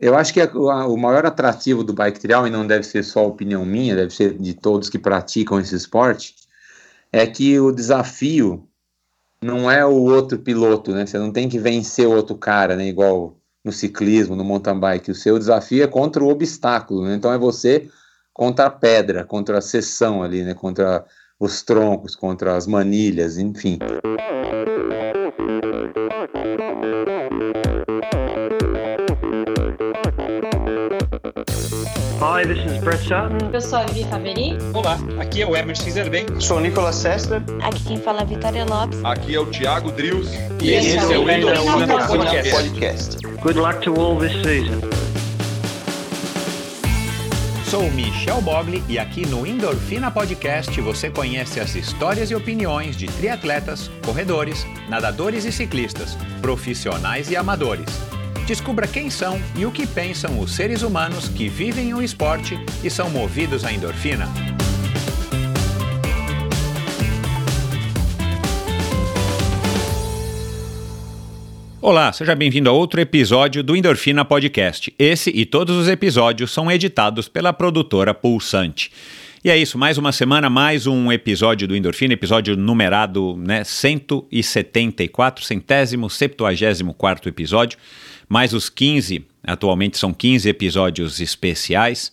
Eu acho que a, a, o maior atrativo do bike trial, e não deve ser só opinião minha, deve ser de todos que praticam esse esporte, é que o desafio não é o outro piloto, né? Você não tem que vencer o outro cara, né? Igual no ciclismo, no mountain bike. O seu desafio é contra o obstáculo, né? Então é você contra a pedra, contra a seção ali, né? Contra os troncos, contra as manilhas, enfim. Hi, this is Brett Sutton. Eu sou a Vivi Faveri. Olá, aqui é o Emerson Zerben. Sou o Nicolas Sessler. Aqui quem fala é a Vitória Lopes. Aqui é o Thiago Drius. E, esse, esse é o Endorfina Podcast. Podcast. Good luck to all this season. Sou Michel Bogli e aqui no Endorfina Podcast você conhece as histórias e opiniões de triatletas, corredores, nadadores e ciclistas, profissionais e amadores Descubra quem são e o que pensam os seres humanos que vivem o esporte e são movidos à endorfina. Olá, seja bem-vindo a outro episódio do Endorfina Podcast. Esse e todos os episódios são editados pela produtora Pulsante. E é isso, mais uma semana, mais um episódio do Endorfina, episódio numerado né, 174, centésimo, septuagésimo quarto episódio mais os 15, atualmente são 15 episódios especiais.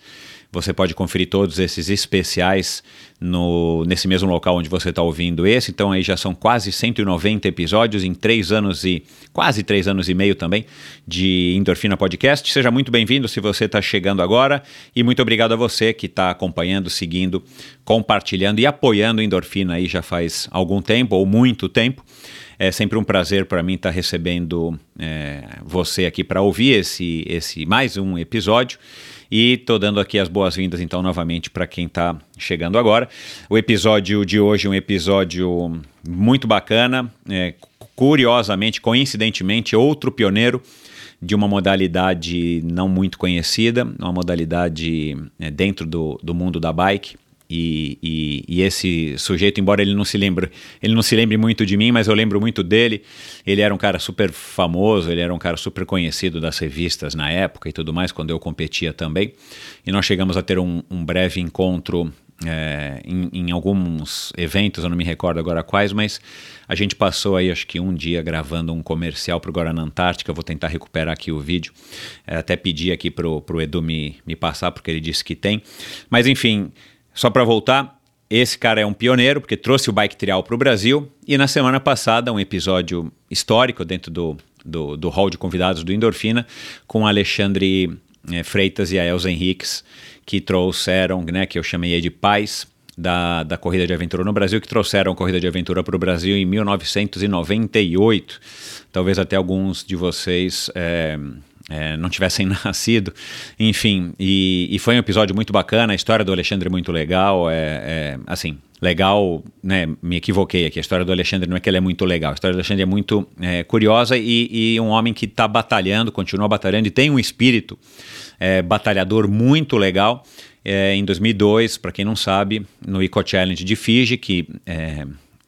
Você pode conferir todos esses especiais no, nesse mesmo local onde você está ouvindo esse. Então aí já são quase 190 episódios em três anos e quase três anos e meio também de Endorfina Podcast. Seja muito bem-vindo se você está chegando agora e muito obrigado a você que está acompanhando, seguindo, compartilhando e apoiando Endorfina aí já faz algum tempo ou muito tempo. É sempre um prazer para mim estar tá recebendo é, você aqui para ouvir esse, esse mais um episódio. E estou dando aqui as boas-vindas, então, novamente para quem está chegando agora. O episódio de hoje é um episódio muito bacana. É, curiosamente, coincidentemente, outro pioneiro de uma modalidade não muito conhecida, uma modalidade é, dentro do, do mundo da bike. E, e, e, esse sujeito, embora ele não se lembre, ele não se lembre muito de mim, mas eu lembro muito dele. Ele era um cara super famoso, ele era um cara super conhecido das revistas na época e tudo mais, quando eu competia também. E nós chegamos a ter um, um breve encontro é, em, em, alguns eventos, eu não me recordo agora quais, mas a gente passou aí acho que um dia gravando um comercial para o Guarana Antártica. Eu vou tentar recuperar aqui o vídeo, é, até pedir aqui para o Edu me, me passar, porque ele disse que tem. Mas enfim. Só para voltar, esse cara é um pioneiro porque trouxe o bike trial para o Brasil e na semana passada um episódio histórico dentro do, do, do hall de convidados do Endorfina com Alexandre é, Freitas e a Elza Henriques que trouxeram, né, que eu chamei de pais da, da corrida de aventura no Brasil, que trouxeram a corrida de aventura para o Brasil em 1998. Talvez até alguns de vocês é, é, não tivessem nascido, enfim, e, e, foi um episódio muito bacana, a história do Alexandre é muito legal, é, é, assim, legal, né, me equivoquei aqui, a história do Alexandre não é que ele é muito legal, a história do Alexandre é muito é, curiosa e, e, um homem que está batalhando, continua batalhando e tem um espírito é, batalhador muito legal, é, em 2002, para quem não sabe, no Eco Challenge de Fiji, que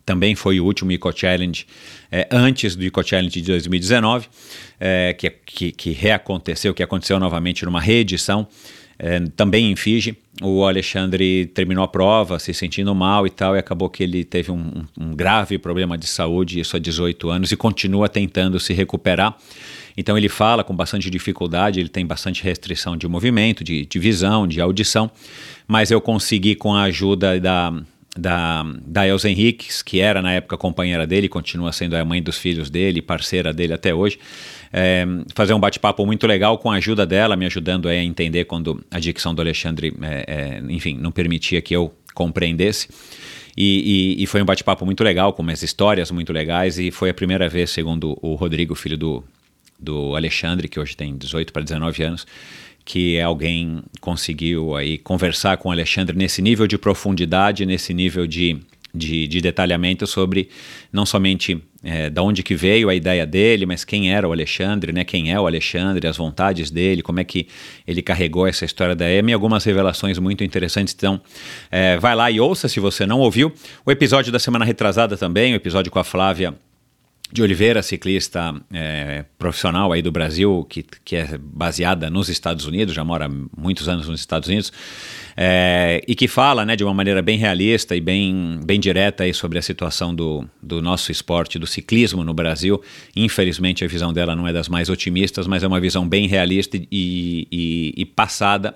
também foi o último Eco Challenge é, antes do Eco Challenge de 2019, é, que, que, que, reaconteceu, que aconteceu novamente numa reedição, é, também em Fiji. O Alexandre terminou a prova se sentindo mal e tal, e acabou que ele teve um, um grave problema de saúde, isso há 18 anos, e continua tentando se recuperar. Então ele fala com bastante dificuldade, ele tem bastante restrição de movimento, de, de visão, de audição, mas eu consegui com a ajuda da da, da Elza Henriques, que era na época companheira dele, continua sendo a mãe dos filhos dele, parceira dele até hoje, é, fazer um bate-papo muito legal com a ajuda dela, me ajudando a entender quando a dicção do Alexandre, é, é, enfim, não permitia que eu compreendesse. E, e, e foi um bate-papo muito legal, com umas histórias muito legais, e foi a primeira vez, segundo o Rodrigo, filho do, do Alexandre, que hoje tem 18 para 19 anos, que alguém conseguiu aí conversar com o Alexandre nesse nível de profundidade, nesse nível de, de, de detalhamento sobre não somente é, da onde que veio a ideia dele, mas quem era o Alexandre, né? Quem é o Alexandre, as vontades dele, como é que ele carregou essa história da EMA e algumas revelações muito interessantes. Então, é, vai lá e ouça se você não ouviu. O episódio da semana retrasada também, o episódio com a Flávia de Oliveira, ciclista é, profissional aí do Brasil, que, que é baseada nos Estados Unidos, já mora muitos anos nos Estados Unidos, é, e que fala né, de uma maneira bem realista e bem, bem direta aí sobre a situação do, do nosso esporte, do ciclismo no Brasil. Infelizmente, a visão dela não é das mais otimistas, mas é uma visão bem realista e, e, e passada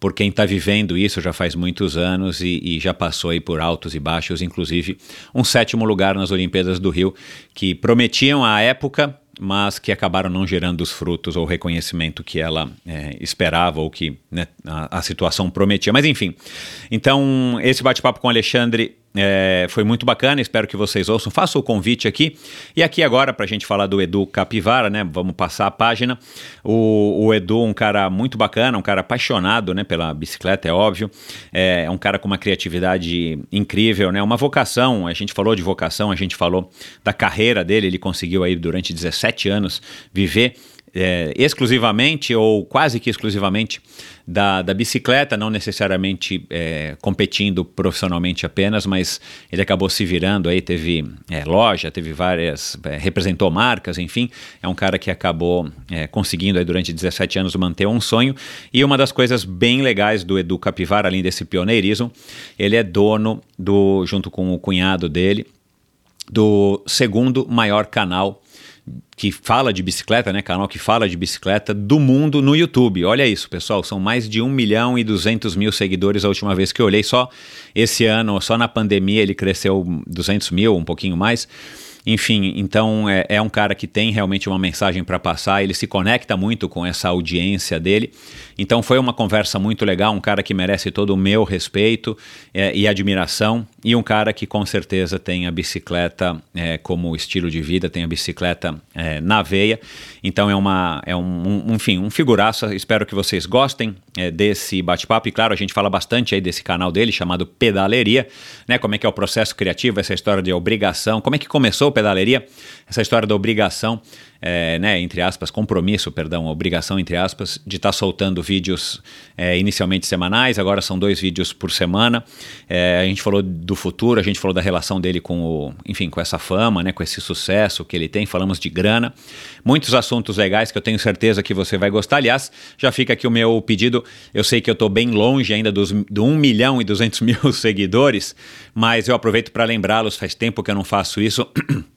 por quem está vivendo isso já faz muitos anos e, e, já passou aí por altos e baixos, inclusive um sétimo lugar nas Olimpíadas do Rio, que prometiam à época, mas que acabaram não gerando os frutos ou reconhecimento que ela é, esperava ou que né, a, a situação prometia. Mas enfim, então esse bate-papo com o Alexandre é, foi muito bacana, espero que vocês ouçam. Faço o convite aqui. E aqui agora, para a gente falar do Edu Capivara, né? Vamos passar a página. O, o, Edu, um cara muito bacana, um cara apaixonado né, pela bicicleta, é óbvio. É, é um cara com uma criatividade incrível, né? Uma vocação. A gente falou de vocação, a gente falou da carreira dele. Ele conseguiu aí durante 17 anos viver é, exclusivamente ou quase que exclusivamente da, da bicicleta, não necessariamente é, competindo profissionalmente apenas, mas ele acabou se virando aí, teve é, loja, teve várias, é, representou marcas, enfim, é um cara que acabou é, conseguindo aí durante 17 anos manter um sonho, e uma das coisas bem legais do Edu Capivara, além desse pioneirismo, ele é dono do, junto com o cunhado dele, do segundo maior canal que fala de bicicleta, né? Canal que fala de bicicleta do mundo no YouTube. Olha isso, pessoal. São mais de 1 milhão e 200 mil seguidores a última vez que eu olhei. Só esse ano, só na pandemia, ele cresceu 200 mil, um pouquinho mais. Enfim, então é, é, um cara que tem realmente uma mensagem para passar, ele se conecta muito com essa audiência dele. Então foi uma conversa muito legal, um cara que merece todo o meu respeito é, e admiração, e um cara que com certeza tem a bicicleta é, como estilo de vida, tem a bicicleta é, na veia. Então é uma é um, um, enfim, um figuraça. Espero que vocês gostem é, desse bate-papo. E claro, a gente fala bastante aí desse canal dele chamado Pedaleria, né? Como é que é o processo criativo, essa história de obrigação, como é que começou o Pedaleria, essa história da obrigação é, né, entre aspas, compromisso, perdão, obrigação, entre aspas, de estar tá soltando vídeos é, inicialmente semanais, agora são dois vídeos por semana. É, a gente falou do futuro, a gente falou da relação dele com o, enfim, com essa fama, né, com esse sucesso que ele tem, falamos de grana, muitos assuntos legais que eu tenho certeza que você vai gostar. Aliás, já fica aqui o meu pedido, eu sei que eu estou bem longe ainda dos, do 1 milhão e 200 mil seguidores, mas eu aproveito para lembrá-los, faz tempo que eu não faço isso.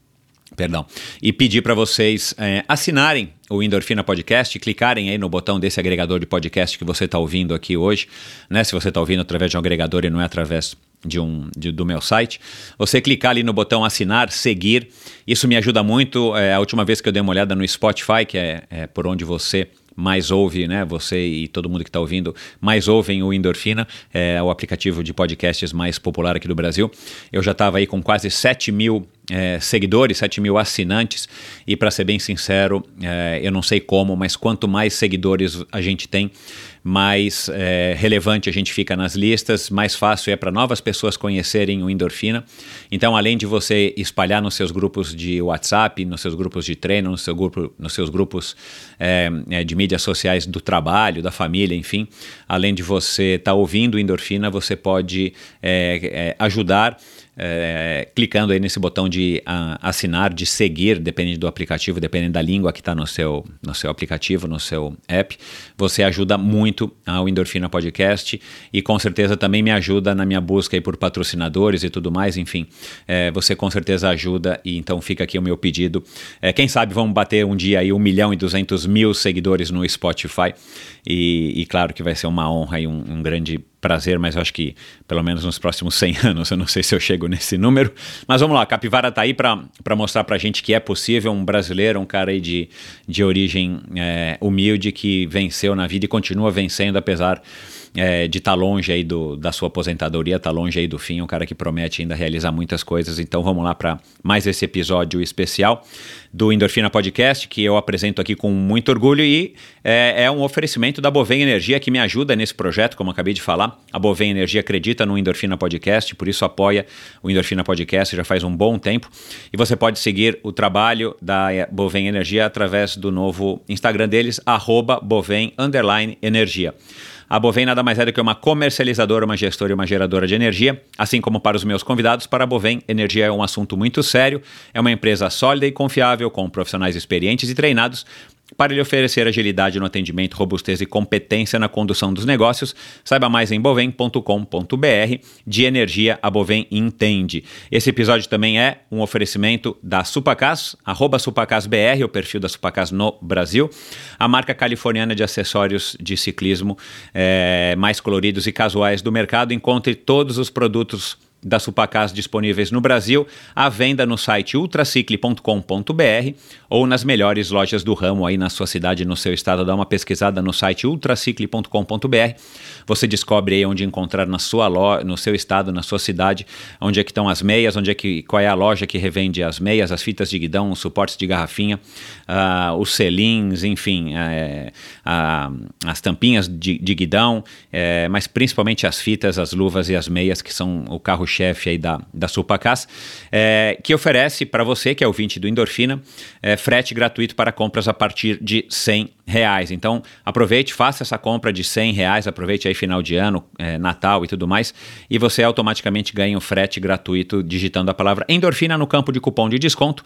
Perdão. E pedir para vocês é, assinarem o Endorfina Podcast, clicarem aí no botão desse agregador de podcast que você está ouvindo aqui hoje, né? Se você está ouvindo através de um agregador e não é através de um, de, do meu site, você clicar ali no botão assinar, seguir, isso me ajuda muito. É, a última vez que eu dei uma olhada no Spotify, que é, é por onde você mais ouve, né? Você e todo mundo que está ouvindo, mais ouvem o Endorfina, é o aplicativo de podcasts mais popular aqui do Brasil. Eu já estava aí com quase 7 mil é, seguidores, 7 mil assinantes, e para ser bem sincero, é, eu não sei como, mas quanto mais seguidores a gente tem, mais é, relevante a gente fica nas listas, mais fácil é para novas pessoas conhecerem o Endorfina. Então, além de você espalhar nos seus grupos de WhatsApp, nos seus grupos de treino, no seu grupo, nos seus grupos é, de mídias sociais do trabalho, da família, enfim, além de você estar tá ouvindo o Endorfina, você pode ajudar é, clicando aí nesse botão de uh, assinar, de seguir, dependendo do aplicativo, dependendo da língua que está no seu, no seu aplicativo, no seu app, você ajuda muito ao Endorfina Podcast e com certeza também me ajuda na minha busca aí por patrocinadores e tudo mais, enfim, é, você com certeza ajuda e então fica aqui o meu pedido. É, quem sabe vamos bater um dia aí 1 milhão e 200 mil seguidores no Spotify e, e claro que vai ser uma honra e um, um grande prazer, mas eu acho que pelo menos nos próximos 100 anos, eu não sei se eu chego nesse número. Mas vamos lá, Capivara tá aí para mostrar pra gente que é possível, um brasileiro, um cara aí de, de origem é, humilde que venceu na vida e continua vencendo apesar é, de estar tá longe aí do, da sua aposentadoria, estar tá longe aí do fim, um cara que promete ainda realizar muitas coisas. Então vamos lá para mais esse episódio especial do Endorfina Podcast, que eu apresento aqui com muito orgulho e é, é um oferecimento da Bovem Energia que me ajuda nesse projeto, como acabei de falar. A Bovem Energia acredita no Endorfina Podcast, por isso apoia o Endorfina Podcast já faz um bom tempo. E você pode seguir o trabalho da Bovem Energia através do novo Instagram deles, arroba Bovem Energia. A Bovem nada mais é do que uma comercializadora, uma gestora e uma geradora de energia. Assim como para os meus convidados, para a Bovem, energia é um assunto muito sério. É uma empresa sólida e confiável, com profissionais experientes e treinados para lhe oferecer agilidade no atendimento, robustez e competência na condução dos negócios, saiba mais em bovem.com.br. De energia, a Bovem entende. Esse episódio também é um oferecimento da Supacas, arroba SupacasBR, o perfil da Supacas no Brasil, a marca californiana de acessórios de ciclismo é, mais coloridos e casuais do mercado. Encontre todos os produtos da Supacas disponíveis no Brasil, à venda no site ultracicle.com.br ou nas melhores lojas do ramo aí na sua cidade, no seu estado. Dá uma pesquisada no site ultracicle.com.br. Você descobre aí onde encontrar na sua loja, no seu estado, na sua cidade, onde é que estão as meias, onde é que qual é a loja que revende as meias, as fitas de guidão, os suportes de garrafinha, uh, os selins, enfim, uh, as tampinhas de, de guidão, eh, mas principalmente as fitas, as luvas e as meias que são o carro chefe aí da, da Supacas, é, que oferece para você, que é o 20 do Endorfina, é, frete gratuito para compras a partir de 100 reais. Então, aproveite, faça essa compra de 100 reais, aproveite aí final de ano, é, Natal e tudo mais, e você automaticamente ganha o um frete gratuito digitando a palavra endorfina no campo de cupom de desconto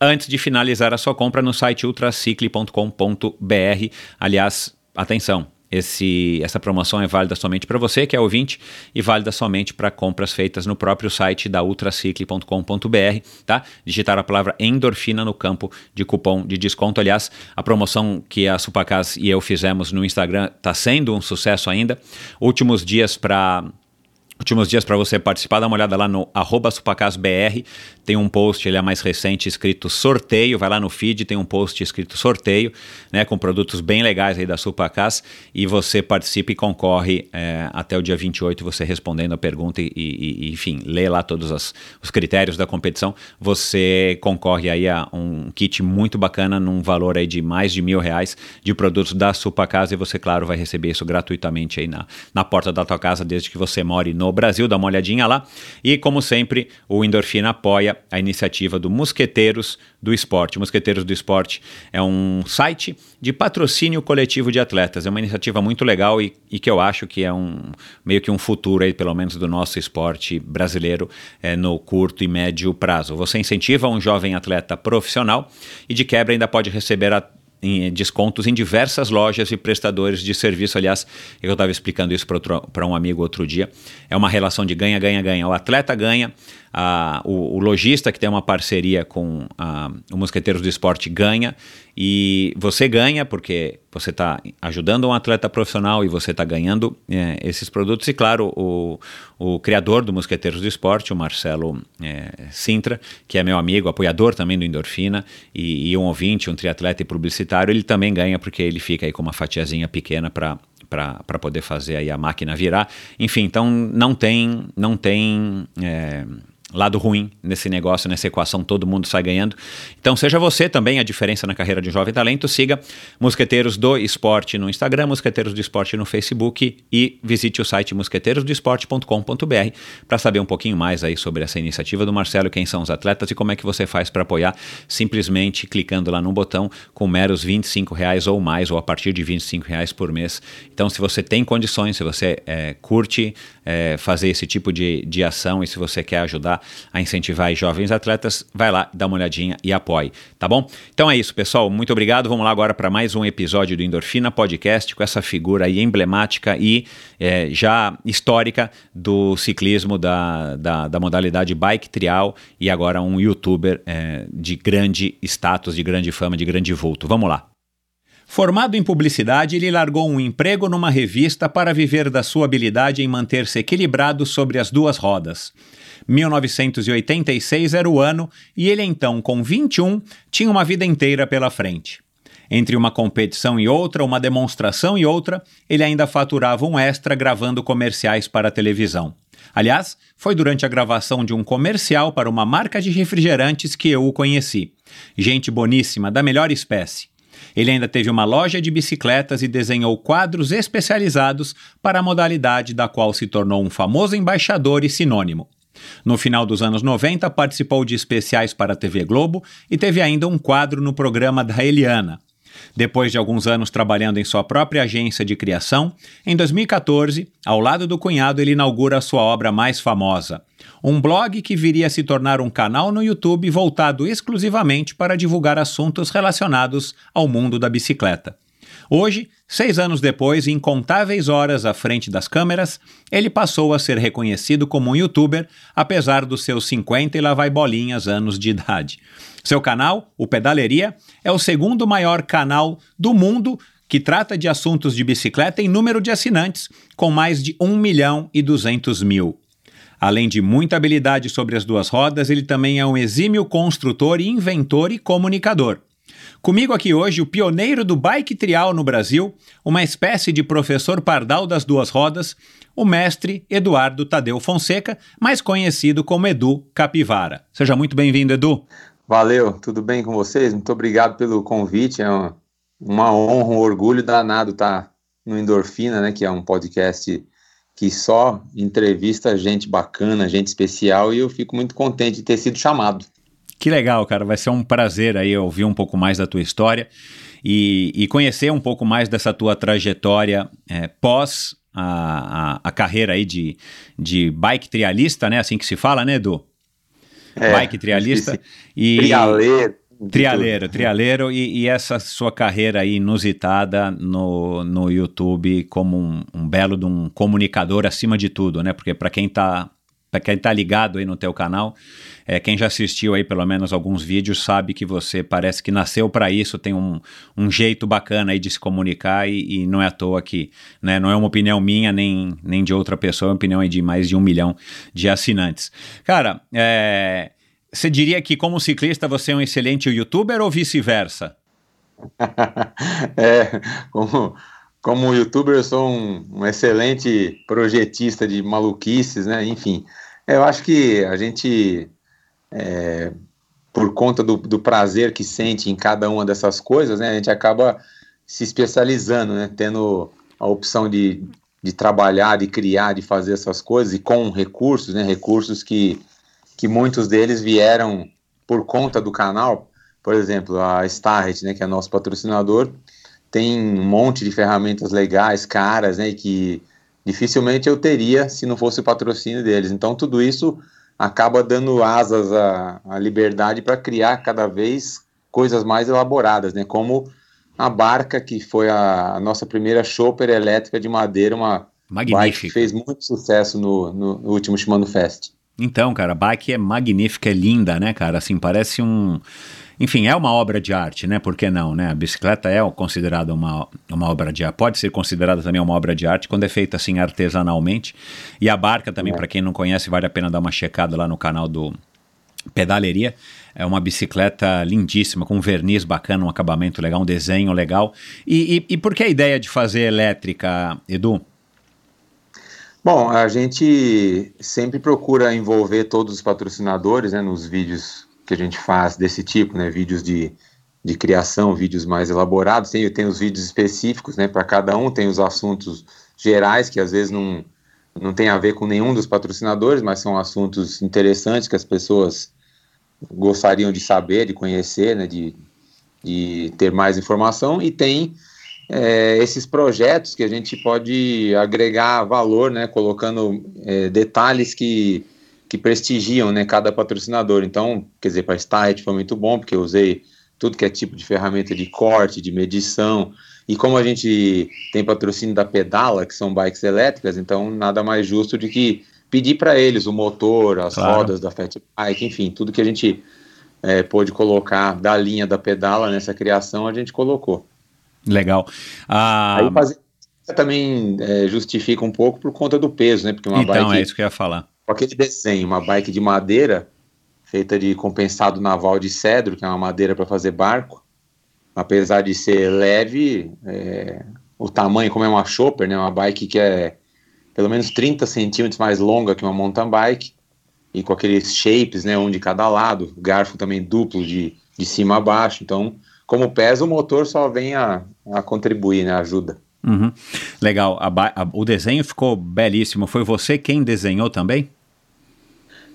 antes de finalizar a sua compra no site ultracicle.com.br. Aliás, atenção, esse, essa promoção é válida somente para você, que é ouvinte, e válida somente para compras feitas no próprio site da ultracicle.com.br, tá? Digitar a palavra endorfina no campo de cupom de desconto. Aliás, a promoção que a Supacas e eu fizemos no Instagram está sendo um sucesso ainda. Últimos dias para últimos dias para você participar, dá uma olhada lá no supacasbr, tem um post, ele é mais recente, escrito sorteio, vai lá no feed, tem um post escrito sorteio, né, com produtos bem legais aí da Supacas, e você participa e concorre é, até o dia 28, você respondendo a pergunta e, e, e enfim, lê lá todos as, os critérios da competição, você concorre aí a um kit muito bacana, num valor aí de mais de mil reais de produtos da Supacas, e você, claro, vai receber isso gratuitamente aí na, na porta da tua casa, desde que você more no Brasil, dá uma olhadinha lá. E, como sempre, o Endorfina apoia a iniciativa do Mosqueteiros do Esporte. Mosqueteiros do Esporte é um site de patrocínio coletivo de atletas. É uma iniciativa muito legal e, e que eu acho que é um meio que um futuro aí, pelo menos, do nosso esporte brasileiro é, no curto e médio prazo. Você incentiva um jovem atleta profissional e, de quebra, ainda pode receber a em descontos em diversas lojas e prestadores de serviço. Aliás, eu estava explicando isso para um amigo outro dia. É uma relação de ganha, ganha, ganha. O atleta ganha, a, o, o, lojista que tem uma parceria com a, o Mosqueteiros do Esporte ganha e você ganha porque você está ajudando um atleta profissional e você está ganhando é, esses produtos. E claro, o, o criador do Mosqueteiros do Esporte, o Marcelo é, Sintra, que é meu amigo, apoiador também do Endorfina e, e um ouvinte, um triatleta e publicitário, ele também ganha porque ele fica aí com uma fatiazinha pequena para para poder fazer aí a máquina virar. Enfim, então não tem, não tem é, lado ruim nesse negócio, nessa equação, todo mundo sai ganhando. Então, seja você também a diferença na carreira de jovem talento, siga Mosqueteiros do Esporte no Instagram, Mosqueteiros do Esporte no Facebook e visite o site mosqueteirosdoesporte.com.br para saber um pouquinho mais aí sobre essa iniciativa do Marcelo, quem são os atletas e como é que você faz para apoiar, simplesmente clicando lá no botão com meros 25 reais ou mais, ou a partir de 25 reais por mês. Então, se você tem condições, se você é, curte é, fazer esse tipo de, de ação e se você quer ajudar a incentivar jovens atletas, vai lá, dá uma olhadinha e apoie, tá bom? Então é isso, pessoal. Muito obrigado. Vamos lá agora para mais um episódio do Endorfina Podcast com essa figura aí emblemática e é, já histórica do ciclismo da, da, da, modalidade bike trial e agora um youtuber é, de grande status, de grande fama, de grande vulto. Vamos lá. Formado em publicidade, ele largou um emprego numa revista para viver da sua habilidade em manter-se equilibrado sobre as duas rodas. 1986 era o ano e ele então, com 21, tinha uma vida inteira pela frente. Entre uma competição e outra, uma demonstração e outra, ele ainda faturava um extra gravando comerciais para a televisão. Aliás, foi durante a gravação de um comercial para uma marca de refrigerantes que eu o conheci. Gente boníssima, da melhor espécie. Ele ainda teve uma loja de bicicletas e desenhou quadros especializados para a modalidade da qual se tornou um famoso embaixador e sinônimo. No final dos anos 90, participou de especiais para a TV Globo e teve ainda um quadro no programa da Eliana. Depois de alguns anos trabalhando em sua própria agência de criação, em 2014, ao lado do cunhado, ele inaugura sua obra mais famosa, um blog que viria a se tornar um canal no YouTube voltado exclusivamente para divulgar assuntos relacionados ao mundo da bicicleta. Hoje, seis anos depois, incontáveis horas à frente das câmeras, ele passou a ser reconhecido como um youtuber, apesar dos seus 50 e lá vai bolinhas anos de idade. Seu canal, o Pedaleria, é o segundo maior canal do mundo que trata de assuntos de bicicleta em número de assinantes, com mais de 1 milhão e 200 mil. Além de muita habilidade sobre as duas rodas, ele também é um exímio construtor, inventor e comunicador. Comigo aqui hoje o pioneiro do bike trial no Brasil, uma espécie de professor pardal das duas rodas, o mestre Eduardo Tadeu Fonseca, mais conhecido como Edu Capivara. Seja muito bem-vindo, Edu. Valeu, tudo bem com vocês? Muito obrigado pelo convite. É uma, honra, um orgulho danado estar no Endorfina, né, que é um podcast que só entrevista gente bacana, gente especial, e eu fico muito contente de ter sido chamado. Que legal, cara. Vai ser um prazer aí ouvir um pouco mais da tua história e, e conhecer um pouco mais dessa tua trajetória é, pós a, a, a, carreira aí de, de bike trialista, né? Assim que se fala, né, Edu? É, bike trialista. E, trialeiro. Trialeiro, trialeiro e, e, essa sua carreira aí inusitada no, no YouTube como um, um belo de um comunicador acima de tudo, né? Porque para quem está para quem está ligado aí no teu canal, é, quem já assistiu aí pelo menos alguns vídeos sabe que você parece que nasceu para isso, tem um, um jeito bacana aí de se comunicar e, e, não é à toa que, né, não é uma opinião minha nem, nem de outra pessoa, é uma opinião de mais de um milhão de assinantes. Cara, é, você diria que como ciclista você é um excelente youtuber ou vice-versa? é, como como youtuber, eu sou um, um, excelente projetista de maluquices, né? Enfim, eu acho que a gente, é, por conta do, do, prazer que sente em cada uma dessas coisas, né, a gente acaba se especializando, né, tendo a opção de, de trabalhar, de criar, de fazer essas coisas e com recursos, né, recursos que, que muitos deles vieram por conta do canal. Por exemplo, a Starret, né, que é nosso patrocinador, tem um monte de ferramentas legais, caras, né, que dificilmente eu teria se não fosse o patrocínio deles. Então, tudo isso acaba dando asas à, à liberdade para criar cada vez coisas mais elaboradas, né? Como a barca que foi a, a nossa primeira chopper elétrica de madeira, uma Magnífica. bike que fez muito sucesso no, no, no último Shimano Fest. Então, cara, a bike é magnífica, é linda, né, cara? Assim, parece um enfim, é uma obra de arte, né? Por que não, né? A bicicleta é considerada uma, uma obra de arte, pode ser considerada também uma obra de arte quando é feita assim artesanalmente. E a barca também, é. para quem não conhece, vale a pena dar uma checada lá no canal do Pedaleria. É uma bicicleta lindíssima, com um verniz bacana, um acabamento legal, um desenho legal. E, e, e por que a ideia de fazer elétrica, Edu? Bom, a gente sempre procura envolver todos os patrocinadores né, nos vídeos que a gente faz desse tipo, né? Vídeos de, de criação, vídeos mais elaborados. Tem, tem os vídeos específicos, né? Para cada um, tem os assuntos gerais, que às vezes não, não tem a ver com nenhum dos patrocinadores, mas são assuntos interessantes que as pessoas gostariam de saber, de conhecer, né? De, de ter mais informação. E tem é, esses projetos que a gente pode agregar valor, né? Colocando é, detalhes que que prestigiam né, cada patrocinador. Então, quer dizer, para a Starret foi muito bom, porque eu usei tudo que é tipo de ferramenta de corte, de medição. E como a gente tem patrocínio da Pedala, que são bikes elétricas, então nada mais justo de que pedir para eles o motor, as claro. rodas da Fat Bike, enfim, tudo que a gente é, pôde colocar da linha da Pedala nessa criação, a gente colocou. Legal. Ah... Aí fazer também é, justifica um pouco por conta do peso, né? Porque uma então, bike, é isso que eu ia falar com aquele desenho, uma bike de madeira feita de compensado naval de cedro, que é uma madeira para fazer barco. Apesar de ser leve, é, o tamanho, como é uma chopper, né, uma bike que é pelo menos 30 centímetros mais longa que uma mountain bike, e com aqueles shapes, né, um de cada lado, garfo também duplo de, de cima a baixo. Então, como pesa, o motor só vem a, a contribuir, né, ajuda. Uhum. Legal, a, a, o desenho ficou belíssimo. Foi você quem desenhou também?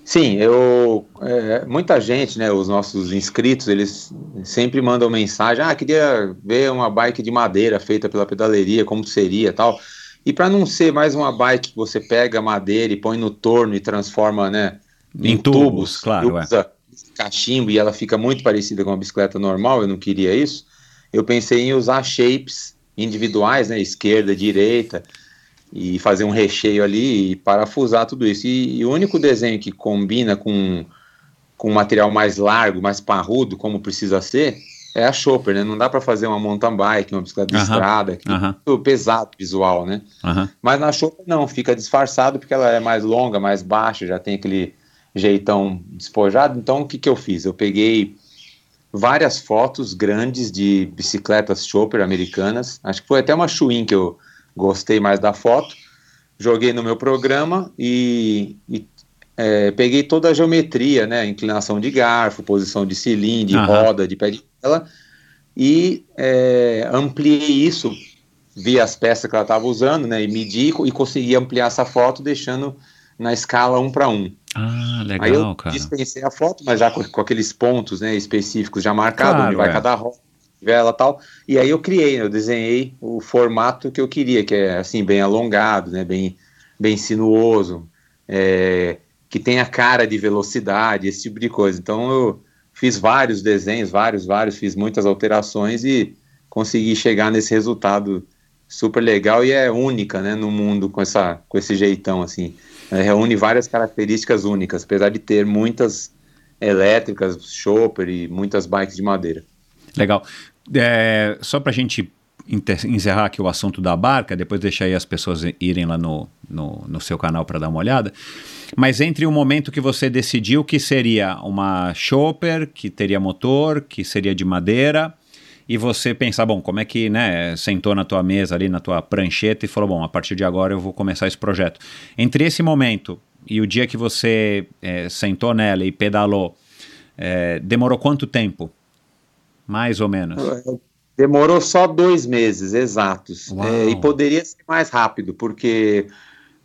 Sim, eu é, muita gente, né, os nossos inscritos, eles sempre mandam mensagem, ah, queria ver uma bike de madeira feita pela pedaleria, como seria, tal. E para não ser mais uma bike que você pega madeira e põe no torno e transforma, né, em, em tubos, tubos, claro, usa é. cachimbo e ela fica muito parecida com uma bicicleta normal, eu não queria isso. Eu pensei em usar shapes individuais, né, esquerda, direita, e fazer um recheio ali e parafusar tudo isso. E, e o único desenho que combina com, com um material mais largo, mais parrudo, como precisa ser, é a Chopper, né? Não dá para fazer uma mountain bike, uma bicicleta de estrada, que é muito pesado visual, né? Mas na Chopper não, fica disfarçado porque ela é mais longa, mais baixa, já tem aquele jeitão despojado. Então o que, que eu fiz? Eu peguei várias fotos grandes de bicicletas Chopper americanas, acho que foi até uma Schwinn que eu gostei mais da foto, joguei no meu programa e, e é, peguei toda a geometria, né, inclinação de garfo, posição de cilindro, de uhum. roda, de pé de vela, e é, ampliei isso, vi as peças que ela estava usando, né, e medi e consegui ampliar essa foto, deixando na escala 1 para 1. Ah, legal, Aí eu cara. dispensei a foto, mas já com, com aqueles pontos né, específicos já marcados, claro, onde vai é. cada roda vela tal. E aí eu criei, né, eu desenhei o formato que eu queria, que é assim, bem alongado, né, bem, bem sinuoso, é, que tem a cara de velocidade, esse tipo de coisa. Então eu fiz vários desenhos, vários, vários, fiz muitas alterações e consegui chegar nesse resultado super legal e é única, né, no mundo com, essa, com esse jeitão, assim. É, reúne várias características únicas, apesar de ter muitas elétricas, chopper e muitas bikes de madeira. Legal. É, só para a gente encerrar aqui o assunto da barca, depois deixar aí as pessoas irem lá no, no, no seu canal para dar uma olhada. Mas entre o momento que você decidiu que seria uma chopper, que teria motor, que seria de madeira, e você pensar, bom, como é que, né, sentou na tua mesa ali, na tua prancheta e falou, bom, a partir de agora eu vou começar esse projeto. Entre esse momento e o dia que você é, sentou nela e pedalou, é, demorou quanto tempo? Mais ou menos. Demorou só dois meses exatos. É, e poderia ser mais rápido, porque,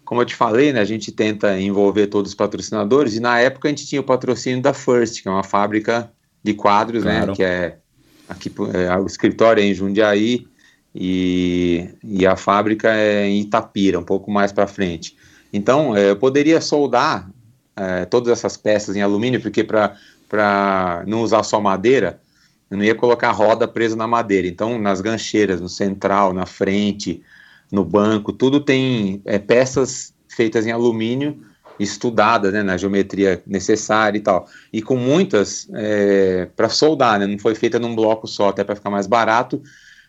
como eu te falei, né, a gente tenta envolver todos os patrocinadores, e na época a gente tinha o patrocínio da First, que é uma fábrica de quadros, né, claro. né? Que é aqui é, o escritório é em Jundiaí e, e a fábrica é em Itapira, um pouco mais para frente. Então, é, eu poderia soldar é, todas essas peças em alumínio, porque para não usar só madeira, eu não ia colocar a roda presa na madeira. Então, nas gancheiras, no central, na frente, no banco, tudo tem é, peças feitas em alumínio, estudadas né, na geometria necessária e tal. E com muitas é, para soldar, né? Não foi feita num bloco só, até para ficar mais barato.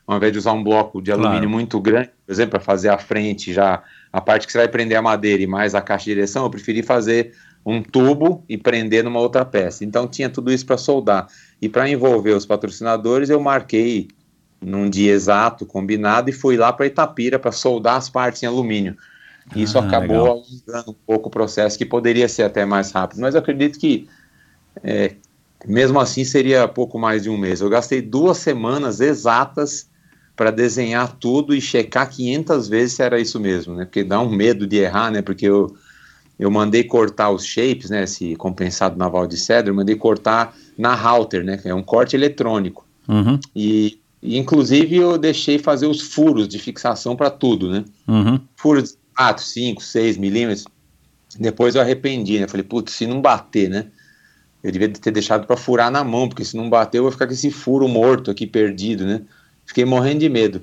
Ao invés de usar um bloco de alumínio claro. muito grande, por exemplo, para fazer a frente já, a parte que você vai prender a madeira e mais a caixa de direção, eu preferi fazer um tubo e prender numa outra peça. Então tinha tudo isso para soldar. E para envolver os patrocinadores, eu marquei num dia exato, combinado, e fui lá para Itapira para soldar as partes em alumínio. Isso ah, acabou alongando um pouco o processo, que poderia ser até mais rápido, mas eu acredito que é, mesmo assim seria pouco mais de um mês. Eu gastei duas semanas exatas para desenhar tudo e checar 500 vezes se era isso mesmo, né? Porque dá um medo de errar, né? Porque eu, eu mandei cortar os shapes, né? Esse compensado naval de cedro, eu mandei cortar na router, né? Que é um corte eletrônico. Uhum. E, e, inclusive, eu deixei fazer os furos de fixação para tudo, né? Uhum. Furos de 4, 5, 6 milímetros. Depois eu arrependi, né? Falei, putz, se não bater, né? Eu devia ter deixado para furar na mão, porque se não bater eu vou ficar com esse furo morto aqui perdido, né? Fiquei morrendo de medo.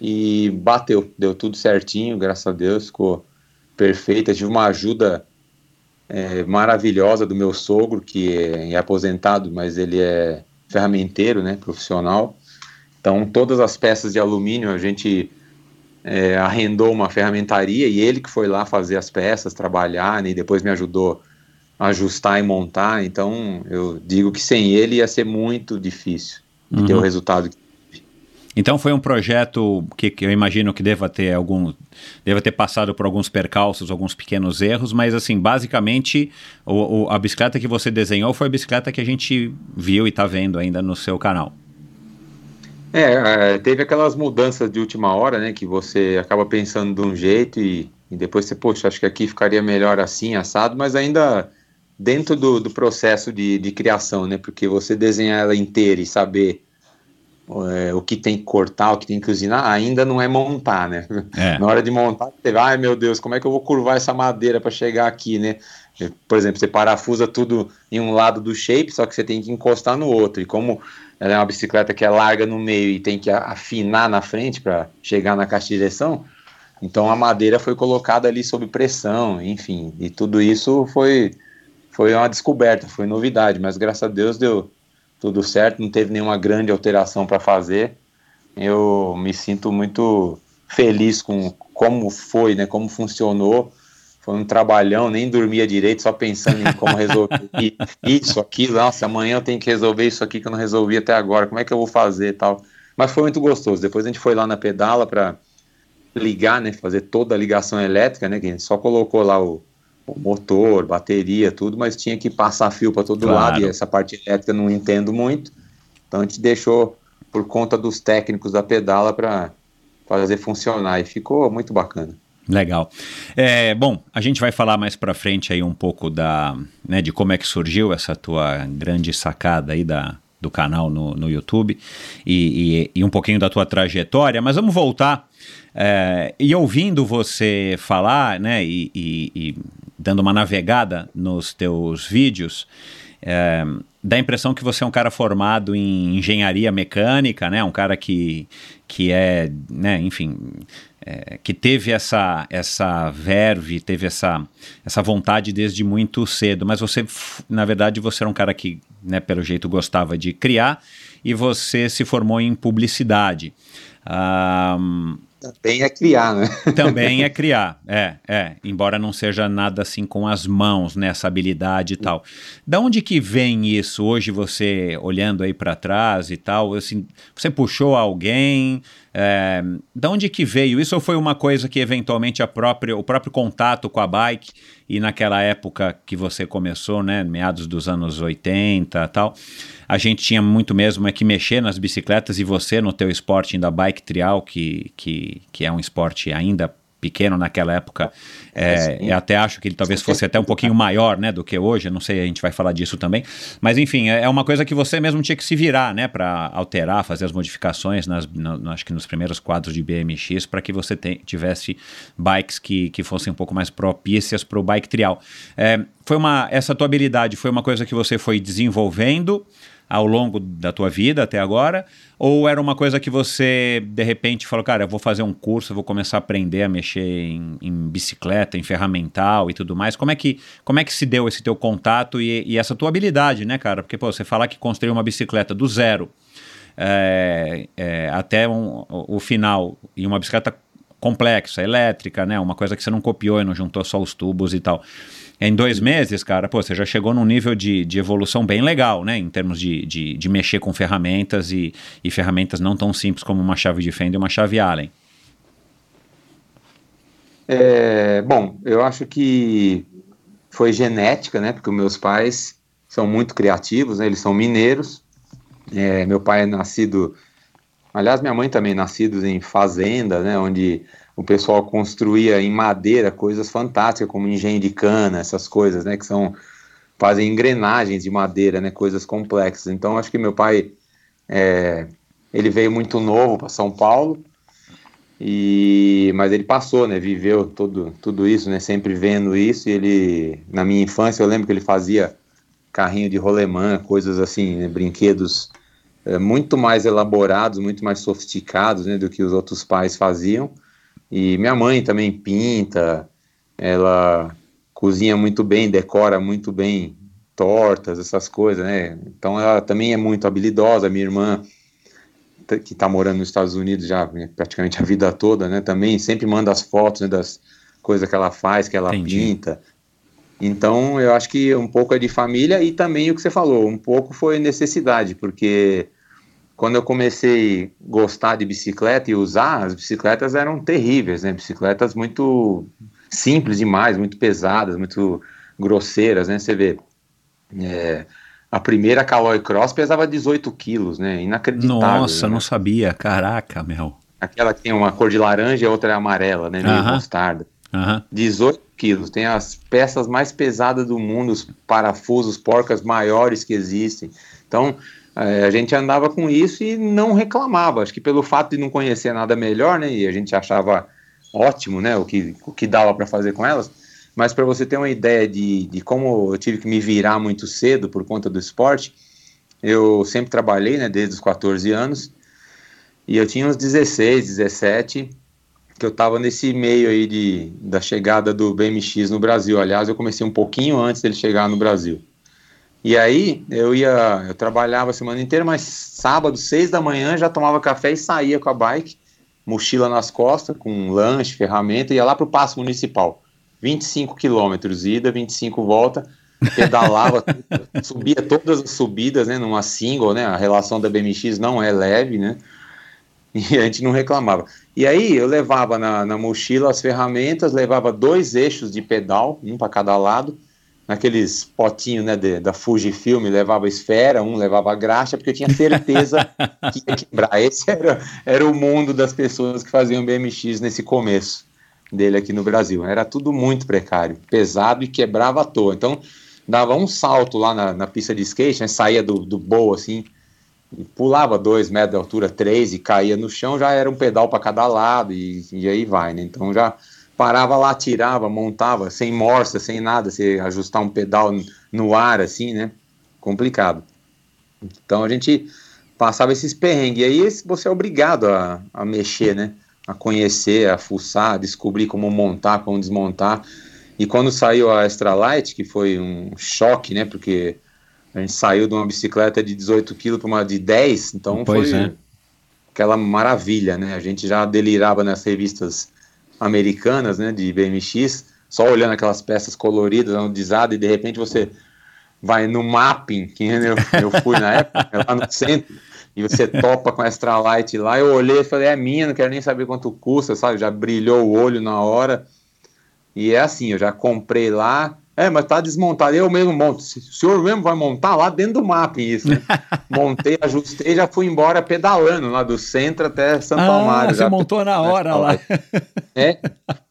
E bateu, deu tudo certinho, graças a Deus, ficou perfeito. tive uma ajuda é, maravilhosa do meu sogro, que é, é, aposentado, mas ele é ferramenteiro, né, profissional. Então, todas as peças de alumínio a gente é, arrendou uma ferramentaria e ele que foi lá fazer as peças, trabalhar, né, e depois me ajudou a ajustar e montar. Então, eu digo que sem ele ia ser muito difícil uhum. ter o resultado que então foi um projeto que, que, eu imagino que deva ter algum, deva ter passado por alguns percalços, alguns pequenos erros, mas assim, basicamente o, o, a bicicleta que você desenhou foi a bicicleta que a gente viu e está vendo ainda no seu canal. É, é, teve aquelas mudanças de última hora, né, que você acaba pensando de um jeito e, e depois você, poxa, acho que aqui ficaria melhor assim, assado, mas ainda dentro do, do processo de, de criação, né? Porque você desenhar ela inteira e saber é, o que tem que cortar, o que tem que cozinhar, ainda não é montar, né? É. Na hora de montar, você vai, ai meu Deus, como é que eu vou curvar essa madeira para chegar aqui, né? Por exemplo, você parafusa tudo em um lado do shape, só que você tem que encostar no outro. E como ela é uma bicicleta que é larga no meio e tem que afinar na frente para chegar na caixa de direção, então a madeira foi colocada ali sob pressão, enfim, e tudo isso foi foi uma descoberta, foi novidade, mas graças a Deus deu tudo certo, não teve nenhuma grande alteração para fazer. Eu me sinto muito feliz com como foi, né, como funcionou. Foi um trabalhão, nem dormia direito, só pensando em como resolver isso, aquilo. Nossa, amanhã eu tenho que resolver isso aqui que eu não resolvi até agora. Como é que eu vou fazer tal? Mas foi muito gostoso. Depois a gente foi lá na pedala para ligar, né, fazer toda a ligação elétrica, né, que a gente só colocou lá o, o motor, bateria, tudo, mas tinha que passar fio para todo claro. lado e essa parte elétrica eu não entendo muito. Então a gente deixou por conta dos técnicos da pedala para fazer funcionar e ficou muito bacana. Legal. É, bom, a gente vai falar mais para frente aí um pouco da, né, de como é que surgiu essa tua grande sacada aí da, do canal no, no YouTube e, e, e um pouquinho da tua trajetória, mas vamos voltar é, e ouvindo você falar, né, e, e, e, dando uma navegada nos teus vídeos, é, dá a impressão que você é um cara formado em engenharia mecânica, né, um cara que, que é, né, enfim, é, que teve essa, essa verve, teve essa, essa vontade desde muito cedo, mas você, na verdade, você era um cara que, né, pelo jeito, gostava de criar e você se formou em publicidade. Um, também é criar, né? Também é criar, é, é. Embora não seja nada assim com as mãos, né? Essa habilidade e tal. Da onde que vem isso? Hoje você olhando aí para trás e tal, assim, você puxou alguém? É, da onde que veio isso? Ou foi uma coisa que eventualmente a própria, o próprio contato com a bike e naquela época que você começou, né? Meados dos anos 80 tal a gente tinha muito mesmo é que mexer nas bicicletas e você no teu esporte ainda bike trial, que, que, que é um esporte ainda pequeno naquela época, é, eu até acho que ele talvez fosse até um pouquinho maior, né, do que hoje, não sei, a gente vai falar disso também, mas enfim, é, é uma coisa que você mesmo tinha que se virar, né, para alterar, fazer as modificações, nas, no, acho que nos primeiros quadros de BMX, para que você te, tivesse bikes que, que fossem um pouco mais propícias para o bike trial. É, foi uma, essa tua habilidade foi uma coisa que você foi desenvolvendo, ao longo da tua vida até agora? Ou era uma coisa que você, de repente, falou, cara, eu vou fazer um curso, eu vou começar a aprender a mexer em, em bicicleta, em ferramental e tudo mais? Como é que, como é que se deu esse teu contato e, e essa tua habilidade, né, cara? Porque, pô, você falar que construiu uma bicicleta do zero é, é, até um, o, final, e uma bicicleta complexa, elétrica, né? Uma coisa que você não copiou e não juntou só os tubos e tal em dois meses, cara, pô, você já chegou num nível de, de evolução bem legal, né? Em termos de, de, de mexer com ferramentas e, e ferramentas não tão simples como uma chave de fenda e uma chave Allen. É, bom, eu acho que foi genética, né? Porque meus pais são muito criativos, né? Eles são mineiros. É, meu pai é nascido, aliás, minha mãe também nascidos em fazenda, né? Onde o pessoal construía em madeira coisas fantásticas, como engenho de cana, essas coisas, né, que são fazem engrenagens de madeira, né, coisas complexas. Então, acho que meu pai é, ele veio muito novo para São Paulo, e mas ele passou, né, viveu todo tudo isso, né, sempre vendo isso. E ele, na minha infância, eu lembro que ele fazia carrinho de rolemã, coisas assim, né, brinquedos é, muito mais elaborados, muito mais sofisticados, né, do que os outros pais faziam. E minha mãe também pinta, ela cozinha muito bem, decora muito bem tortas, essas coisas, né? Então ela também é muito habilidosa. Minha irmã, que está morando nos Estados Unidos já né, praticamente a vida toda, né? Também sempre manda as fotos né, das coisas que ela faz, que ela Entendi. pinta. Então eu acho que um pouco é de família e também o que você falou, um pouco foi necessidade, porque quando eu comecei a gostar de bicicleta e usar, as bicicletas eram terríveis, né? Bicicletas muito simples demais, muito pesadas, muito grosseiras, né? Você vê, é, a primeira Caloi Cross pesava 18 quilos, né? Inacreditável. Nossa, né? não sabia. Caraca, meu. Aquela que tem uma cor de laranja e a outra é amarela, né? Meio uh -huh. mostarda. Aham. 18 quilos. Tem as peças mais pesadas do mundo, os parafusos, porcas maiores que existem. Então, a gente andava com isso e não reclamava. Acho que pelo fato de não conhecer nada melhor, né? E a gente achava ótimo, né? O que, o que dava para fazer com elas. Mas para você ter uma ideia de, de como eu tive que me virar muito cedo por conta do esporte, eu sempre trabalhei, né? Desde os 14 anos. E eu tinha uns 16, 17 que eu estava nesse meio aí de, da chegada do BMX no Brasil. Aliás, eu comecei um pouquinho antes dele chegar no Brasil. E aí eu ia, eu trabalhava a semana inteira, mas sábado, seis da manhã, já tomava café e saía com a bike, mochila nas costas, com lanche, ferramenta, ia lá pro Passo Municipal. 25 quilômetros ida, 25 volta, pedalava, subia todas as subidas, né, numa single, né, a relação da BMX não é leve, né, e a gente não reclamava. E aí eu levava na, na mochila as ferramentas, levava dois eixos de pedal, um para cada lado, naqueles potinhos né, de, da Fujifilm, levava esfera, um levava graxa, porque eu tinha certeza que ia quebrar. Esse era, era o mundo das pessoas que faziam BMX nesse começo dele aqui no Brasil. Era tudo muito precário, pesado e quebrava à toa. Então, dava um salto lá na, na pista de skate, né, saía do, do bowl assim, pulava dois metros de altura, três, e caía no chão, já era um pedal para cada lado, e, e aí vai, né? Então já parava lá, tirava, montava, sem morsa, sem nada, se ajustar um pedal no ar, assim, né? Complicado. Então a gente passava esses perrengues, e aí você é obrigado a, a mexer, né? A conhecer, a fuçar, a descobrir como montar, como desmontar. E quando saiu a Extra Light, que foi um choque, né? Porque a gente saiu de uma bicicleta de 18 kg para uma de 10, então Pois foi é. aquela maravilha, né? A gente já delirava nas revistas americanas, né, de BMX, só olhando aquelas peças coloridas, anodizadas, e de repente você vai no mapping, que eu, eu fui na época, lá no centro, e você topa com a Extra Light lá, eu olhei e falei, é minha, não quero nem saber quanto custa, sabe? Já brilhou o olho na hora. E é assim, eu já comprei lá, é, mas tá desmontado, eu mesmo monto. O senhor mesmo vai montar lá dentro do mapping isso. né? Montei, ajustei, já fui embora pedalando lá do centro até Santo Ah, Amaro. você já montou na hora lá. é,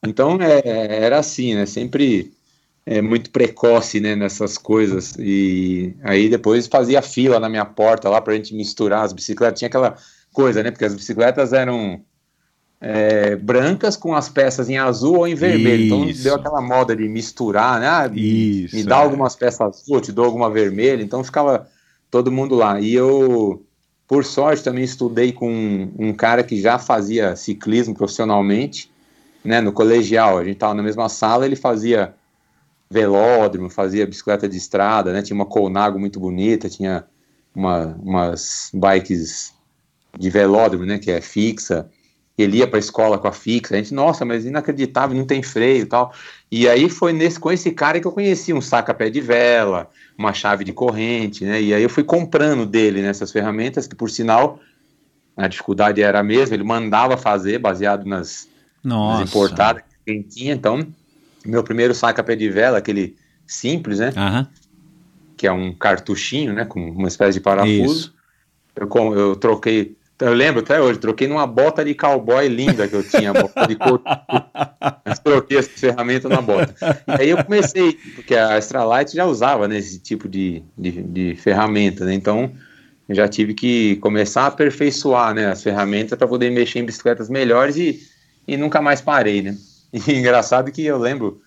então é, era assim, né? Sempre é, muito precoce, né? Nessas coisas. E aí depois fazia fila na minha porta lá pra gente misturar as bicicletas. Tinha aquela coisa, né? Porque as bicicletas eram é, brancas com as peças em azul ou em vermelho. Então Isso. deu aquela moda de misturar, né? Ah, me- Isso, me dá é. algumas peças azul, te dou alguma vermelha. Então ficava todo mundo lá. E eu, por sorte, também estudei com um, um cara que já fazia ciclismo profissionalmente, né? No colegial, a gente tava na mesma sala, ele fazia velódromo, fazia bicicleta de estrada, né? Tinha uma Colnago muito bonita, tinha uma, umas bikes de velódromo, né? Que é fixa. Ele ia para a escola com a fixa. A gente, nossa, mas inacreditável, não tem freio e tal. E aí foi nesse, com esse cara que eu conheci um saca-pé de vela, uma chave de corrente, né? E aí eu fui comprando dele nessas ferramentas, que por sinal a dificuldade era a mesma, ele mandava fazer baseado nas, nas importadas que quem tinha. Então, meu primeiro saca-pé de vela, aquele simples, né? Aham. Que é um cartuchinho, né? Com uma espécie de parafuso. Isso. Eu, eu troquei, eu lembro até hoje, troquei numa bota de cowboy linda que eu tinha, bota de couro. Mas troquei essa ferramenta na bota. E aí eu comecei, porque a Extra Light já usava né, esse tipo de, de, de ferramenta, né? Então eu já tive que começar a aperfeiçoar né, as ferramentas para poder mexer em bicicletas melhores e, e nunca mais parei, né? E engraçado que eu lembro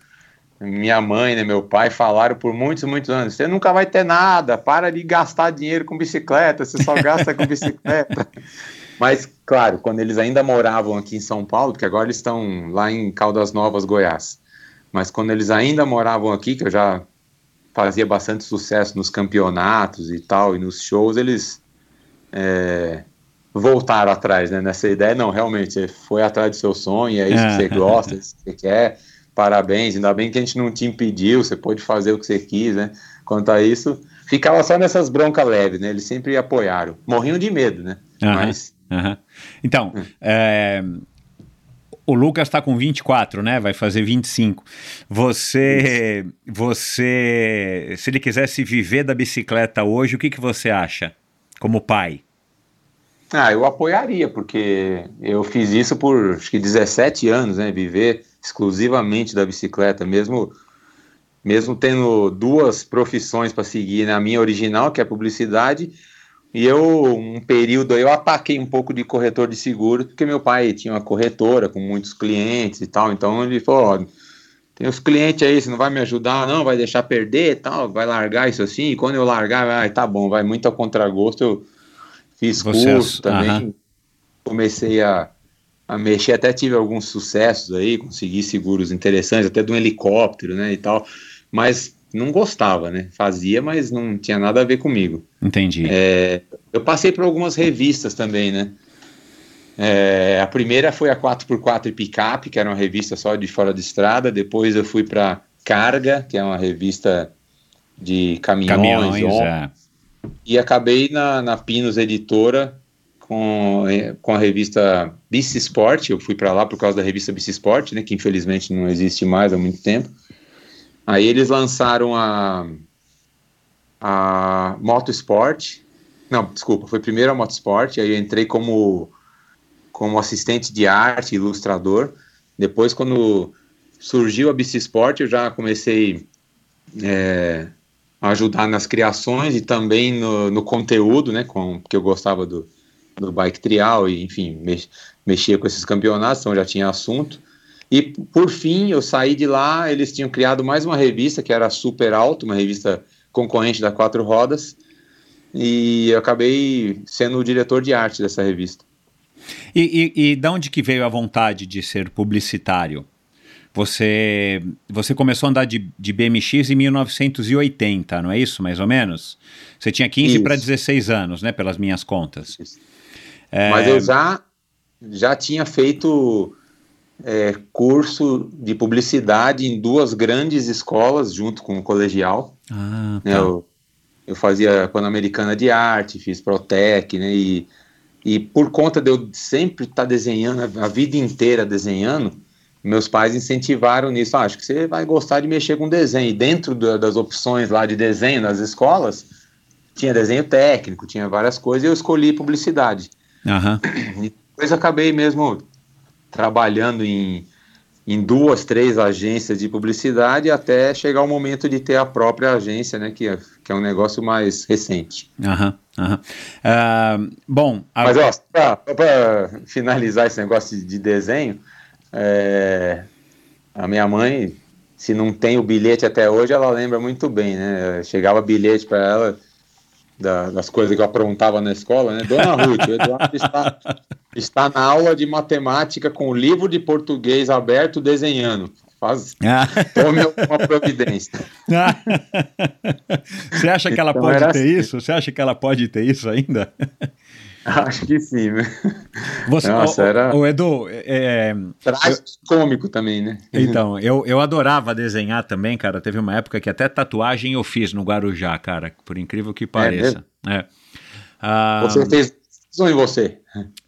minha mãe, né, meu pai falaram por muitos, muitos anos: você nunca vai ter nada, para de gastar dinheiro com bicicleta, você só gasta com bicicleta. Mas, claro, quando eles ainda moravam aqui em São Paulo, porque agora eles estão lá em Caldas Novas, Goiás. Mas quando eles ainda moravam aqui, que eu já fazia bastante sucesso nos campeonatos e tal, e nos shows, eles é, voltaram atrás, né? Nessa ideia, não, realmente, você foi atrás do seu sonho, é isso que você gosta, é isso que você quer, parabéns, ainda bem que a gente não te impediu, você pôde fazer o que você quis, né? Quanto a isso, ficava só nessas broncas leves, né? Eles sempre apoiaram. Morriam de medo, né? Aham. Mas Aham. Então, Hum. é, o Lucas está com 24, né? Vai fazer 25. Você, você, se ele quisesse viver da bicicleta hoje, o que, que você acha? Como pai? Ah, eu apoiaria, porque eu fiz isso por acho que 17 anos, né? Viver exclusivamente da bicicleta, mesmo mesmo tendo duas profissões para seguir, na né? minha original, que é publicidade, e eu, um período, eu apaquei um pouco de corretor de seguro, porque meu pai tinha uma corretora com muitos clientes e tal, então ele falou, ó, tem os clientes aí, você não vai me ajudar, não, vai deixar perder e tal, vai largar isso assim, e quando eu largar, vai, tá bom, vai muito ao contragosto, eu fiz Você curso também, comecei a, a mexer, até tive alguns sucessos aí, consegui seguros interessantes, até de um helicóptero, né, e tal, mas não gostava, né? Fazia, mas não tinha nada a ver comigo. Entendi. É, eu passei por algumas revistas também, né? É, a primeira foi a 4x4 Picape, que era uma revista só de fora de estrada. Depois eu fui para Carga, que é uma revista de caminhões. caminhões é. E acabei na, na Pinos Editora com, é, com a revista Bici Sport. Eu fui para lá por causa da revista Bici Sport, né, que infelizmente não existe mais há muito tempo. Aí eles lançaram a, a Motosport. Não, desculpa, foi primeiro a Motosport, aí eu entrei como, como assistente de arte, ilustrador. Depois, quando surgiu a BC Sport, eu já comecei é, a ajudar nas criações e também no, no conteúdo, né, com, porque eu gostava do, do bike trial e, enfim, mex, mexia com esses campeonatos, então já tinha assunto. E por fim, eu saí de lá, eles tinham criado mais uma revista que era Super Alto, uma revista concorrente da Quatro Rodas, e eu acabei sendo o diretor de arte dessa revista. E, e, e de onde que veio a vontade de ser publicitário? Você, você começou a andar de, de BMX em 1980, não é isso, mais ou menos? Você tinha 15 para 16 anos, né, pelas minhas contas. É... Mas eu já, já tinha feito é, curso de publicidade em duas grandes escolas, junto com o colegial. Ah, né, tá. eu, eu fazia Pan-Americana de Arte, fiz Protec, né? E, e por conta de eu sempre estar tá desenhando, a vida inteira desenhando, meus pais incentivaram nisso. Ah, acho que você vai gostar de mexer com desenho. E dentro da, das opções lá de desenho nas escolas, tinha desenho técnico, tinha várias coisas, e eu escolhi publicidade. Uhum. E depois acabei mesmo trabalhando em, em duas, três agências de publicidade até chegar o momento de ter a própria agência, né, que é, que é um negócio mais recente. Aham, aham. Uh, bom... A... Mas, ó, para finalizar esse negócio de desenho, é, a minha mãe, se não tem o bilhete até hoje, ela lembra muito bem, né? Chegava bilhete para ela da, das coisas que eu aprontava na escola, né? Dona Ruth, o Eduardo está, está na aula de matemática com o livro de português aberto desenhando. Faz, ah. tome uma providência. Você acha que ela então pode ter assim. isso? Você acha que ela pode ter isso ainda? Acho que sim, né? Você, Nossa, o, era... o Edu, é, é cômico também, né? Então, eu, eu adorava desenhar também, cara. Teve uma época que até tatuagem eu fiz no Guarujá, cara, por incrível que é pareça. É, ah, você fez ou em você?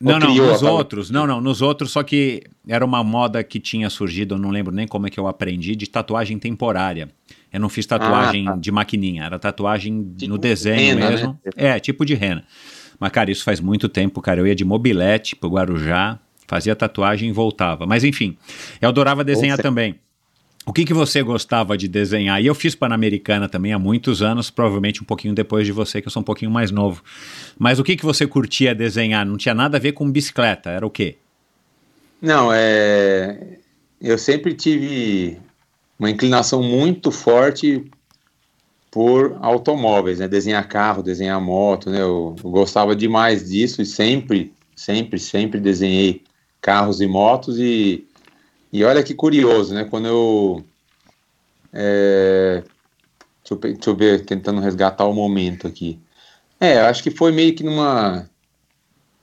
Não, não, nos outros. Não, não, nos outros, só que era uma moda que tinha surgido, eu não lembro nem como é que eu aprendi, de tatuagem temporária. Eu não fiz tatuagem ah, tá. de maquininha, era tatuagem tipo no desenho rena, mesmo. Né? É, tipo de rena. Mas, cara, isso faz muito tempo, cara. Eu ia de mobilete pro Guarujá, fazia tatuagem e voltava. Mas, enfim, eu adorava desenhar também. O que, que você gostava de desenhar? E eu fiz Pan-Americana também há muitos anos, provavelmente um pouquinho depois de você, que eu sou um pouquinho mais novo. Mas o que, que você curtia desenhar? Não tinha nada a ver com bicicleta, era o quê? Não, é... eu sempre tive uma inclinação muito forte por automóveis, né? Desenhar carro, desenhar moto, né? Eu, eu, gostava demais disso e sempre, sempre, sempre desenhei carros e motos e, e olha que curioso, né? Quando eu é, deixa, eu deixa eu ver, tentando resgatar o momento aqui. É, acho que foi meio que numa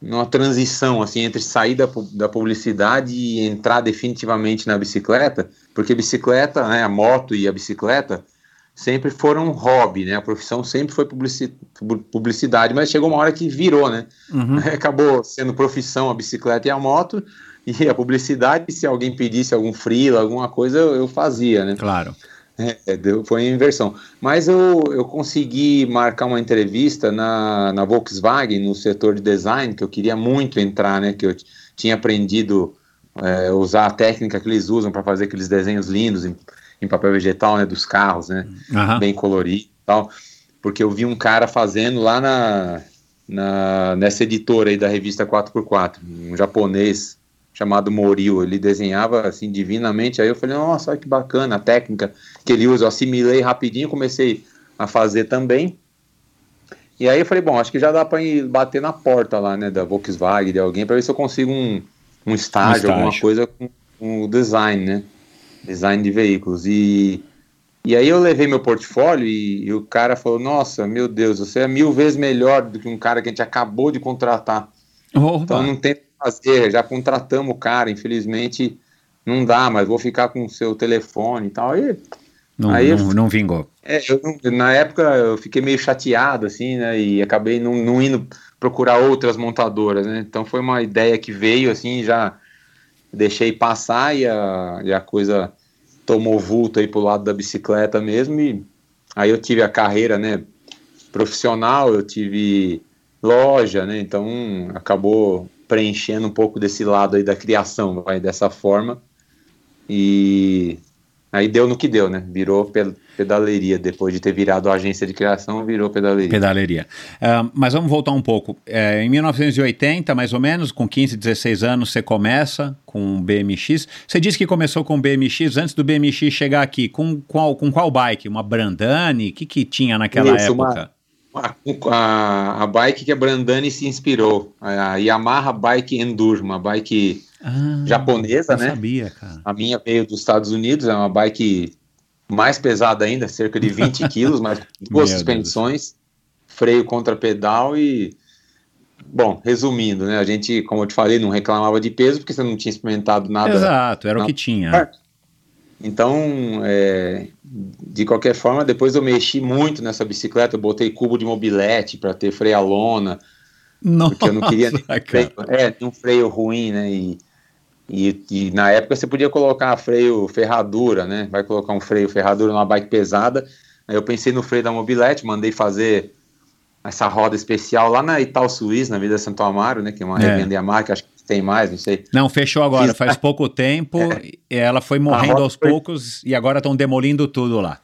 numa transição assim entre sair da, da publicidade e entrar definitivamente na bicicleta, porque bicicleta, né, a moto e a bicicleta sempre foram hobby, né? A profissão sempre foi publicidade, mas chegou uma hora que virou, né? Uhum. Acabou sendo profissão a bicicleta e a moto, e a publicidade, se alguém pedisse algum freela, alguma coisa, eu, fazia, né? Claro. É, é deu, foi inversão. Mas eu, eu consegui marcar uma entrevista na, na Volkswagen, no setor de design, que eu queria muito entrar, né? Que eu tinha aprendido é, usar a técnica que eles usam para fazer aqueles desenhos lindos em, papel vegetal, né, dos carros, né, uhum. bem colorido e tal, porque eu vi um cara fazendo lá na, na nessa editora aí da revista 4x4, um japonês chamado Moril, ele desenhava assim divinamente, aí eu falei, nossa, olha que bacana a técnica que ele usa, eu assimilei rapidinho, comecei a fazer também, e aí eu falei, bom, acho que já dá para ir bater na porta lá, né, da Volkswagen, de alguém, para ver se eu consigo um, um, estágio, um estágio, alguma coisa com, com o design, né, design de veículos, e... E aí eu levei meu portfólio e, e, o cara falou, nossa, meu Deus, você é mil vezes melhor do que um cara que a gente acabou de contratar. Opa. Então não tem fazer, já contratamos o cara, infelizmente não dá, mas vou ficar com o seu telefone e tal. Aí, não, aí não, não vingou. É, eu, na época eu fiquei meio chateado, assim, né, e acabei não, não indo procurar outras montadoras, né, então foi uma ideia que veio, assim, já deixei passar e a, e a coisa tomou vulto aí pro lado da bicicleta mesmo, e aí eu tive a carreira, né, profissional, eu tive loja, né, então acabou preenchendo um pouco desse lado aí da criação, vai dessa forma. E aí deu no que deu, né? Virou pedaleria. Depois de ter virado agência de criação, virou pedaleria. Pedaleria. Uh, mas vamos voltar um pouco. É, em 1980, mais ou menos, com 15, 16 anos, você começa com o BMX. Você disse que começou com o BMX antes do BMX chegar aqui. Com qual, com qual bike? Uma Brandani? O que, que tinha naquela Isso, época? Uma a, a, bike que a Brandani se inspirou, a Yamaha Bike Enduro, uma bike ah, japonesa, né? Sabia, cara. A minha veio dos Estados Unidos, é uma bike mais pesada ainda, cerca de 20 quilos, mas duas suspensões, Deus. freio contra pedal e Bom, resumindo, né? A gente, como eu te falei, não reclamava de peso porque você não tinha experimentado nada. Exato, era o que tinha. Então, é, de qualquer forma, depois eu mexi muito nessa bicicleta, eu botei cubo de mobilete para ter freio a lona, Nossa, porque eu não queria freio, é, um freio ruim, né? E, e, e, na época você podia colocar freio ferradura, né? Vai colocar um freio ferradura numa bike pesada. Aí eu pensei no freio da mobilete, mandei fazer essa roda especial lá na Ital Suíça, na Vida Santo Amaro, né? Que é uma é. revenda Yamaha, que acho que tem mais, não sei. Não, fechou agora, Fiz... faz pouco tempo, é. ela foi morrendo aos foi... poucos e agora estão demolindo tudo lá.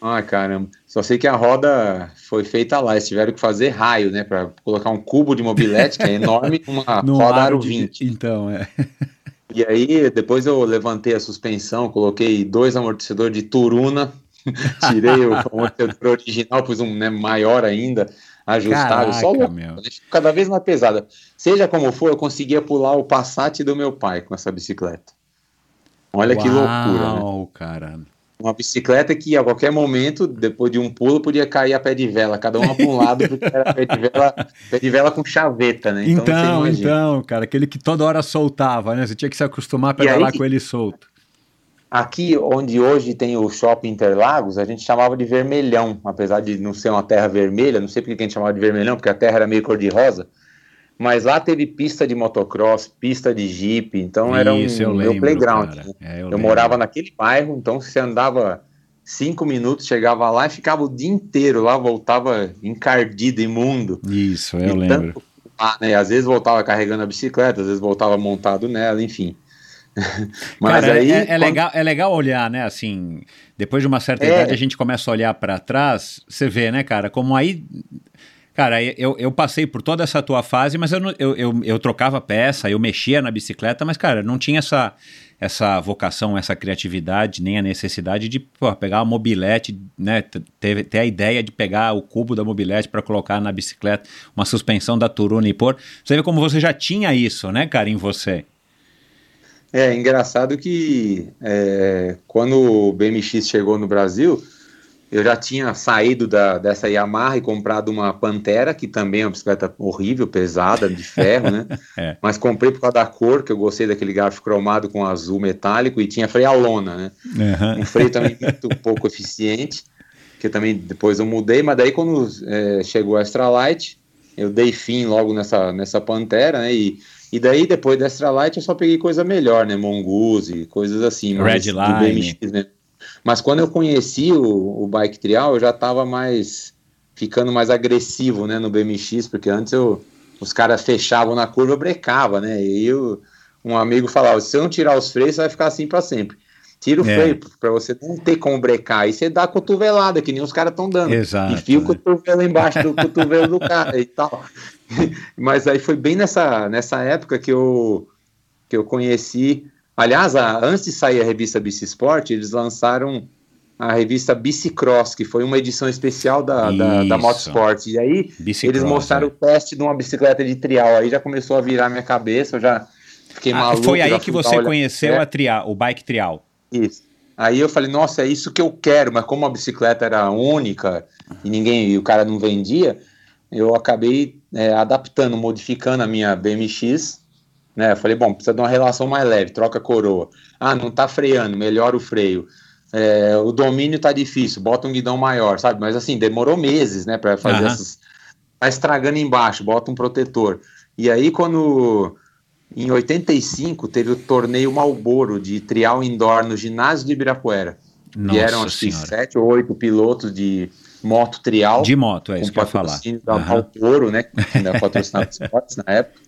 Ah, caramba. Só sei que a roda foi feita lá. Eles tiveram que fazer raio, né? Para colocar um cubo de mobilete, que é enorme, uma no roda aro 20. De... Então, é. E aí, depois eu levantei a suspensão, coloquei dois amortecedores de Turuna, tirei o amortecedor original, pus um né, maior ainda, ajustável, Caraca, só meu. cada vez mais pesada. Seja como for, eu conseguia pular o Passat do meu pai com essa bicicleta. Olha Uau, que loucura, né? cara. Uma bicicleta que a qualquer momento, depois de um pulo, podia cair a pé de vela, cada uma para um lado, porque era pé de vela, pé de vela com chaveta, né? Então, então, então, cara, aquele que toda hora soltava, né? Você tinha que se acostumar a pedalar aí, com ele solto. Aqui, onde hoje tem o Shopping Interlagos, a gente chamava de vermelhão, apesar de não ser uma terra vermelha, não sei porque a gente chamava de vermelhão, porque a terra era meio cor-de-rosa, mas lá teve pista de motocross, pista de jeep, então era um lembro, meu playground. Né? É, eu, eu morava naquele bairro, então você andava cinco minutos, chegava lá e ficava o dia inteiro lá, voltava encardido, imundo. Isso, eu e lembro. Tanto, né, às vezes voltava carregando a bicicleta, às vezes voltava montado nela, enfim. Mas Cara, aí. É, é quando... legal, é legal olhar, né? Assim, depois de uma certa é. idade, a gente começa a olhar para trás, você vê, né, cara, como aí. Cara, eu, eu passei por toda essa tua fase, mas eu, eu, eu, eu trocava peça, eu mexia na bicicleta, mas, cara, não tinha essa, essa vocação, essa criatividade, nem a necessidade de pô, pegar a mobilete, né? Ter, ter a ideia de pegar o cubo da mobilete para colocar na bicicleta, uma suspensão da Turuna e pôr. Você vê como você já tinha isso, né, cara, em você. É engraçado que é, quando o BMX chegou no Brasil, eu já tinha saído da, dessa Yamaha e comprado uma Pantera, que também é uma bicicleta horrível, pesada, de ferro, né? é. Mas comprei por causa da cor, que eu gostei daquele garfo cromado com azul metálico e tinha freio a lona, né? Uhum. Um freio também muito pouco eficiente, que também depois eu mudei, mas daí quando é, chegou a Extra Light, eu dei fim logo nessa, nessa Pantera, né? E e daí, depois da Extra Light, eu só peguei coisa melhor, né? Mongoose, coisas assim. Red Line. BMX, né? Mas quando eu conheci o, o Bike Trial, eu já tava mais... Ficando mais agressivo, né? No BMX, porque antes eu, os caras fechavam na curva, eu brecava, né? E eu, um amigo falava: se você não tirar os freios, você vai ficar assim para sempre. Tira o É. freio para você não ter como brecar. Aí você dá a cotovelada, que nem os caras estão dando. Exato, Enfia o né? cotovelo embaixo do cotovelo do cara e tal. Mas aí foi bem nessa, nessa época que eu, que eu conheci. Aliás, a- antes de sair a revista Bici Sport, eles lançaram a revista Bicicross, que foi uma edição especial da, da, da. Motorsport. E aí Bicicross, eles mostraram é. o teste de uma bicicleta de trial. Aí já começou a virar minha cabeça, eu já fiquei Ah, maluco. foi aí que você conheceu É. a trial, o bike trial. Isso. Aí eu falei, nossa, é isso que eu quero, mas como a bicicleta era única e ninguém, e o cara não vendia, eu acabei é, adaptando, modificando a minha BMX, né? Eu falei, bom, precisa de uma relação mais leve, troca a coroa. Ah, não tá freando, melhora o freio. É, o domínio tá difícil, bota um guidão maior, sabe? Mas assim, demorou meses, né, para fazer Aham. essas. Tá estragando embaixo, bota um protetor. E aí, quando em 85 teve o torneio Malboro de trial indoor no ginásio de Ibirapuera. Nossa e eram acho que sete ou oito pilotos de moto trial. De moto, é isso que eu ia falar. da Aham. Malboro, né? Que ainda patrocinava esportes na época.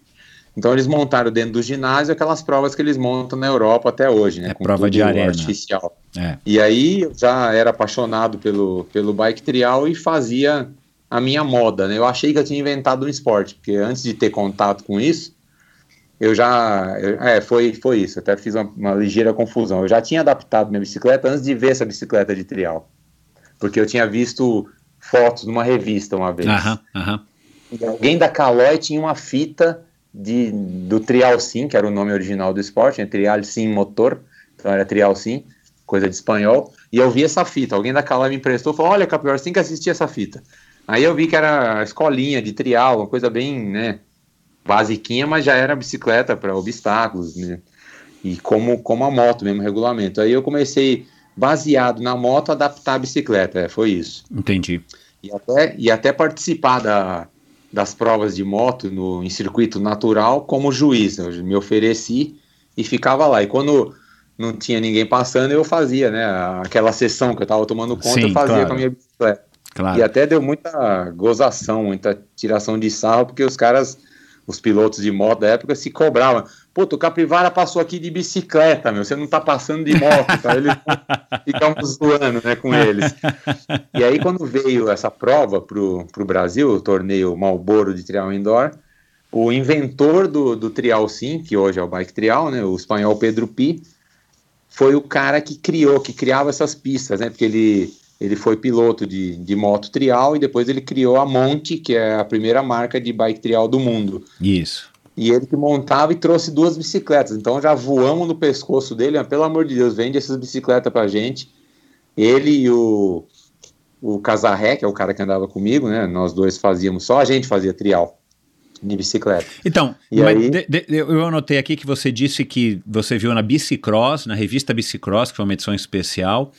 Então eles montaram dentro do ginásio aquelas provas que eles montam na Europa até hoje, né? É com prova de arena. artificial. É. E aí eu já era apaixonado pelo, pelo bike trial e fazia a minha moda, né? Eu achei que eu tinha inventado um esporte, porque antes de ter contato com isso, eu já. eu- é, foi, foi isso. Até fiz uma, uma ligeira confusão. Eu já tinha adaptado minha bicicleta antes de ver essa bicicleta de trial. Porque eu tinha visto fotos numa revista uma vez. Aham, aham. E alguém da Caloi tinha uma fita de, do Trial Sim, que era o nome original do esporte, né? Trial Sim Motor, então era Trial Sim, coisa de espanhol, e eu vi essa fita, alguém da Caloi me emprestou, falou, olha Capior, você tem que assistir essa fita. Aí eu vi que era a escolinha de trial, uma coisa bem, né, basiquinha, mas já era bicicleta para obstáculos, né, e como, como a moto mesmo, regulamento. Aí eu comecei, baseado na moto, adaptar a bicicleta, é, foi isso Entendi. e até, e até participar da, das provas de moto no, em circuito natural como juiz. Eu me ofereci e ficava lá. E quando não tinha ninguém passando, eu fazia, né? Aquela sessão que eu estava tomando conta, Sim, eu fazia claro. com a minha bicicleta. Claro. E até deu muita gozação, muita tiração de sarro, porque os caras, os pilotos de moto da época, se cobravam. Pô, o Capivara passou aqui de bicicleta, meu, você não tá passando de moto, tá? Eles ficavam zoando, né, com eles. E aí, quando veio essa prova pro, pro Brasil, o torneio Malboro de Trial Indoor, o inventor do, do Trial Sim, que hoje é o Bike Trial, né, o espanhol Pedro Pi, foi o cara que criou, que criava essas pistas, né, porque ele, ele foi piloto de, de moto trial e depois ele criou a Monte, que é a primeira marca de bike trial do mundo. Isso. E ele que montava e trouxe duas bicicletas. Então já voamos no pescoço dele, ah, pelo amor de Deus, vende essas bicicletas pra gente. Ele e o, o Casarré, que é o cara que andava comigo, né? Nós dois fazíamos, só a gente fazia trial de bicicleta. Então, aí- de- de- eu anotei aqui que você disse que você viu na Bicicross, na revista Bicicross, que foi uma edição especial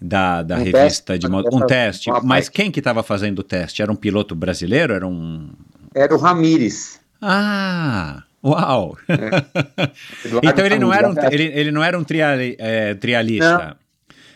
da, da Um revista teste, de moto. Um teste. Mas quem que estava fazendo o teste? Era um piloto brasileiro? Era um. Era o Ramires. Ah! Uau! Eduardo então ele não era um, ele, ele não era um triali- é, trialista.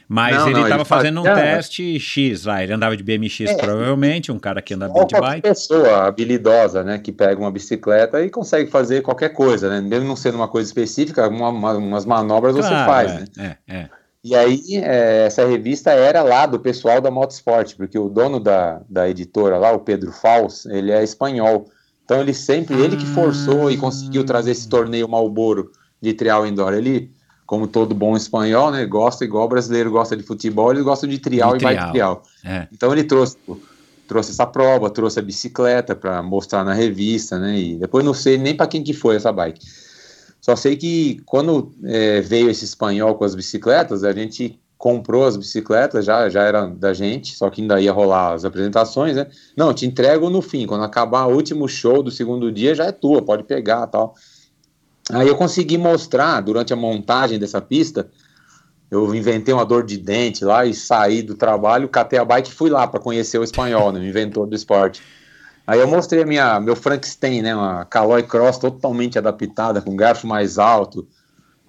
Mas Não, ele não, estava fazendo um teste X lá. Ele andava de BMX, É. provavelmente, um cara que anda bem Ou de bike. pessoa habilidosa, né, que pega uma bicicleta e consegue fazer qualquer coisa, né? Mesmo não sendo uma coisa específica, uma- uma- umas manobras você Claro, faz, é, né? é, é. E aí, é, essa revista era lá do pessoal da Motorsport, porque o dono da, da editora lá, o Pedro Faus, ele é espanhol. Então ele sempre, ele que forçou e conseguiu trazer esse torneio Malboro de trial indoor. Ele, como todo bom espanhol, né, gosta igual o brasileiro gosta de futebol, eles gostam de trial De e bike trial. trial. é. Então ele trouxe, trouxe essa prova, trouxe a bicicleta para mostrar na revista, né? E depois não sei nem para quem que foi essa bike. Só sei que quando é, veio esse espanhol com as bicicletas, a gente comprou as bicicletas, já, já era da gente, só que ainda ia rolar as apresentações, né? Não, te entrego no fim, quando acabar o último show do segundo dia, já é tua, pode pegar tal. Aí eu consegui mostrar, durante a montagem dessa pista, eu inventei uma dor de dente lá e saí do trabalho, catei a bike e fui lá para conhecer o espanhol, né, o inventor do esporte. Aí eu mostrei a minha, meu Frankenstein, né, uma Caloi Cross totalmente adaptada, com garfo mais alto,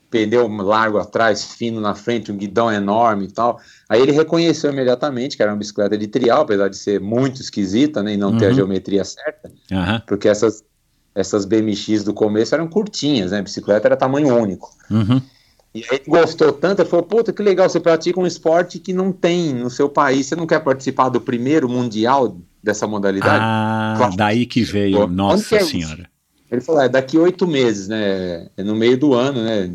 pneu largo atrás, fino na frente, um guidão enorme e tal. Aí ele reconheceu imediatamente que era uma bicicleta de trial, apesar de ser muito esquisita né, e não ter a Uhum. geometria certa, Aham. porque essas, essas BMX do começo eram curtinhas, né? A bicicleta era tamanho único. Uhum. E aí ele gostou tanto, ele falou, puta, que legal, você pratica um esporte que não tem no seu país, você não quer participar do primeiro mundial dessa modalidade? Ah, Claro. daí que veio, nossa que é isso? senhora. Ele falou, é daqui oito meses, né? É no meio do ano, né?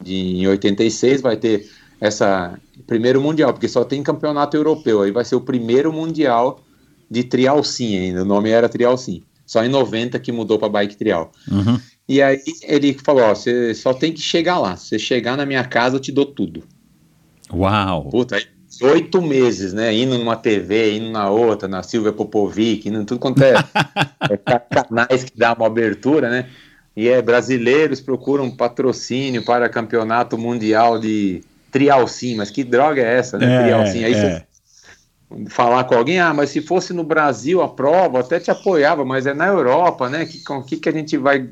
De, em 86 vai ter essa primeiro mundial, porque só tem campeonato europeu. Aí vai ser o primeiro mundial de trialsim ainda. O nome era trialsim. Só em 90 que mudou para bike trial. Uhum. E aí ele falou, ó, você só tem que chegar lá. Se você chegar na minha casa, eu te dou tudo. Uau. Puta, aí oito meses, né? Indo numa TV, indo na outra, na Silvia Popovic, indo em tudo quanto é, é ca- canais que dá uma abertura, né? E é brasileiros procuram patrocínio para campeonato mundial de trialsim, mas que droga é essa, né? trialsim. Aí é. você falar com alguém, ah, mas se fosse no Brasil a prova, até te apoiava, mas é na Europa, né? Que, com- o que, que a gente vai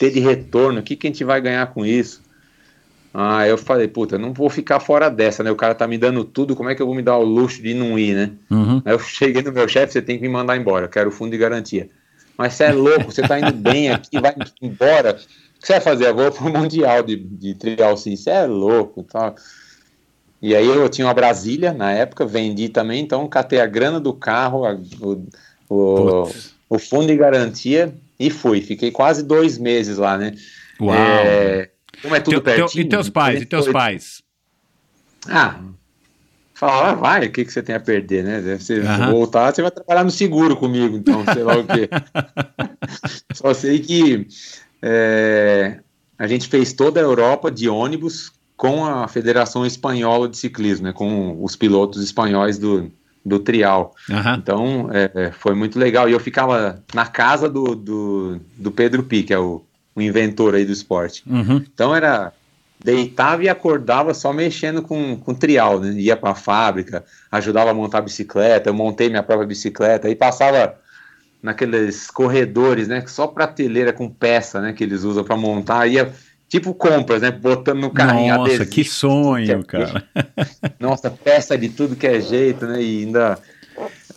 ter de retorno? O que, que a gente vai ganhar com isso? Ah, eu falei, puta, não vou ficar fora dessa, né? O cara tá me dando tudo, como é que eu vou me dar o luxo de não ir, né? Uhum. Aí eu cheguei no meu chefe, você tem que me mandar embora, eu quero o fundo de garantia. Mas você é louco, você tá indo bem aqui, vai embora. O que você vai fazer? Eu vou pro Mundial de, de trial sim, você é louco tal. E aí eu tinha uma Brasília na época, vendi também, então catei a grana do carro, a- o, o, o fundo de garantia e fui. Fiquei quase dois meses lá, né? Uau. É, como é tudo Teu- teu- pertinho. e teus pais? E teus 48. pais? Ah, fala, ah, vai, o que, que você tem a perder, né? Deve ser, Aham. voltar, você vai trabalhar no seguro comigo, então, sei lá o quê. Só sei que é, a gente fez toda a Europa de ônibus com a Federação Espanhola de Ciclismo, né, com os pilotos espanhóis do, do trial. Aham. Então, é, é, foi muito legal. E eu ficava na casa do, do, do Pedro Pi, que é o, o inventor aí do esporte. Uhum. Então era deitava e acordava só mexendo com, com trial, né? Ia para a fábrica, ajudava a montar bicicleta, eu montei minha própria bicicleta e passava naqueles corredores, né? Só prateleira com peça, né? Que eles usam para montar, ia tipo compras, né? Botando no carrinho Nossa, adesivo, que sonho, que- cara. nossa, peça de tudo que é jeito, né? E ainda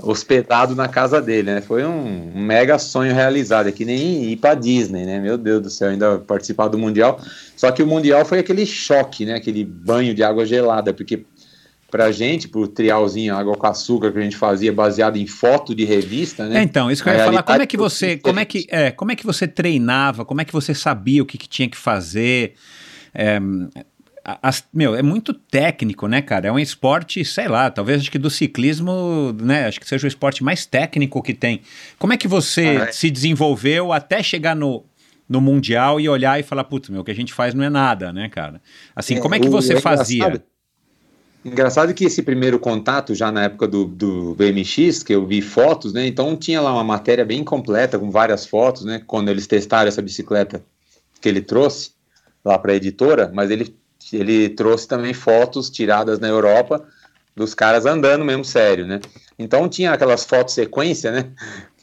hospedado na casa dele, né? Foi um, mega sonho realizado, é que nem ir pra Disney, né? Meu Deus do céu, ainda participar do Mundial. Só que o Mundial foi aquele choque, né? Aquele banho de água gelada, porque pra gente, pro trialzinho, água com açúcar que a gente fazia baseado em foto de revista, né? É, então, isso que eu ia falar, como é que você, como é que, é, como é que você treinava, como é que você sabia o que, que tinha que fazer? É, as- meu, é muito técnico, né, cara? É um esporte, sei lá, talvez acho que do ciclismo, né? Acho que seja o esporte mais técnico que tem. Como é que você Ah, é. se desenvolveu até chegar no, no Mundial e olhar e falar, putz, meu, o que a gente faz não é nada, né, cara? Assim, como é que você é fazia? engraçado- Engraçado que esse primeiro contato, já na época do, do BMX, que eu vi fotos, né? Então tinha lá uma matéria bem completa, com várias fotos, né? Quando eles testaram essa bicicleta que ele trouxe lá para a editora, mas ele, ele trouxe também fotos tiradas na Europa dos caras andando mesmo sério, né? Então tinha aquelas fotos sequência, né?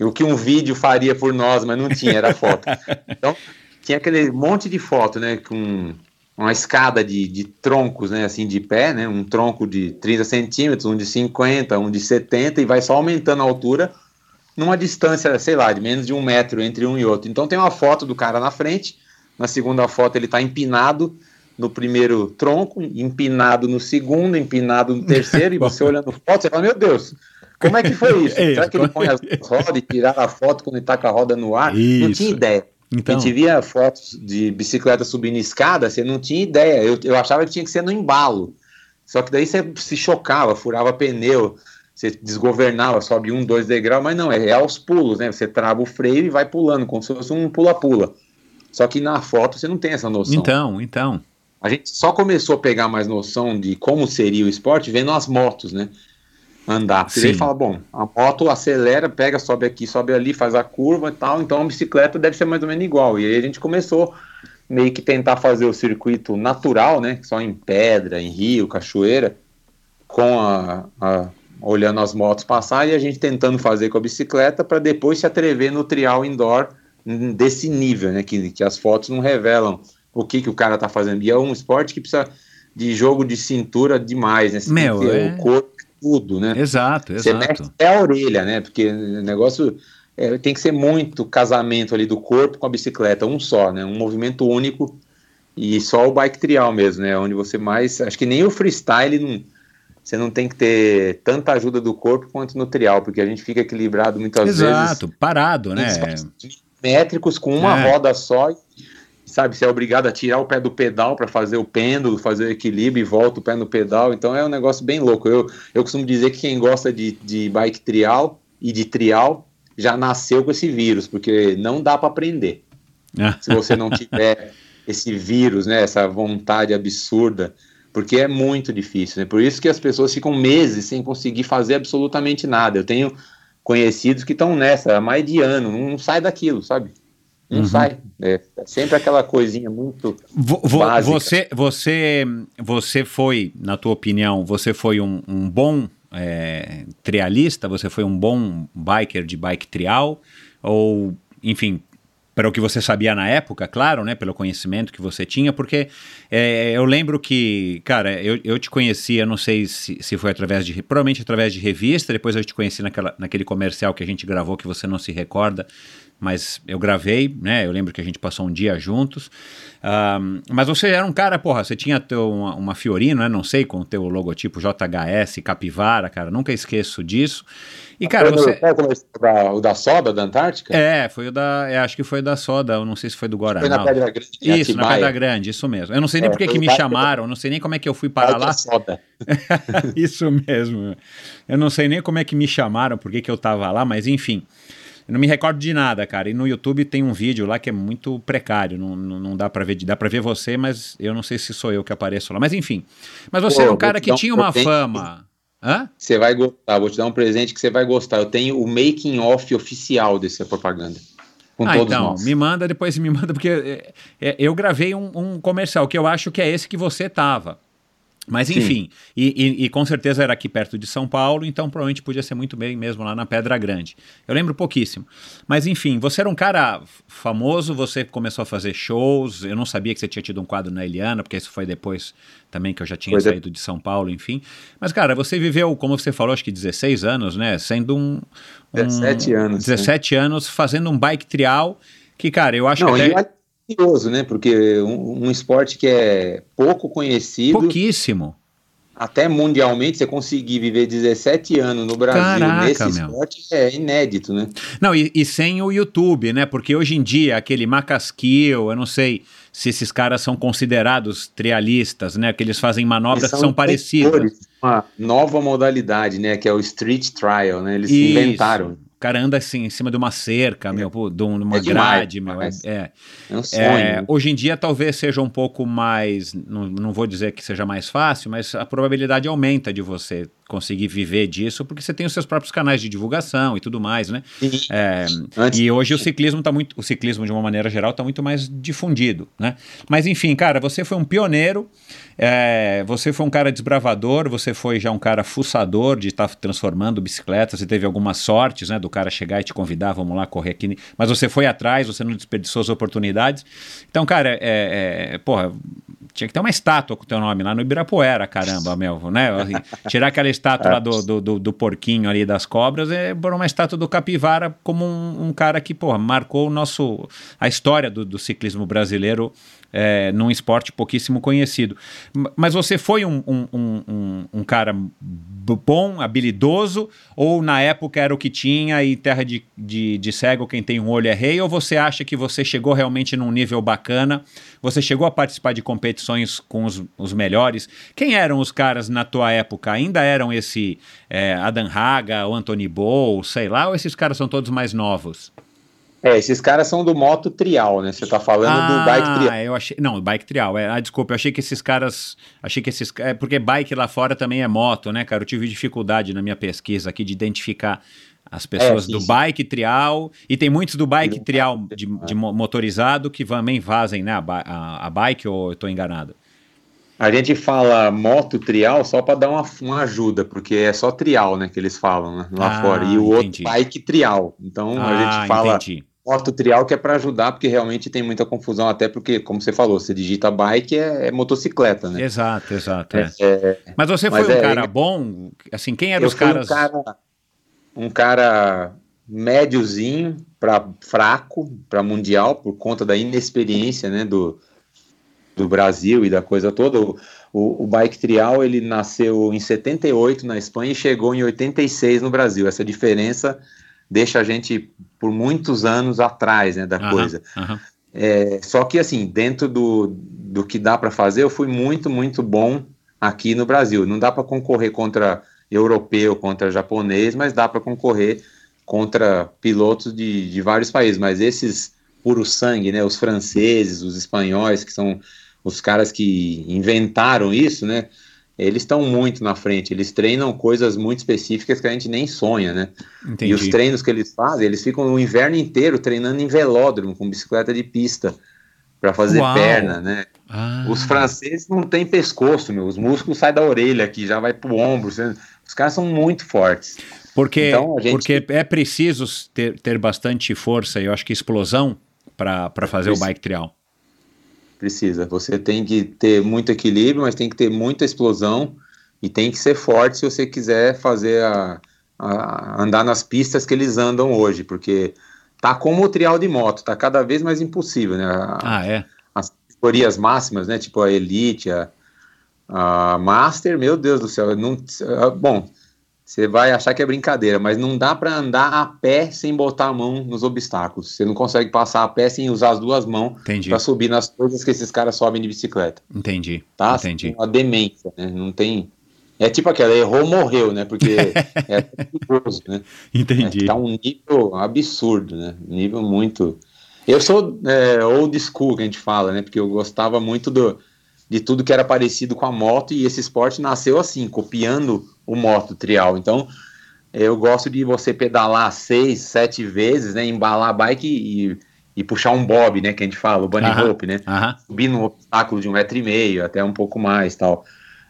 O que um vídeo faria por nós, mas não tinha, era foto. Então tinha aquele monte de foto, né? Com uma escada de, de troncos, né, assim, de pé, né, um tronco de 30 centímetros, um de 50, um de 70, e vai só aumentando a altura numa distância, sei lá, de menos de um metro entre um e outro. Então tem uma foto do cara na frente, na segunda foto ele está empinado no primeiro tronco, empinado no segundo, empinado no terceiro, e você olhando foto, você fala, meu Deus, como é que foi isso? É, Será que ele põe as rodas e tirar a foto quando ele tá com a roda no ar? Não Isso. tinha ideia. Então, A gente via fotos de bicicleta subindo escada, você não tinha ideia. Eu, eu achava que tinha que ser no embalo. Só que daí você se chocava, furava pneu, você desgovernava, sobe um, dois degraus, mas não, é, é aos pulos, né? Você trava o freio e vai pulando, como se fosse um pula-pula. Só que na foto você não tem essa noção. então, então. A gente só começou a pegar mais noção de como seria o esporte vendo as motos, né? Andar. Porque Sim. daí fala, bom, a moto acelera, pega, sobe aqui, sobe ali, faz a curva e tal, então a bicicleta deve ser mais ou menos igual. E aí a gente começou meio que tentar fazer o circuito natural, né? Só em pedra, em rio, cachoeira, com a, a- olhando as motos passar e a gente tentando fazer com a bicicleta para depois se atrever no trial indoor desse nível, né? Que, que as fotos não revelam o que, que o cara tá fazendo. E é um esporte que precisa de jogo de cintura demais, né? Você tem Meu, que ter é- o corpo, tudo, né? Exato, Você exato. mexe até a orelha, né? Porque o negócio é, tem que ser muito casamento ali do corpo com a bicicleta, um só, né? Um movimento único e só o bike trial mesmo, né? Onde você mais, acho que nem o freestyle não, você não tem que ter tanta ajuda do corpo quanto no trial, porque a gente fica equilibrado muitas Exato, vezes. Exato, parado, né? Métricos com uma é. roda só, sabe? Você é obrigado a tirar o pé do pedal para fazer o pêndulo, fazer o equilíbrio e volta o pé no pedal. Então é um negócio bem louco. Eu, eu costumo dizer que quem gosta de, de bike trial e de trial já nasceu com esse vírus, porque não dá para aprender. Ah. Se você não tiver esse vírus, né, essa vontade absurda, porque é muito difícil. Né? Por isso que as pessoas ficam meses sem conseguir fazer absolutamente nada. Eu tenho conhecidos que estão nessa há mais de ano, não sai daquilo, sabe? Não uhum. sai. É, é sempre aquela coisinha muito. Vo, vo, você, você, você foi, na tua opinião, você foi um, um bom é, trialista? Você foi um bom biker de bike trial? Ou, enfim, para o que você sabia na época, claro, né? Pelo conhecimento que você tinha, porque é, eu lembro que, cara, eu, eu te conhecia, não sei se, se foi através de, provavelmente através de revista, depois eu te conheci naquela, naquele comercial que a gente gravou que você não se recorda, mas eu gravei, né? Eu lembro que a gente passou um dia juntos. Um, mas você era um cara, porra, você tinha teu, uma, uma Fiorino, né? Não sei, com o teu logotipo JHS, Capivara, cara, nunca esqueço disso. E, cara, foi você. O da, o da soda da Antártica? É, foi o da. É, acho que foi da soda, eu não sei se foi do Guaraná. Foi na Pedra Grande. Isso, na Pedra Grande, isso mesmo. Eu não sei nem é, por que me chamaram, não sei nem como é que eu fui parar lá. Soda. isso mesmo. Eu não sei nem como é que me chamaram, por que, que eu tava lá, mas enfim. Eu não me recordo de nada, cara. E no YouTube tem um vídeo lá que é muito precário. Não, não, não dá para ver. Dá para ver você, mas eu não sei se sou eu que apareço lá. Mas enfim. Mas você Pô, é um cara que tinha um uma fama. Hã? Você vai gostar, vou te dar um presente que você vai gostar. Eu tenho o making off oficial dessa propaganda. Com ah, todos então, nós. me manda, depois me manda, porque é, é, eu gravei um, um, comercial que eu acho que é esse que você tava. Mas enfim, e, e, e, com certeza era aqui perto de São Paulo, então provavelmente podia ser muito bem mesmo lá na Pedra Grande. Eu lembro pouquíssimo. Mas enfim, você era um cara famoso, você começou a fazer shows, eu não sabia que você tinha tido um quadro na Eliana, porque isso foi depois também que eu já tinha foi saído de... São Paulo, enfim. Mas cara, você viveu, como você falou, acho que 16 anos, né? Sendo um... um 17 anos. 17 sim. anos fazendo um bike trial, que cara, eu acho não, que até curioso, né? Porque um, um, esporte que é pouco conhecido. Pouquíssimo. Até mundialmente, você conseguir viver 17 anos no Brasil Caraca, nesse meu. esporte é inédito, né? Não, e, e, sem o YouTube, né? Porque hoje em dia, aquele Macaskill, eu não sei se esses caras são considerados trialistas, né? Que eles fazem manobras são que são parecidas. Uma nova modalidade, né? Que é o Street Trial, né? Eles Isso. inventaram cara anda assim em cima de uma cerca, é. meu, de uma é grade, meu. É, é, é um sonho. É, hoje em dia talvez seja um pouco mais, não, não vou dizer que seja mais fácil, mas a probabilidade aumenta de você conseguir viver disso, porque você tem os seus próprios canais de divulgação e tudo mais, né? É, e hoje o ciclismo tá muito, o ciclismo de uma maneira geral está muito mais difundido, né? Mas enfim, cara, você foi um pioneiro, é, você foi um cara desbravador, você foi já um cara fuçador de estar tá transformando bicicletas, você teve algumas sortes, né, do cara chegar e te convidar, vamos lá correr aqui, mas você foi atrás, você não desperdiçou as oportunidades. Então, cara, é, é porra, tinha que ter uma estátua com o teu nome lá no Ibirapuera, caramba, meu, né? Tirar aquela estátua lá do, do, do, do, porquinho ali das cobras é por uma estátua do Capivara como um, um cara que, porra, marcou o nosso, a história do, do ciclismo brasileiro é, num esporte pouquíssimo conhecido. Mas você foi um, um, um, um, cara bom, habilidoso, ou na época era o que tinha e terra de, de, de, cego, quem tem um olho é rei, ou você acha que você chegou realmente num nível bacana, você chegou a participar de competições com os, os melhores? Quem eram os caras na tua época? Ainda eram esse é, Adam Haga, o Anthony Bow, sei lá, ou esses caras são todos mais novos? É, esses caras são do moto trial, né? Você tá falando ah, do bike trial. eu achei. Não, bike trial. É, ah, desculpa, eu achei que esses caras. Achei que esses. É, porque bike lá fora também é moto, né, cara? Eu tive dificuldade na minha pesquisa aqui de identificar as pessoas é, do bike trial. E tem muitos do bike trial de, de motorizado que também vazem, né? A, a, a bike, ou eu tô enganado? A gente fala moto trial só para dar uma, uma ajuda, porque é só trial, né, que eles falam né, lá ah, fora. E o entendi. outro bike trial. Então ah, a gente fala entendi moto trial que é para ajudar, porque realmente tem muita confusão, até porque, como você falou, você digita bike é, é motocicleta, né? Exato, exato. É. É, mas você foi mas um é, cara bom? Assim, quem eram os caras? Um cara, um cara médiozinho para fraco para mundial por conta da inexperiência, né, do, do Brasil e da coisa toda. O, o, o, bike trial ele nasceu em 78 na Espanha e chegou em 86 no Brasil. Essa diferença deixa a gente por muitos anos atrás, né, da coisa. É, só que assim, dentro do, do que dá para fazer, eu fui muito, muito bom aqui no Brasil. Não dá para concorrer contra europeu, contra japonês, mas dá para concorrer contra pilotos de, de vários países. Mas esses puro sangue, né, os franceses, os espanhóis, que são os caras que inventaram isso, né? Eles estão muito na frente, eles treinam coisas muito específicas que a gente nem sonha, né? Entendi. E os treinos que eles fazem, eles ficam o inverno inteiro treinando em velódromo, com bicicleta de pista, para fazer Uau. perna, né? Ah. Os franceses não têm pescoço, meu, os músculos saem da orelha aqui, já vai pro ombro, os caras são muito fortes. Porque, então, gente... porque é preciso ter, ter bastante força e eu acho que explosão para fazer Preciso. o bike trial. Precisa. Você tem que ter muito equilíbrio, mas tem que ter muita explosão e tem que ser forte se você quiser fazer a, a andar nas pistas que eles andam hoje, porque tá como o trial de moto, tá cada vez mais impossível, né? A, ah, é? As categorias máximas, né? Tipo a Elite, a, a Master, meu Deus do céu, não, bom, você vai achar que é brincadeira, mas não dá para andar a pé sem botar a mão nos obstáculos. Você não consegue passar a pé sem usar as duas mãos para subir nas coisas que esses caras sobem de bicicleta. Entendi. Tá? Entendi. Uma demência, né? Não tem. É tipo aquela, errou, morreu, né? Porque é perigoso, né? Entendi. É, tá um nível absurdo, né? Nível muito. Eu sou é, old school, que a gente fala, né? Porque eu gostava muito do, de tudo que era parecido com a moto e esse esporte nasceu assim, copiando o moto trial. Então, eu gosto de você pedalar seis, sete vezes, né, embalar a bike e, e puxar um bob, né, que a gente fala, o bunny uh -huh. né, uh -huh. subir num obstáculo de um metro e meio, até um pouco mais, tal.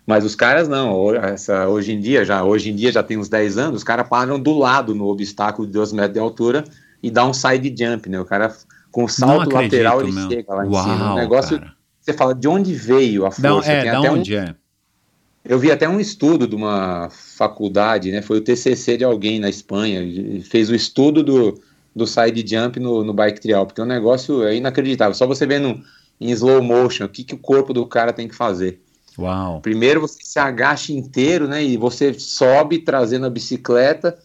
Mas os caras não, essa, hoje em dia já, hoje em dia já tem uns 10 anos, os caras param do lado no obstáculo de 2 metros de altura e dá um side jump, né? O cara com o salto acredito, lateral ele meu. chega lá em Uau, cima. Um negócio cara você fala de onde veio a força. Não, é, Tem até onde um, é. Eu vi até um estudo de uma faculdade, né? Foi o TCC de alguém na Espanha, fez o estudo do, do side jump no, no bike trial, porque o negócio é inacreditável. Só você vendo em slow motion o que, que o corpo do cara tem que fazer. Uau. Primeiro você se agacha inteiro, né? E você sobe trazendo a bicicleta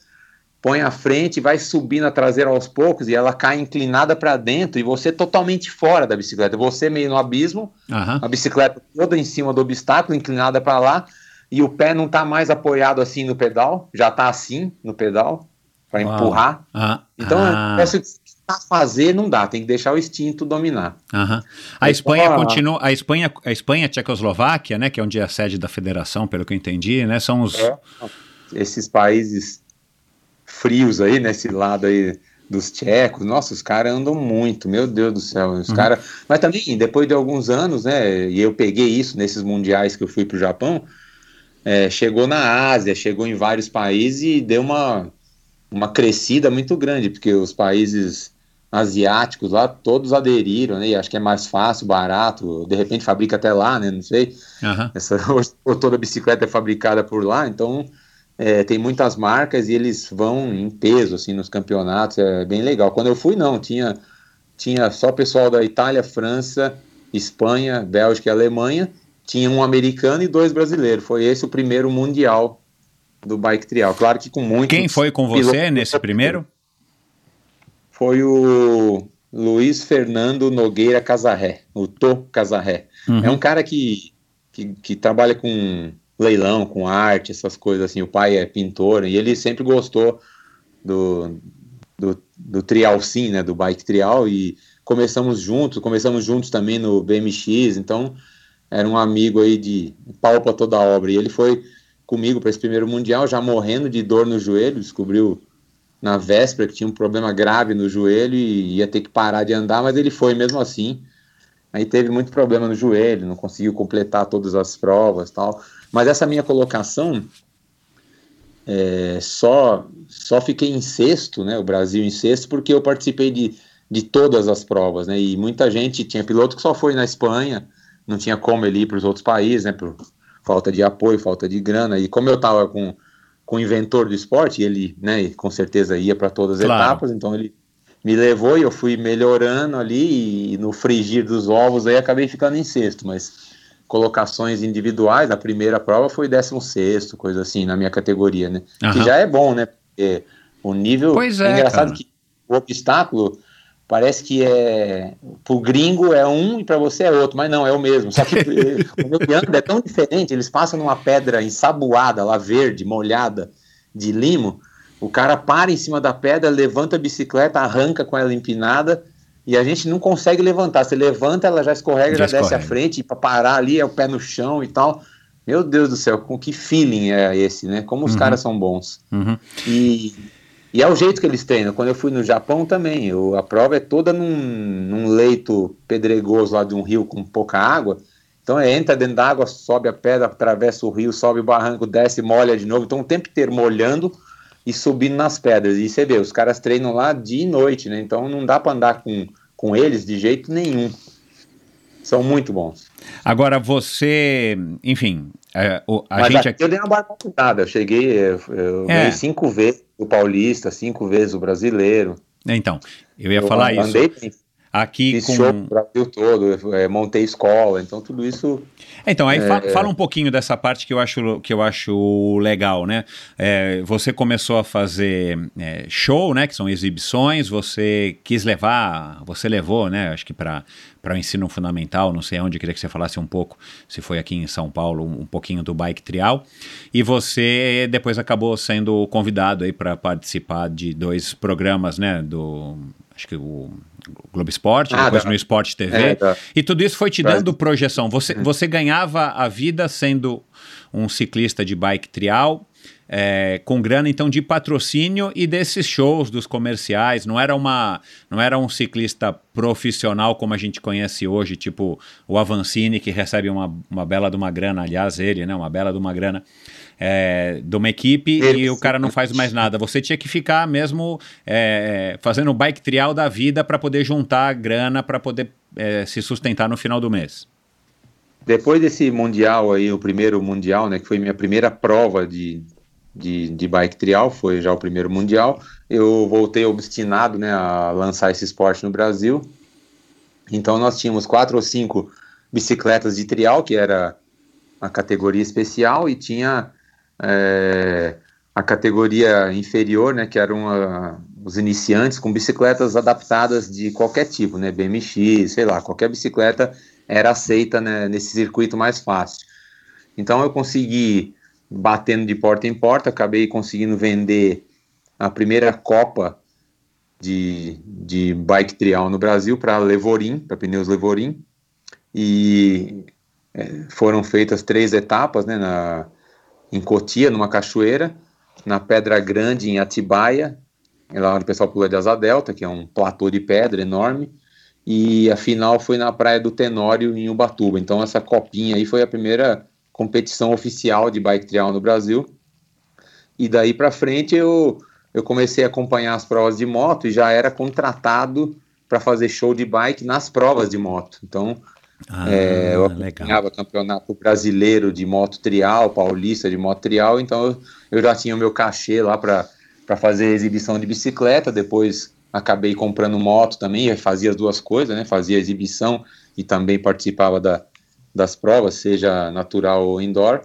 põe à frente, vai subindo a traseira aos poucos e ela cai inclinada para dentro e você totalmente fora da bicicleta. Você meio no abismo, uhum. a bicicleta toda em cima do obstáculo, inclinada para lá e o pé não está mais apoiado assim no pedal, já está assim no pedal para empurrar. Uhum. Então, ah. essa fazer não dá, tem que deixar o instinto dominar. Uhum. A Espanha a... continua, a Espanha, a Espanha, a Tchecoslováquia, né, que é onde é a sede da federação, pelo que eu entendi, né, são os é, esses países frios aí, nesse lado aí dos tchecos, nossa, os caras andam muito, meu Deus do céu, os uhum. caras, mas também, depois de alguns anos, né, e eu peguei isso nesses mundiais que eu fui pro Japão, é, chegou na Ásia, chegou em vários países e deu uma, uma crescida muito grande, porque os países asiáticos lá, todos aderiram, né, e acho que é mais fácil, barato, de repente fabrica até lá, né, não sei, uhum. Essa, toda bicicleta é fabricada por lá, então é, tem muitas marcas e eles vão em peso assim nos campeonatos, é bem legal. Quando eu fui, não, tinha, tinha só pessoal da Itália, França, Espanha, Bélgica e Alemanha, tinha um americano e dois brasileiros. Foi esse o primeiro mundial do bike trial. Claro que com muito. Quem foi com você nesse primeiro? Foi o Luiz Fernando Nogueira Casarré, o Tô Casarré. Uhum. É um cara que, que, que trabalha com leilão com arte, essas coisas assim. O pai é pintor e ele sempre gostou do, do, do trial sim, né, do bike trial e começamos juntos, começamos juntos também no BMX, então era um amigo aí de pau para toda a obra. E ele foi comigo para esse primeiro mundial, já morrendo de dor no joelho, descobriu na véspera que tinha um problema grave no joelho e ia ter que parar de andar, mas ele foi mesmo assim. Aí teve muito problema no joelho, não conseguiu completar todas as provas tal. Mas essa minha colocação é, só só fiquei em sexto, né? O Brasil em sexto, porque eu participei de, de todas as provas, né? E muita gente tinha piloto que só foi na Espanha, não tinha como ele ir para os outros países, né? Por falta de apoio, falta de grana. E como eu estava com com o inventor do esporte, ele, né, com certeza ia para todas as Claro. etapas, então ele me levou e eu fui melhorando ali e no frigir dos ovos aí acabei ficando em sexto, mas colocações individuais, na primeira prova foi décimo sexto, coisa assim, na minha categoria, né? Que Aham. já é bom, né? Porque o nível Pois é, engraçado cara. que o obstáculo parece que é pro gringo é um e para você é outro, mas não, é o mesmo. Só que o meu piano é tão diferente, eles passam numa pedra ensaboada, lá verde, molhada, de limo, o cara para em cima da pedra, levanta a bicicleta, arranca com ela empinada e a gente não consegue levantar. Você levanta, ela já escorrega, Já já, desce à escorrega. frente, e para parar ali é o pé no chão e tal. Meu Deus do céu, com que feeling é esse, né? Como os Uhum. caras são bons. Uhum. E, e é o jeito que eles treinam. Quando eu fui no Japão também, eu- a prova é toda num, num leito pedregoso lá de um rio com pouca água. Então é, entra dentro da água, sobe a pedra, atravessa o rio, sobe o barranco, desce, molha de novo. Então o tempo inteiro molhando e subindo nas pedras. E você vê, os caras treinam lá dia e noite, né? Então não dá para andar com, com eles de jeito nenhum. São muito bons. Agora você, enfim, é, o- a Mas gente aqui eu dei uma barbaridade. Eu cheguei, eu, eu É. ganhei cinco vezes o paulista, cinco vezes o brasileiro. Então, eu ia Eu falar isso. bem, Aqui fiz com. show no Brasil todo, é, montei escola, então tudo isso. Então, aí fa- É. fala um pouquinho dessa parte que eu acho, que eu acho legal, né? É, você começou a fazer é, show, né? Que são exibições, você quis levar, você levou, né? Acho que para o ensino fundamental, não sei onde, queria que você falasse um pouco, se foi aqui em São Paulo, um, um pouquinho do bike trial. E você depois acabou sendo convidado aí para participar de dois programas, né? Do. Acho que o Globo Esporte, Ah, depois da- no Esporte TV. É, da- E tudo isso foi te Brasil. dando projeção. Você, você ganhava a vida sendo um ciclista de bike trial, é, com grana então de patrocínio e desses shows dos comerciais. Não era uma, não era um ciclista profissional como a gente conhece hoje, tipo o Avancini que recebe uma, uma bela de uma grana, aliás ele, né, uma bela de uma grana. É, de uma equipe e o cara não faz mais nada. Você tinha que ficar mesmo é, fazendo o bike trial da vida para poder juntar a grana para poder é, se sustentar no final do mês. Depois desse mundial aí, o primeiro mundial, né, que foi minha primeira prova de, de, de bike trial, foi já o primeiro mundial, eu voltei obstinado, né, a lançar esse esporte no Brasil. Então nós tínhamos quatro ou cinco bicicletas de trial, que era a categoria especial, e tinha é, a categoria inferior, né, que eram a- os iniciantes com bicicletas adaptadas de qualquer tipo, né, BMX, sei lá, qualquer bicicleta era aceita né, nesse circuito mais fácil. Então eu consegui, batendo de porta em porta, acabei conseguindo vender a primeira Copa de, de bike trial no Brasil para Levorim, para pneus Levorim, e é, foram feitas três etapas, né, na, em Cotia, numa cachoeira, na Pedra Grande, em Atibaia, é lá onde o pessoal pula de Asa Delta, que é um platô de pedra enorme, e a final foi na Praia do Tenório, em Ubatuba. Então essa copinha aí foi a primeira competição oficial de bike trial no Brasil. E daí para frente eu, eu comecei a acompanhar as provas de moto e já era contratado para fazer show de bike nas provas de moto. Então Ah, é, eu acompanhava campeonato brasileiro de moto trial, paulista de moto trial, então eu, eu já tinha o meu cachê lá para fazer exibição de bicicleta, depois acabei comprando moto também, fazia as duas coisas, né? Fazia exibição e também participava da, das provas, seja natural ou indoor.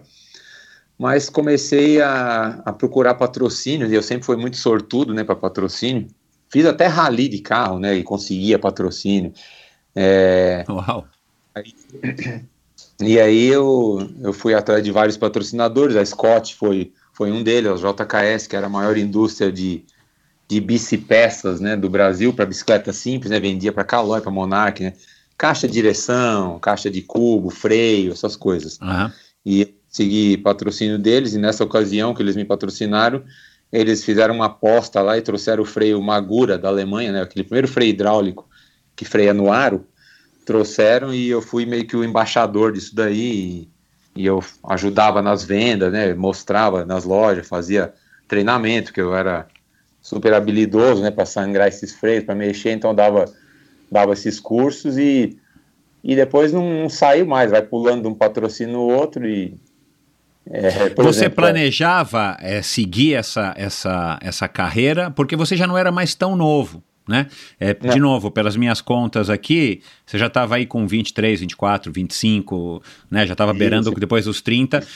Mas comecei a, a procurar patrocínio, e eu sempre fui muito sortudo, né, para patrocínio. Fiz até rally de carro, né, e conseguia patrocínio. É, Uau. E aí eu, eu fui atrás de vários patrocinadores, a Scott foi, foi um deles, a JKS, que era a maior indústria de, de bicipeças né, do Brasil para bicicleta simples, né, vendia para Caloi, para Monarch, né, caixa de direção, caixa de cubo, freio, essas coisas. Aham. E segui patrocínio deles, e nessa ocasião que eles me patrocinaram, eles fizeram uma aposta lá e trouxeram o freio Magura da Alemanha, né, aquele primeiro freio hidráulico que freia no aro, trouxeram e eu fui meio que o embaixador disso daí e, e eu ajudava nas vendas, né, mostrava nas lojas, fazia treinamento, que eu era super habilidoso, né, para sangrar esses freios, para mexer, então dava dava esses cursos e e depois não, não saiu mais, vai pulando de um patrocínio no outro e É, Você exemplo, planejava é, seguir essa, essa, essa carreira? Porque você já não era mais tão novo, né? É, de Não. novo, pelas minhas contas aqui, você já estava aí com 23, 24, 25, né? Já estava beirando depois dos 30.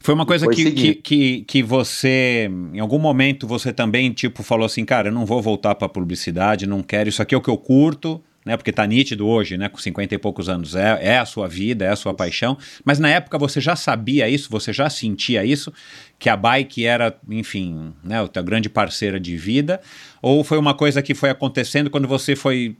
Foi uma coisa que, que, que, que você, em algum momento, você também, tipo, falou assim, cara, eu não vou voltar para publicidade, não quero, isso aqui é o que eu curto, né? Porque tá nítido hoje, né? Com 50 e poucos anos, é, é a sua vida, é a sua paixão. Mas na época você já sabia isso, você já sentia isso, que a bike era, enfim, né? A grande parceira de vida, ou foi uma coisa que foi acontecendo quando você foi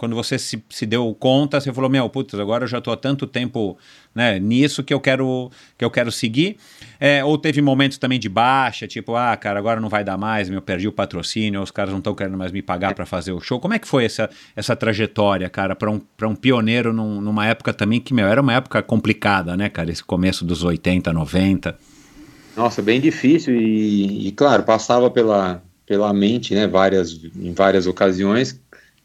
quando você se, se deu conta, você falou, meu, putz, agora eu já estou há tanto tempo né, nisso que eu quero que eu quero seguir. É, ou teve momentos também de baixa, tipo, ah, cara, agora não vai dar mais, eu perdi o patrocínio, os caras não estão querendo mais me pagar para fazer o show. Como é que foi essa, essa trajetória, cara, para um, um pioneiro num- numa época também que, meu, era uma época complicada, né, cara, esse começo dos 80, 90. Nossa, bem difícil e, e, claro, passava pela, pela mente, né, várias, em várias ocasiões,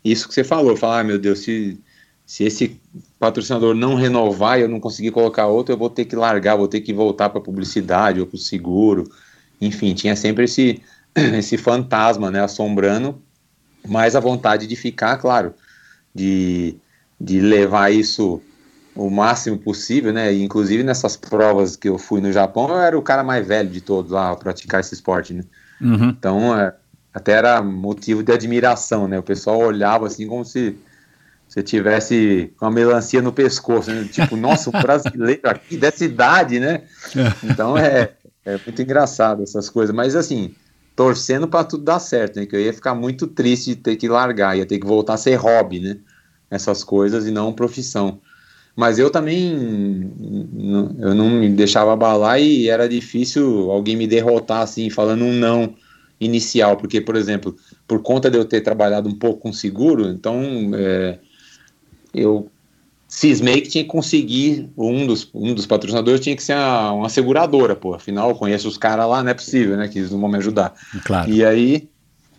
isso que você falou, falar, ah, meu Deus, se, se esse patrocinador não renovar e eu não conseguir colocar outro, eu vou ter que largar, vou ter que voltar para publicidade ou para o seguro, enfim, tinha sempre esse, esse fantasma, né, assombrando, mas a vontade de ficar, claro, de, de levar isso o máximo possível, né? E, inclusive nessas provas que eu fui no Japão, eu era o cara mais velho de todos lá a praticar esse esporte, né? Uhum. Então, é, até era motivo de admiração, né? O pessoal olhava assim como se você tivesse uma melancia no pescoço, né? Tipo, nossa, um brasileiro aqui dessa idade, né? Então é, é muito engraçado essas coisas, mas assim, torcendo para tudo dar certo, né? Que eu ia ficar muito triste de ter que largar, ia ter que voltar a ser hobby, né? Essas coisas e não profissão. Mas eu também eu não me deixava abalar e era difícil alguém me derrotar assim, falando um não inicial, porque, por exemplo, por conta de eu ter trabalhado um pouco com seguro, então é, eu cismei que tinha que conseguir um dos, um dos patrocinadores tinha que ser a- uma seguradora, pô, afinal eu conheço os caras lá, não é possível, né, que eles não vão me ajudar. Claro. E aí,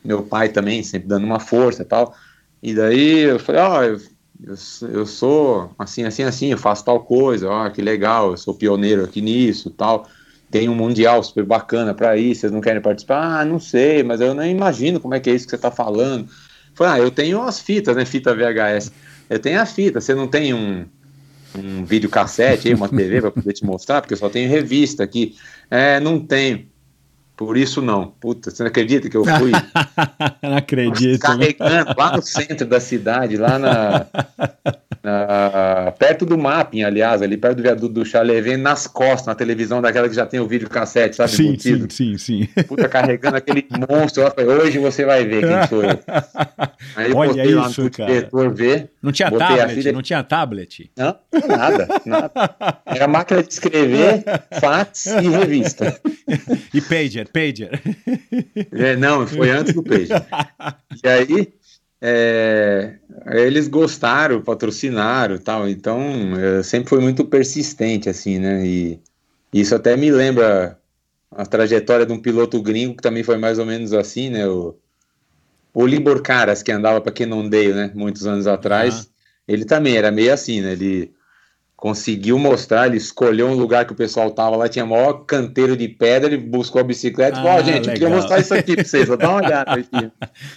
meu pai também, sempre dando uma força e tal. E daí eu falei, ó, eu, eu, sou- eu sou assim, assim, assim, eu faço tal coisa, ó, que legal, eu sou pioneiro aqui nisso tal. Tem um mundial super bacana para ir, vocês não querem participar? Ah, não sei, mas eu nem imagino como é que é isso que você tá falando. Falei, ah, eu tenho as fitas, né, fita VHS. Eu tenho a fita, você não tem um, um videocassete aí, uma TV para poder te mostrar, porque eu só tenho revista aqui. É, não tenho. Por isso não. Puta, você não acredita que eu fui não acredito. né? carregando lá no centro da cidade, lá na, na- perto do mapping, aliás, ali perto do viaduto do chá, levei nas costas, na televisão daquela que já tem o vídeo cassete, sabe? Sim, sim, sim, sim. Puta, carregando aquele monstro. Eu falei, hoje você vai ver quem sou eu. Aí eu Olha botei lá isso, no cara. diretor ver. Não tinha tablet, filha- não tinha tablet. Não, nada, nada. Era máquina de escrever, fax e revista. E pager, pager. É, não, foi antes do peixe. E aí, é, eles gostaram, patrocinaram e tal. Então, é, sempre foi muito persistente, assim, né? E isso até me lembra a trajetória de um piloto gringo que também foi mais ou menos assim, né? O, o Libor Caras, que andava para Cannondale, né? Muitos anos atrás. Ele também era meio assim, né? Ele conseguiu mostrar, ele escolheu um lugar que o pessoal tava lá, tinha maior canteiro de pedra, ele buscou a bicicleta e falou, ó, Ah, gente, eu queria legal. mostrar isso aqui pra vocês, dar uma olhada aqui.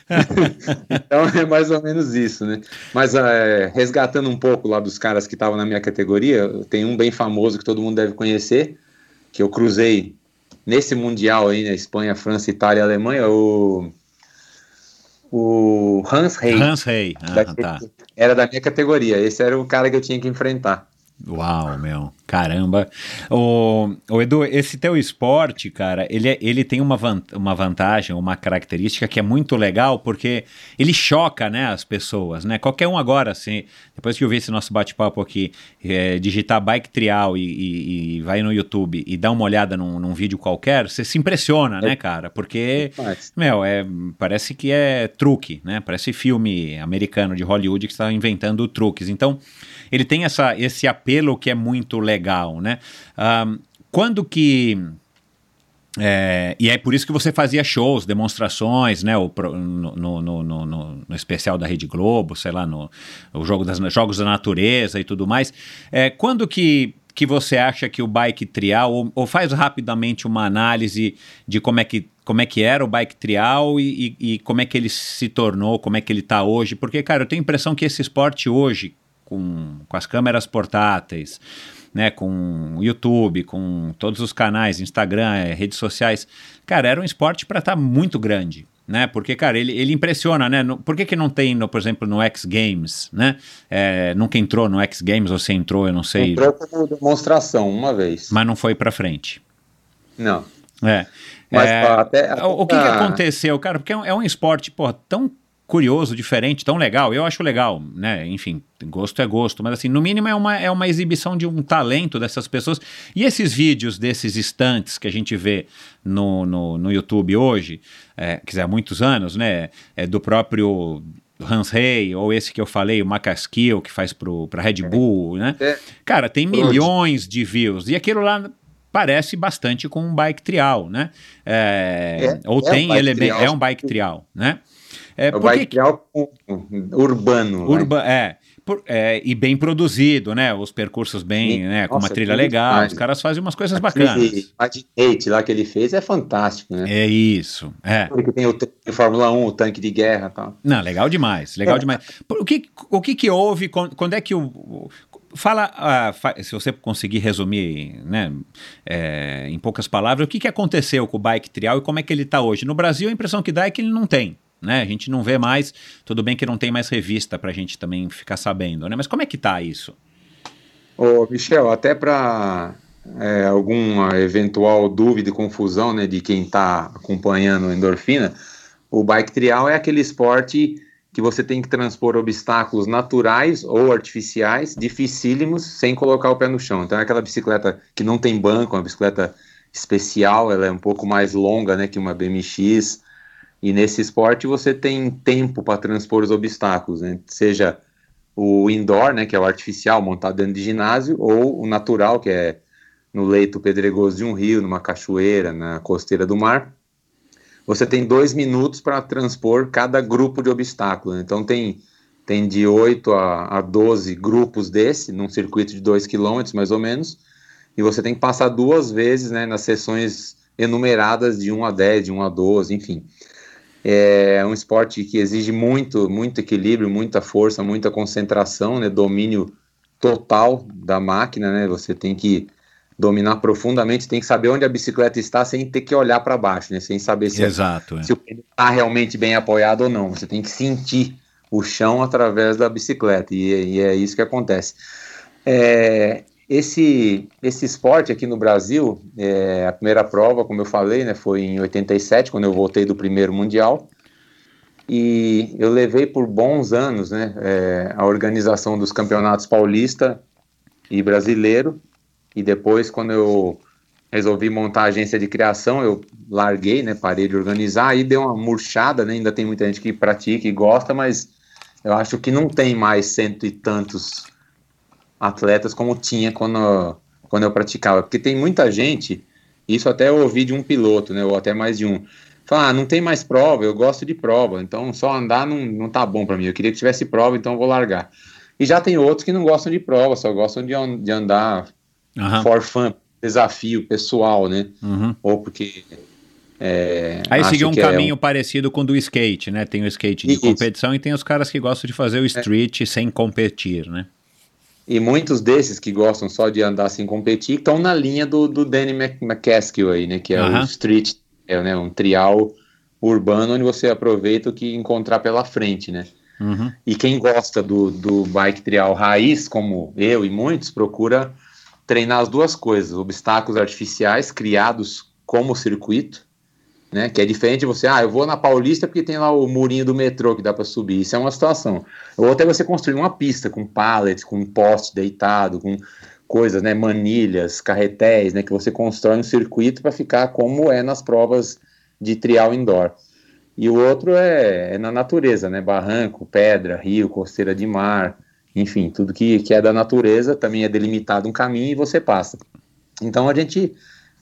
então é mais ou menos isso, né? Mas é, resgatando um pouco lá dos caras que estavam na minha categoria, tem um bem famoso que todo mundo deve conhecer, que eu cruzei nesse Mundial aí, na Espanha, França, Itália e Alemanha, o, o Hans Rey. Hans Rey. Ah, Da- tá. Era da minha categoria. Esse era o cara que eu tinha que enfrentar. Uau, meu, caramba. O, o Edu, esse teu esporte, cara, ele, é- ele tem uma, van- uma vantagem, uma característica que é muito legal, porque ele choca, né, as pessoas, né? Qualquer um agora, assim, depois que eu vi esse nosso bate-papo aqui, é, digitar bike trial e, e- e vai no YouTube e dá uma olhada num, num vídeo qualquer, você se impressiona, né, cara? Porque meu, é, parece que é truque, né? Parece filme americano de Hollywood que está inventando truques. Então, ele tem essa, esse apelo que é muito legal, né? Ahn, quando que. é, e é por isso que você fazia shows, demonstrações, né? O, no, no, no, no- especial da Rede Globo, sei lá, no, jogo das, Jogos da Natureza e tudo mais. É, quando que, que você acha que o bike trial, ou, ou faz rapidamente uma análise de como é que como é que era o bike trial e, e, e como é que ele se tornou, como é que ele está hoje. Porque, cara, eu tenho a impressão que esse esporte hoje, com, com as câmeras portáteis, né, com o YouTube, com todos os canais, Instagram, é, redes sociais, cara, era um esporte para estar tá muito grande. Né? Porque, cara, ele, ele impressiona, né? No, por que, que não tem, no, por exemplo, no X Games, né? É, nunca entrou no X Games, ou se entrou, eu não sei. Entrou como demonstração uma vez. Mas não foi para frente. Não. É. Mas é, até, até, o que, que aconteceu, cara? Porque é um, é um esporte, pô, tão curioso, diferente, tão legal. Eu acho legal, né? Enfim, gosto é gosto, mas assim, no mínimo é uma, é uma exibição de um talento dessas pessoas. E esses vídeos desses estantes que a gente vê no, no, no YouTube hoje, é, quer dizer, há muitos anos, né? É do próprio Hans Rey, ou esse que eu falei, o Macaskill, que faz para Red Bull, né? É. Cara, tem milhões de views. E aquilo lá parece bastante com um bike trial, né? É, é, ou é tem um elemento, é um bike trial, né? É, o bike trial urbano. Né? Urba, é, por, é, e bem produzido, né? Os percursos bem, né? Com uma trilha legal, os caras fazem umas coisas bacanas. A Hate lá que ele fez é fantástico, né? É isso, é. Porque tem o, o Fórmula 1, o tanque de guerra e tal. Não, legal demais, legal é. demais. O que, o que que houve, quando é que o, Fala, uh, se você conseguir resumir né, é, em poucas palavras, o que, que aconteceu com o bike trial e como é que ele está hoje? No Brasil, a impressão que dá é que ele não tem. Né? A gente não vê mais, tudo bem que não tem mais revista para a gente também ficar sabendo, né? mas como é que está isso? Ô, Michel, até para é, alguma eventual dúvida e confusão né, de quem está acompanhando endorfina, o bike trial é aquele esporte que você tem que transpor obstáculos naturais ou artificiais, dificílimos, sem colocar o pé no chão. Então é aquela bicicleta que não tem banco, uma bicicleta especial, ela é um pouco mais longa né, que uma BMX, e nesse esporte você tem tempo para transpor os obstáculos, né? seja o indoor, né, que é o artificial montado dentro de ginásio, ou o natural, que é no leito pedregoso de um rio, numa cachoeira, na costeira do mar, você tem dois minutos para transpor cada grupo de obstáculos. Né? Então tem, tem de 8 a, a 12 grupos desse, num circuito de 2 km mais ou menos, e você tem que passar duas vezes né, nas sessões enumeradas de 1 a 10, de 1 a 12, enfim. É um esporte que exige muito, muito equilíbrio, muita força, muita concentração, né, domínio total da máquina, né? Você tem que dominar profundamente, tem que saber onde a bicicleta está sem ter que olhar para baixo, né? Sem saber se, Exato, é. se o pneu está realmente bem apoiado ou não. Você tem que sentir o chão através da bicicleta e, e é isso que acontece. É, esse, esse esporte aqui no Brasil, é, a primeira prova, como eu falei, né, foi em 87, quando eu voltei do primeiro Mundial. E eu levei por bons anos né, é, a organização dos campeonatos paulista e brasileiro. E depois, quando eu resolvi montar a agência de criação, eu larguei, né, parei de organizar, aí deu uma murchada, né, ainda tem muita gente que pratica e gosta, mas eu acho que não tem mais cento e tantos atletas como tinha quando, quando eu praticava, porque tem muita gente, isso até eu ouvi de um piloto, né, ou até mais de um, falar, ah, não tem mais prova, eu gosto de prova, então só andar não, não tá bom para mim, eu queria que tivesse prova, então eu vou largar. E já tem outros que não gostam de prova, só gostam de, de andar uhum. for fun, desafio pessoal, né? Uhum. Ou porque. É, Aí seguiu um caminho é um... parecido com o do skate, né? Tem o skate de Isso. competição e tem os caras que gostam de fazer o é. street é. sem competir, né? E muitos desses que gostam só de andar sem competir estão na linha do, do Danny McCaskill aí, né? Que é uhum. o street, é né, um trial urbano onde você aproveita o que encontrar pela frente, né? Uhum. E quem gosta do, do bike trial raiz, como eu e muitos, procura treinar as duas coisas: obstáculos artificiais criados como circuito, né? Que é diferente de você, ah, eu vou na Paulista porque tem lá o murinho do metrô que dá para subir. Isso é uma situação. Ou até você construir uma pista com pallets, com poste deitado, com coisas, né? Manilhas, carretéis, né? Que você constrói um circuito para ficar como é nas provas de trial indoor. E o outro é, é na natureza, né? Barranco, pedra, rio, costeira de mar enfim, tudo que, que é da natureza também é delimitado um caminho e você passa. Então a gente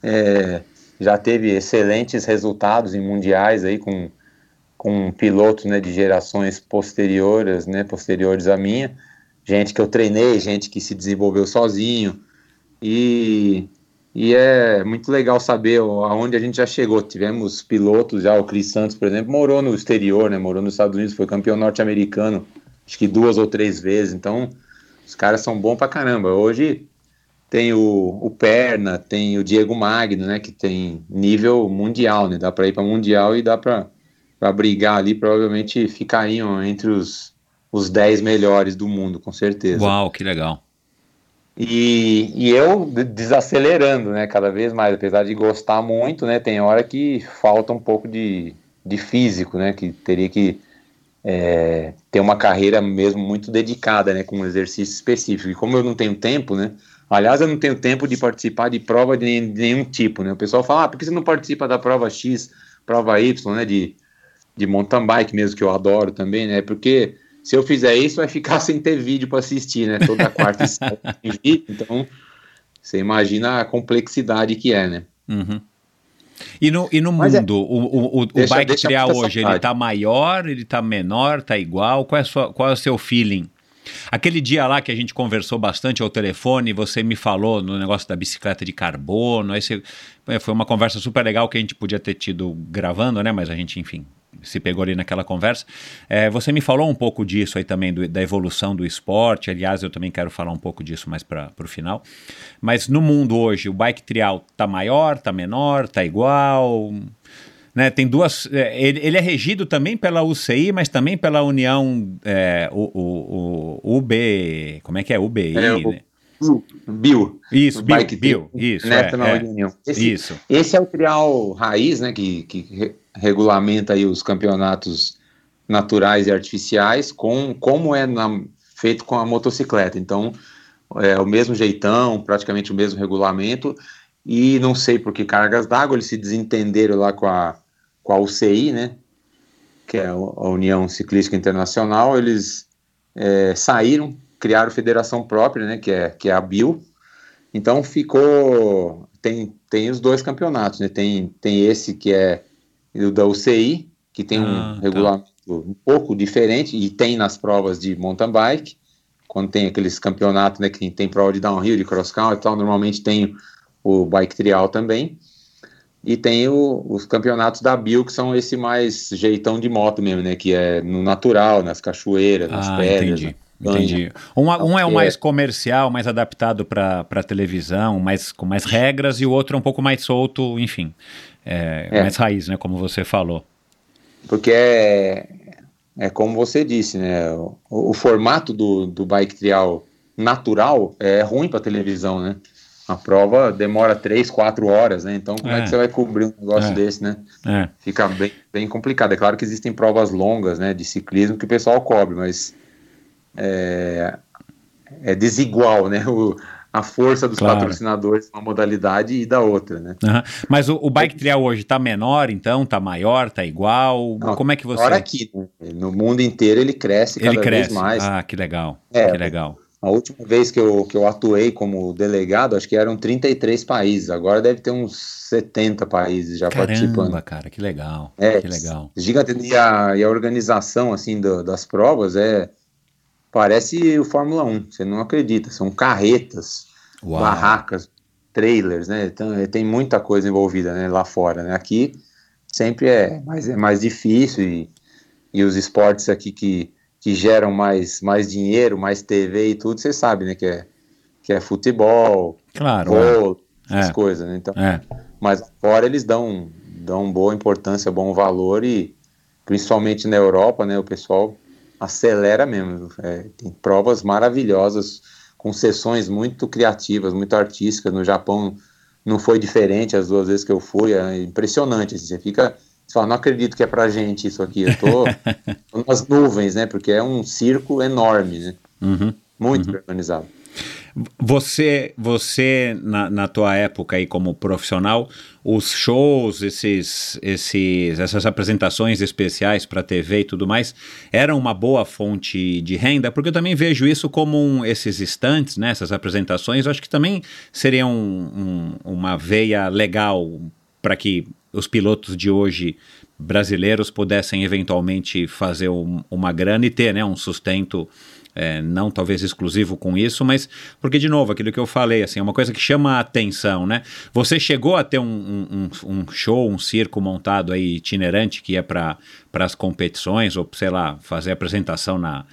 é, já teve excelentes resultados em mundiais aí com, com pilotos né, de gerações posteriores, né, posteriores à minha, gente que eu treinei, gente que se desenvolveu sozinho, E, e é muito legal saber aonde a gente já chegou. Tivemos pilotos já, o Cris Santos, por exemplo, morou no exterior, né? Morou nos Estados Unidos, foi campeão norte-americano, acho que duas ou três vezes. Então, os caras são bons pra caramba. Hoje tem o, o Perna, tem o Diego Magno, né? Que tem nível mundial, né? Dá pra ir pra mundial e dá pra brigar ali. Provavelmente ficariam entre os, os 10 melhores do mundo, com certeza. Uau, que legal. E, e eu desacelerando, né, cada vez mais, apesar de gostar muito, né, tem hora que falta um pouco de, de físico, né, que teria que é, ter uma carreira mesmo muito dedicada, né, com um exercício específico. E como eu não tenho tempo, né, aliás, eu não tenho tempo de participar de prova de nenhum tipo, né, o pessoal fala, ah, por que você não participa da prova X, prova Y, né, de, de mountain bike mesmo, que eu adoro também, né, porque se eu fizer isso, vai ficar sem ter vídeo para assistir, né? Toda quarta e sábado tem vídeo, então você imagina a complexidade que é, né? Uhum. E no, e no é, mundo, o, o, o, deixa, o bike trial hoje, ele tá maior, ele tá menor, tá igual? Qual é, sua, qual é o seu feeling? Aquele dia lá que a gente conversou bastante ao telefone, você me falou no negócio da bicicleta de carbono, aí você, foi uma conversa super legal que a gente podia ter tido gravando, né? Mas a gente, enfim, se pegou ali naquela conversa. É, você me falou um pouco disso aí também, do, da evolução do esporte. Aliás, eu também quero falar um pouco disso mais para o final. Mas no mundo hoje, o bike trial tá maior, tá menor, tá igual? Né, tem duas. É, ele, ele, é regido também pela UCI, mas também pela União é, o, o, o, UB. Como é que é? UBI, é, o, né? Bill. Isso, Bill, Bill, isso. National é, Union. Esse, isso. Esse é o trial raiz, né? Que, que regulamenta aí os campeonatos naturais e artificiais com como é na, feito com a motocicleta. Então, é o mesmo jeitão, praticamente o mesmo regulamento, e não sei por que cargas d'água, eles se desentenderam lá com a, com a UCI, né, que é a União Ciclística Internacional, eles é, saíram, criaram federação própria, né, que é, que é a BIL, então ficou, tem, tem os dois campeonatos, né, tem, tem esse que é o da UCI, que tem um ah, tá. regulamento um pouco diferente, e tem nas provas de mountain bike, quando tem aqueles campeonatos, né, que tem prova de downhill, de cross country e tal, normalmente tem o bike trial também, e tem o, os campeonatos da Bio, que são esse mais jeitão de moto mesmo, né, que é no natural, nas cachoeiras, nas ah, pedras, entendi. Entendi. Um, um é o mais comercial, mais adaptado para televisão, mais, com mais regras, e o outro é um pouco mais solto, enfim é, é. mais raiz, né? Como você falou. Porque é, é como você disse, né? O, o formato do, do bike trial natural é ruim para televisão, né? A prova demora três, quatro horas, né? Então, como é, é que você vai cobrir um negócio é. desse, né? É. Fica bem, bem complicado. É claro que existem provas longas, né, de ciclismo que o pessoal cobre, mas é, é desigual, né? O, a força dos claro. patrocinadores uma modalidade e da outra, né? Uhum. Mas o, o, bike trial hoje está menor, então? Está maior? Está igual? Não, Como é que você... Agora aqui, né? no mundo inteiro ele cresce cada ele cresce. vez mais. Ah, que legal, é, que legal. A última vez que eu, que eu atuei como delegado, acho que eram 33 países, agora deve ter uns 70 países já Caramba, participando. Caramba, cara, que legal, é, que legal. Gigante, e a, e a organização, assim, do, das provas é parece o Fórmula 1, você não acredita, são carretas, Uau. barracas, trailers, né? Então, é, tem muita coisa envolvida né, lá fora, né? Aqui sempre é mais, é mais difícil e, e os esportes aqui que, que geram mais, mais dinheiro, mais TV e tudo, você sabe, né? Que é, que é futebol, claro, vôlei, é. essas é. coisas, né? Então, é. Mas fora eles dão, dão boa importância, bom valor e principalmente na Europa, né? O pessoal acelera mesmo. É, tem provas maravilhosas com sessões muito criativas, muito artísticas. No Japão não foi diferente as duas vezes que eu fui, é impressionante. Assim, você fica, você fala, não acredito que é pra gente isso aqui. Eu tô, tô nas nuvens, né? Porque é um circo enorme, né? Uhum, muito uhum. organizado. Você, você na, na tua época aí como profissional, os shows, esses, esses, essas apresentações especiais para TV e tudo mais, eram uma boa fonte de renda? Porque eu também vejo isso como um, esses estantes, né, essas apresentações, eu acho que também seriam um, um, uma veia legal para que os pilotos de hoje brasileiros pudessem eventualmente fazer um, uma grana e ter né, um sustento é, não talvez exclusivo com isso, mas porque, de novo, aquilo que eu falei, assim, é uma coisa que chama a atenção, né? Você chegou a ter um, um, um show, um circo montado aí itinerante que ia para as competições, ou sei lá, fazer apresentação na,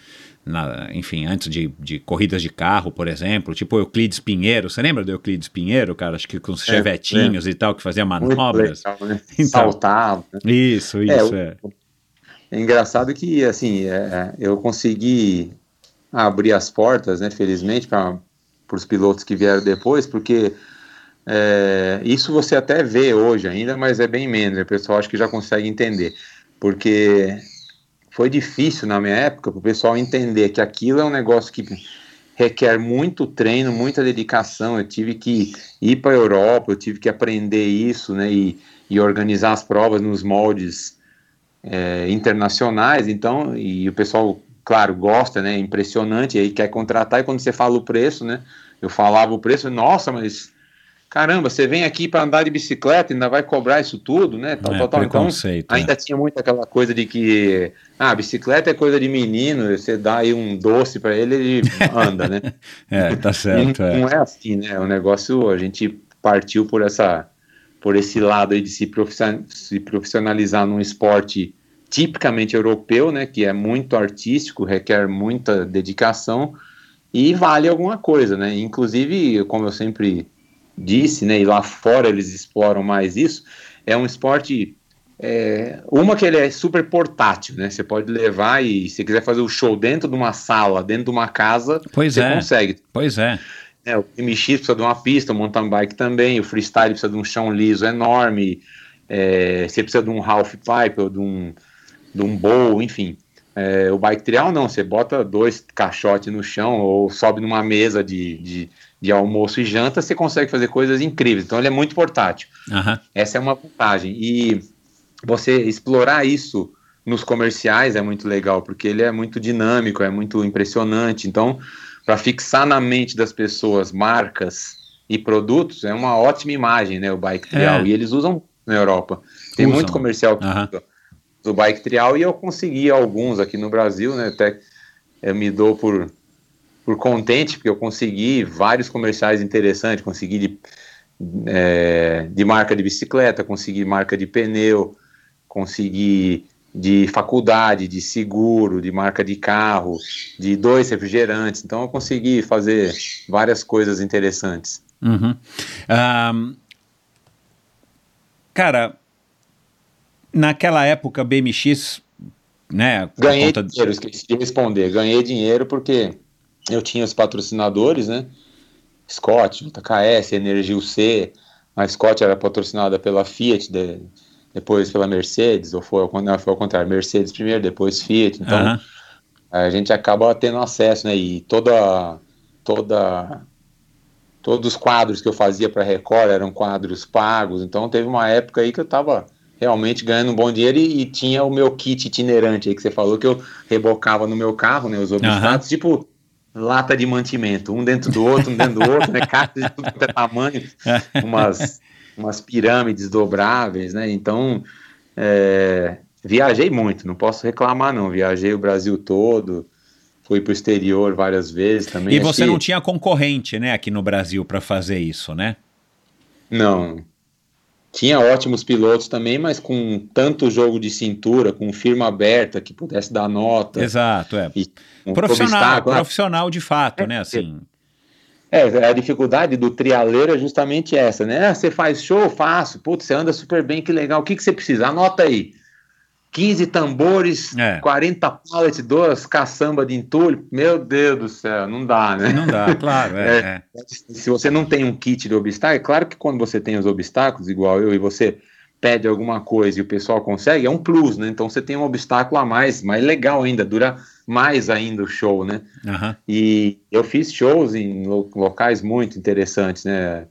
na, enfim, antes de, de, corridas de carro, por exemplo, tipo Euclides Pinheiro. Você lembra do Euclides Pinheiro, cara? Acho que com os é, chevetinhos é. e tal, que fazia manobras. Legal, né? então, Saltava. Né? Isso, isso. É, é. engraçado que, assim, é, é, eu consegui abrir as portas, né, felizmente, para os pilotos que vieram depois, porque é, isso você até vê hoje ainda, mas é bem menos. O pessoal acho que já consegue entender. Porque foi difícil na minha época para o pessoal entender que aquilo é um negócio que requer muito treino, muita dedicação. Eu tive que ir para a Europa, eu tive que aprender isso, né, e, e organizar as provas nos moldes é, internacionais. Então, e o pessoal, claro, gosta, né, impressionante, aí quer contratar. E quando você fala o preço, né, eu falava o preço, nossa, mas caramba, você vem aqui para andar de bicicleta e ainda vai cobrar isso tudo, né? Tal, é, tal, tal. Então, é. ainda tinha muito aquela coisa de que ah, bicicleta é coisa de menino, você dá aí um doce para ele, ele anda, né? é, tá certo. Não, é. não é assim, né? O negócio, a gente partiu por essa por esse lado aí de se, se profissionalizar num esporte tipicamente europeu, né, que é muito artístico, requer muita dedicação e vale alguma coisa, né? Inclusive, como eu sempre disse, né, e lá fora eles exploram mais isso, é um esporte. É, uma que ele é super portátil, né? Você pode levar e se quiser fazer o show dentro de uma sala, dentro de uma casa, pois você é. consegue. Pois é. é. O MX precisa de uma pista, o mountain bike também, o freestyle precisa de um chão liso enorme, é, você precisa de um half pipe ou de um, de um bowl, enfim. É, o bike trial não, você bota dois caixotes no chão ou sobe numa mesa de, de de almoço e janta, você consegue fazer coisas incríveis. Então ele é muito portátil. Uhum. Essa é uma vantagem. E você explorar isso nos comerciais é muito legal, porque ele é muito dinâmico, é muito impressionante. Então, para fixar na mente das pessoas marcas e produtos, é uma ótima imagem, né? O bike trial. É. E eles usam na Europa. Tem usam. muito comercial uhum. do bike trial e eu consegui alguns aqui no Brasil, né? Até eu me dou por por contente, porque eu consegui vários comerciais interessantes, consegui de, é, de marca de bicicleta, consegui marca de pneu, consegui de faculdade, de seguro, de marca de carro, de dois refrigerantes. Então eu consegui fazer várias coisas interessantes. Uhum. Um, cara, naquela época BMX, né? Ganhei conta... dinheiro, esqueci de responder. Ganhei dinheiro porque eu tinha os patrocinadores, né? Scott, JKS, Energio C. A Scott era patrocinada pela Fiat, de, depois pela Mercedes, ou foi, não, foi ao contrário, Mercedes primeiro, depois Fiat. Então, uhum. a gente acaba tendo acesso, né? E toda, toda, todos os quadros que eu fazia para Record eram quadros pagos. Então, teve uma época aí que eu estava realmente ganhando um bom dinheiro e, e, tinha o meu kit itinerante aí que você falou que eu rebocava no meu carro, né? Os obstáculos, uhum. tipo lata de mantimento, um dentro do outro, um dentro do outro, né? Caixa de tudo quanto é tamanho, umas, umas pirâmides dobráveis, né? Então, é, viajei muito, não posso reclamar não, viajei o Brasil todo, fui para o exterior várias vezes também. E você não tinha concorrente, né, aqui no Brasil para fazer isso, né? Não, tinha ótimos pilotos também, mas com tanto jogo de cintura, com firma aberta que pudesse dar nota. Exato, é. Um profissional, profissional de fato, é, né? Assim. É, a dificuldade do trialeiro é justamente essa, né? Ah, você faz show, faço. Putz, você anda super bem, que legal. O que, que você precisa? Anota aí. 15 tambores, é. 40 pallets, duas caçamba de entulho. Meu Deus do céu, não dá, né? Não dá, claro. É, é. é. Se você não tem um kit de obstáculo, é claro que quando você tem os obstáculos, igual eu, e você pede alguma coisa e o pessoal consegue, é um plus, né? Então você tem um obstáculo a mais, mais legal ainda, dura mais ainda o show, né? Uhum. E eu fiz shows em locais muito interessantes, né?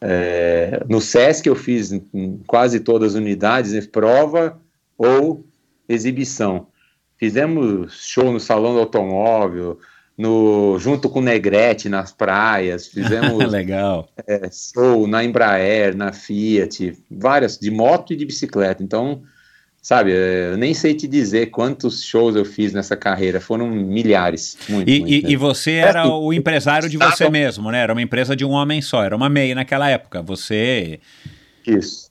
É, no SESC eu fiz em quase todas as unidades, né? prova ou exibição. Fizemos show no Salão do Automóvel, no, junto com o Negrete nas praias, fizemos Legal. É, show na Embraer, na Fiat, várias, de moto e de bicicleta. Então, sabe, eu nem sei te dizer quantos shows eu fiz nessa carreira, foram milhares. Muito, e, muito e, e, você era o empresário de você mesmo, né? Era uma empresa de um homem só, era uma MEI naquela época. Você. Isso.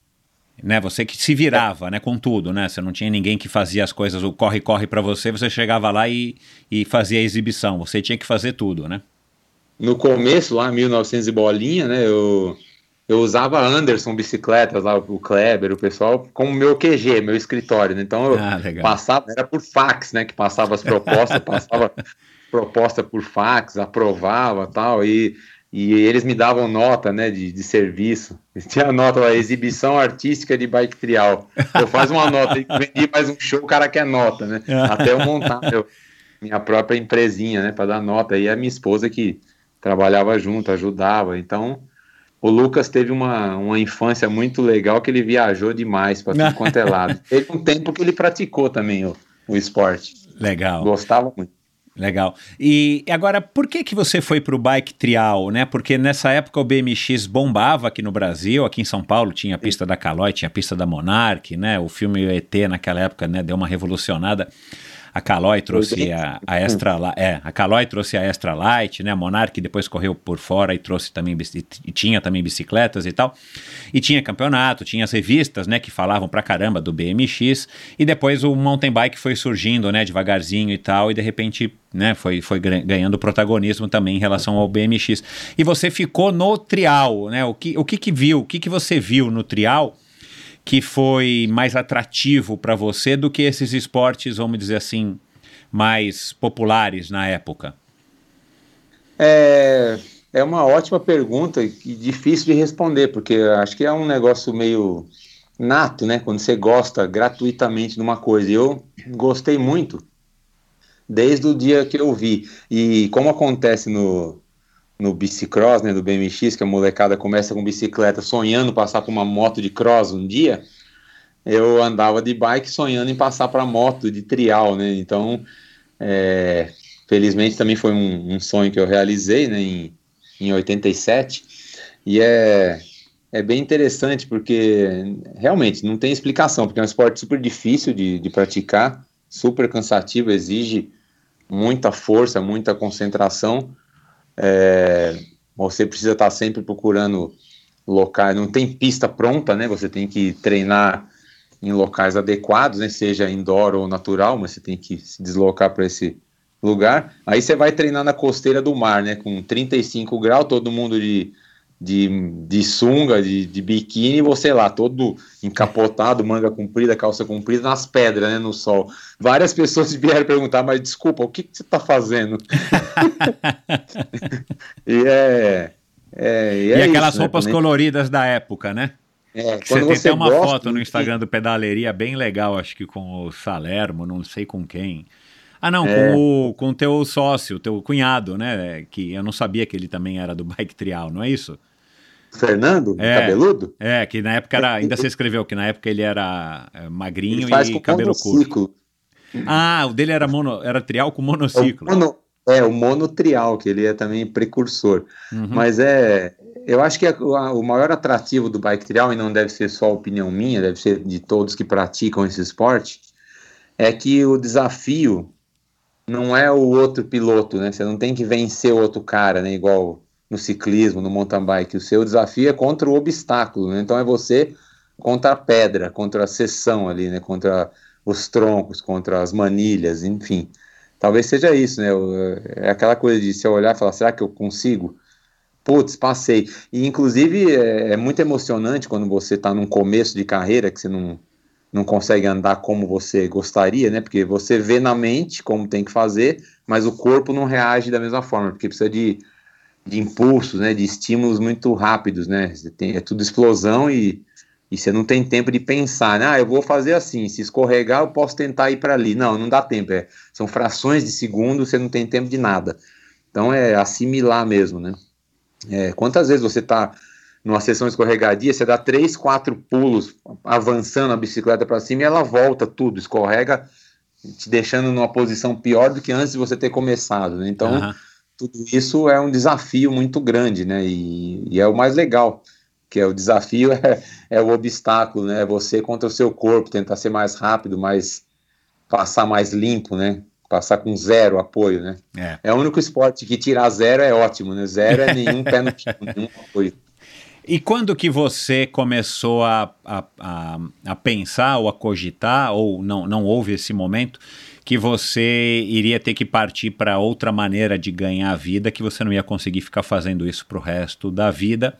Né, você que se virava, né, com tudo, né? Você não tinha ninguém que fazia as coisas, o corre-corre para você, você chegava lá e, e fazia a exibição. Você tinha que fazer tudo, né? No começo, lá 1900 e bolinha, né, eu eu usava Anderson bicicletas lá, o Kleber, o pessoal, como meu QG, meu escritório. Né? Então eu ah, passava, era por fax, né? Que passava as propostas, passava proposta por fax, aprovava tal, e, e eles me davam nota, né, de, de serviço. Tinha nota lá, exibição artística de bike trial. Eu faço uma nota, e vendi mais um show, o cara quer nota, né? Até eu montar meu, minha própria empresinha, né, para dar nota. E a minha esposa que trabalhava junto, ajudava. Então, o Lucas teve uma, uma infância muito legal que ele viajou demais para tudo quanto é lado. Teve um tempo que ele praticou também o, o esporte. Legal. Gostava muito. Legal. E agora, por que que você foi para o bike trial, né? Porque nessa época o BMX bombava aqui no Brasil, aqui em São Paulo tinha a pista da Caloi, tinha a pista da Monarch, né? O filme ET naquela época, né, deu uma revolucionada. A Caloi trouxe a, a Extra é, a Caloi trouxe a Extra Light, né? A Monarch depois correu por fora e trouxe também e tinha também bicicletas e tal. E tinha campeonato, tinha as revistas, né, que falavam pra caramba do BMX e depois o mountain bike foi surgindo, né, devagarzinho e tal e de repente, né, foi foi ganhando protagonismo também em relação ao BMX. E você ficou no trial, né? O que o que que viu? O que que você viu no trial? Que foi mais atrativo para você do que esses esportes, vamos dizer assim, mais populares na época? É, é uma ótima pergunta e difícil de responder, porque acho que é um negócio meio nato, né? Quando você gosta gratuitamente de uma coisa. Eu gostei muito desde o dia que eu vi. E como acontece no, no bicicross, né, do BMX, que a molecada começa com bicicleta sonhando passar por uma moto de cross um dia, eu andava de bike sonhando em passar para moto de trial, né? Então, é, felizmente também foi um, um, sonho que eu realizei, né, em, em 87. E é, é bem interessante porque realmente não tem explicação, porque é um esporte super difícil de, de praticar, super cansativo, exige muita força, muita concentração é, você precisa estar sempre procurando locais, não tem pista pronta, né? Você tem que treinar em locais adequados, né? Seja indoor ou natural, mas você tem que se deslocar para esse lugar. Aí você vai treinar na costeira do mar, né? Com 35 graus, todo mundo de de, de sunga, de, de biquíni, você lá, todo encapotado, manga comprida, calça comprida, nas pedras, né, no sol. Várias pessoas vieram perguntar, mas desculpa, o que, que você está fazendo? e é. é e, é aquelas isso, né, roupas né? coloridas da época, né? É, você tem até uma foto no Instagram do Pedaleria bem legal, acho que com o Salermo, não sei com quem. Ah, não, é. com o com teu sócio, teu cunhado, né? Que eu não sabia que ele também era do bike trial, não é isso? Fernando, é, cabeludo? É, que na época era. Ainda você escreveu que na época ele era é, magrinho ele e cabelo curto. Ah, o dele era, mono, era trial com monociclo. É o, mono, é, o monotrial, que ele é também precursor. Uhum. Mas é. Eu acho que a, a, o maior atrativo do bike trial, e não deve ser só opinião minha, deve ser de todos que praticam esse esporte, é que o desafio não é o outro piloto, né? Você não tem que vencer o outro cara, né? Igual no ciclismo, no mountain bike. O seu desafio é contra o obstáculo, né? Então é você contra a pedra, contra a seção ali, né? Contra os troncos, contra as manilhas, enfim. Talvez seja isso, né? É aquela coisa de se eu olhar e falar, será que eu consigo? Putz, passei. E inclusive é, é muito emocionante quando você está num começo de carreira que você não, não consegue andar como você gostaria, né? Porque você vê na mente como tem que fazer, mas o corpo não reage da mesma forma, porque precisa de de impulsos, né, de estímulos muito rápidos, né? Tem, é tudo explosão e, e você não tem tempo de pensar, né? Ah, eu vou fazer assim, se escorregar eu posso tentar ir para ali. Não, não dá tempo, é, são frações de segundo, você não tem tempo de nada. Então é assimilar mesmo, né? É, quantas vezes você está numa sessão escorregadia, você dá três, quatro pulos avançando a bicicleta para cima e ela volta tudo, escorrega, te deixando numa posição pior do que antes de você ter começado, né? Então tudo isso é um desafio muito grande, né? E, e, é o mais legal. que é o desafio é, é o obstáculo, né? Você contra o seu corpo, tentar ser mais rápido, mais passar mais limpo, né? Passar com zero apoio, né? É, é o único esporte que tirar zero é ótimo, né? Zero é nenhum pé no chão, nenhum apoio. E quando que você começou a, a, a, a, pensar ou a cogitar, ou não, não houve esse momento, que você iria ter que partir para outra maneira de ganhar a vida, que você não ia conseguir ficar fazendo isso para o resto da vida?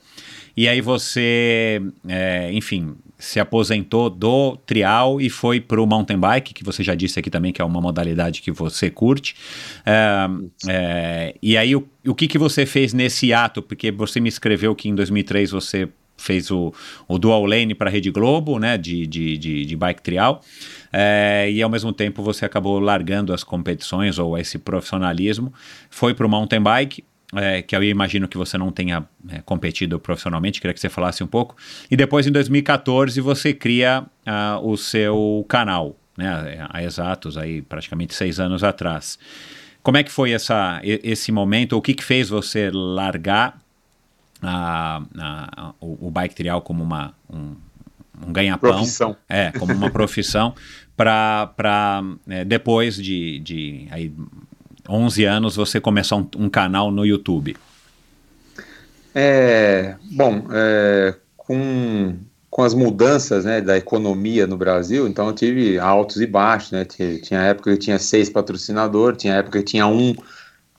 E aí você, é, enfim, se aposentou do trial e foi para o mountain bike, que você já disse aqui também que é uma modalidade que você curte. É, é, e aí, o, o que, que você fez nesse ato? Porque você me escreveu que em 2003 você fez o, o dual lane para a Rede Globo, né, de, de, de, de bike trial, é, e ao mesmo tempo você acabou largando as competições ou esse profissionalismo, foi para o mountain bike, é, que eu imagino que você não tenha é, competido profissionalmente, queria que você falasse um pouco. E depois, em 2014, você cria uh, o seu canal, né, há exatos, aí, praticamente seis anos atrás. Como é que foi essa, esse momento? O que, que fez você largar a, a, o, o, bike trial como uma, um, um ganha-pão? Profissão. É, como uma profissão, para é, depois de, de aí, 11 anos você começar um, um canal no YouTube? É, bom, é, com, com as mudanças né, da economia no Brasil, então eu tive altos e baixos, né? Tinha, tinha época que tinha seis patrocinadores, tinha época que tinha um,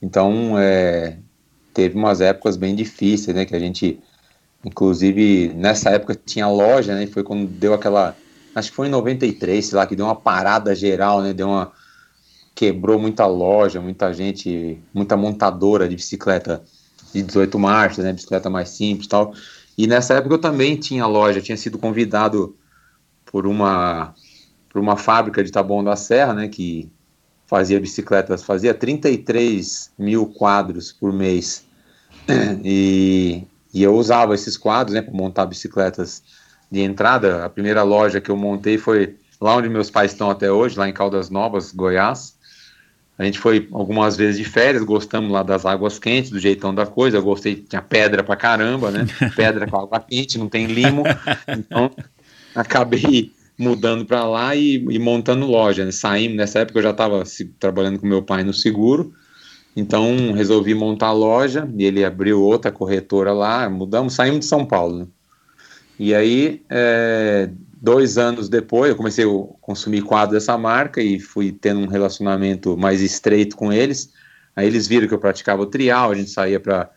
então é, teve umas épocas bem difíceis, né? Que a gente, inclusive, nessa época tinha loja, né? Foi quando deu aquela, acho que foi em 93, sei lá, que deu uma parada geral, né? Deu uma quebrou muita loja, muita gente, muita montadora de bicicleta de 18 marchas, né, bicicleta mais simples tal. E nessa época eu também tinha loja, tinha sido convidado por uma por uma fábrica de Taboão da Serra, né, que fazia bicicletas, fazia 33 mil quadros por mês. E, e eu usava esses quadros, né, para montar bicicletas de entrada. A primeira loja que eu montei foi lá onde meus pais estão até hoje, lá em Caldas Novas, Goiás. A gente foi algumas vezes de férias, gostamos lá das águas quentes, do jeitão da coisa. Eu gostei, tinha pedra pra caramba, né? Pedra com água quente, não tem limo. Então, acabei mudando para lá e, e, montando loja. Né? Saímos, nessa época eu já estava trabalhando com meu pai no seguro. Então, resolvi montar a loja e ele abriu outra corretora lá. Mudamos, saímos de São Paulo. Né? E aí, é, dois anos depois, eu comecei a consumir quadros dessa marca e fui tendo um relacionamento mais estreito com eles. Aí eles viram que eu praticava o trial, a gente saía para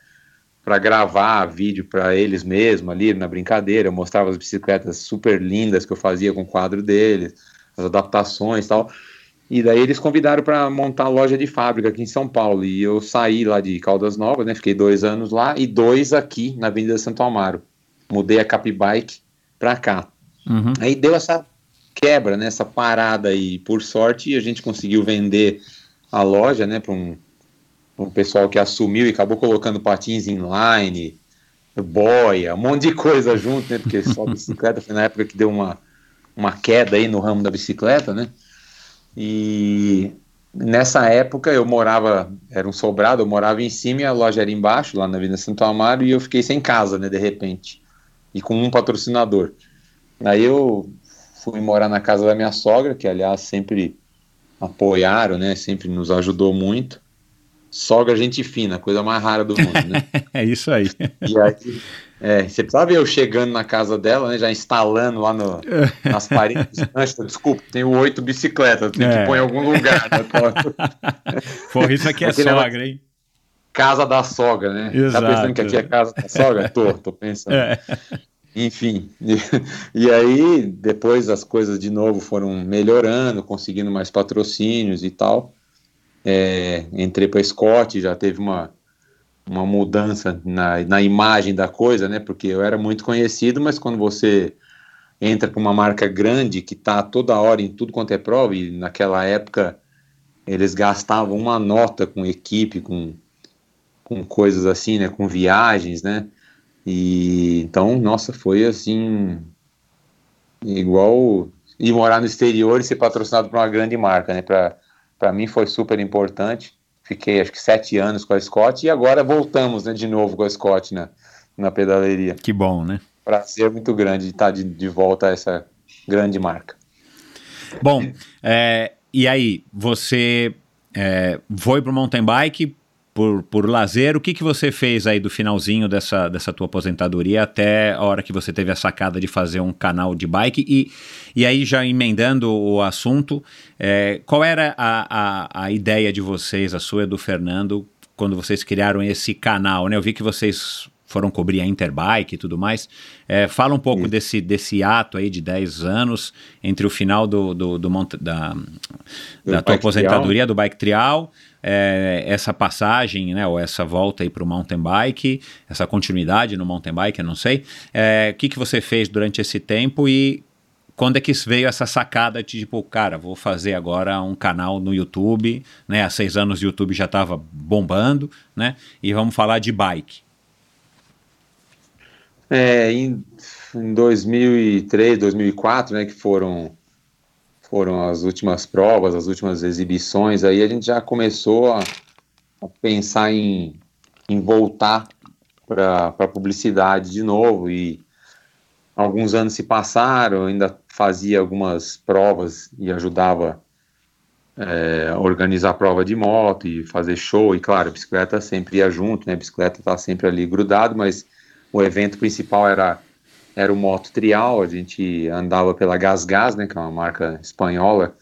para gravar vídeo para eles mesmo ali na brincadeira, eu mostrava as bicicletas super lindas que eu fazia com o quadro deles, as adaptações e tal. E daí eles convidaram para montar a loja de fábrica aqui em São Paulo. E eu saí lá de Caldas Novas, né? Fiquei dois anos lá e dois aqui na Avenida Santo Amaro. Mudei a Capibike para cá. Uhum. Aí deu essa quebra, né, essa parada aí. Por sorte, a gente conseguiu vender a loja né, para um, um pessoal que assumiu e acabou colocando patins inline, boia, um monte de coisa junto, né? Porque só bicicleta foi na época que deu uma, uma queda aí no ramo da bicicleta, né? E nessa época eu morava, era um sobrado, eu morava em cima e a loja era embaixo, lá na Avenida Santo Amaro, e eu fiquei sem casa, né, de repente. E com um patrocinador. Aí eu fui morar na casa da minha sogra, que aliás sempre apoiaram, né? Sempre nos ajudou muito. Sogra gente fina, coisa mais rara do mundo, né? é isso aí. E aí, é, você precisava ver eu chegando na casa dela, né? Já instalando lá no, nas paredes. Desculpa, tenho oito bicicletas, tem é. que pôr em algum lugar. Né? Isso aqui é Aquele sogra, hein? Casa da sogra, né? Exato. Tá pensando que aqui é casa da sogra? Tô, tô pensando. É. Enfim, e, e, aí depois as coisas de novo foram melhorando, conseguindo mais patrocínios e tal. É, entrei para Scott, já teve uma, uma mudança na, na imagem da coisa, né? Porque eu era muito conhecido, mas quando você entra para uma marca grande que está toda hora em tudo quanto é prova, e naquela época eles gastavam uma nota com equipe, com, com coisas assim, né? Com viagens, né? E então, nossa, foi assim igual ir morar no exterior e ser patrocinado por uma grande marca, né? Para mim foi super importante. Fiquei acho que sete anos com a Scott e agora voltamos, né, de novo com a Scott na, na pedaleria. Que bom, né? prazer muito grande de estar de, de volta a essa grande marca. Bom, é, e aí, você é, foi para o mountain bike por, por lazer, o que, que você fez aí do finalzinho dessa, dessa tua aposentadoria até a hora que você teve a sacada de fazer um canal de bike? E, e aí, já emendando o assunto, é, qual era a, a, a ideia de vocês, a sua e do Fernando, quando vocês criaram esse canal? Né? Eu vi que vocês foram cobrir a Interbike e tudo mais. É, fala um pouco desse, desse ato aí de 10 anos entre o final do, do, do da, do da tua aposentadoria trial. do bike trial, é, essa passagem, né, ou essa volta aí para o mountain bike, essa continuidade no mountain bike, eu não sei. É, o que, que você fez durante esse tempo e quando é que veio essa sacada de tipo, cara, vou fazer agora um canal no YouTube, né? Há seis anos o YouTube já estava bombando, né? E vamos falar de bike. É, em, em 2003, 2004, né, que foram foram as últimas provas, as últimas exibições, aí a gente já começou a, a pensar em, em voltar para a publicidade de novo e alguns anos se passaram, ainda fazia algumas provas e ajudava é, organizar prova de moto e fazer show, e claro, a bicicleta sempre ia junto, né, a bicicleta tá sempre ali grudado, mas o evento principal era era o Moto Trial, a gente andava pela Gas Gas, né, que é uma marca espanhola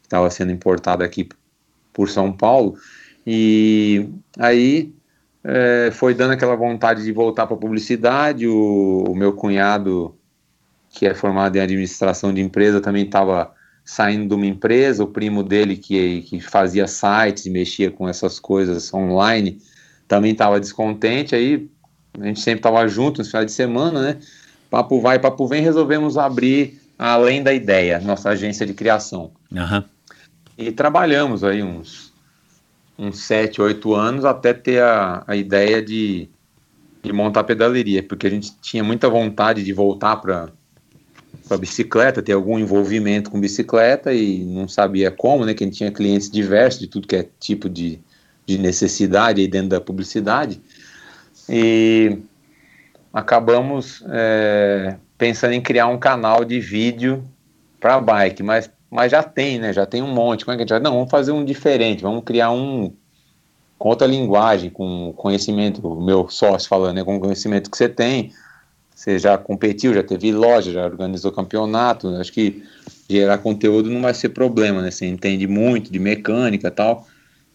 que estava sendo importada aqui por São Paulo, e aí é, foi dando aquela vontade de voltar para a publicidade, o, o, meu cunhado, que é formado em administração de empresa, também estava saindo de uma empresa, o primo dele que, que fazia sites mexia com essas coisas online, também estava descontente, aí a gente sempre estava junto nos finais de semana, né? Papo vai, papo vem, resolvemos abrir além da ideia, nossa agência de criação. Uhum. E trabalhamos aí uns, uns sete, oito anos até ter a, a ideia de, de montar a pedaleria, porque a gente tinha muita vontade de voltar para a bicicleta, ter algum envolvimento com bicicleta e não sabia como, né? Que a gente tinha clientes diversos de tudo que é tipo de, de necessidade aí dentro da publicidade e acabamos é, pensando em criar um canal de vídeo para bike, mas, mas já tem, né? Já tem um monte. Como é que a gente vai? Não, vamos fazer um diferente, vamos criar um com outra linguagem, com conhecimento, o meu sócio falando, né, com o conhecimento que você tem, você já competiu, já teve loja, já organizou campeonato, acho que gerar conteúdo não vai ser problema, né, você entende muito de mecânica e tal,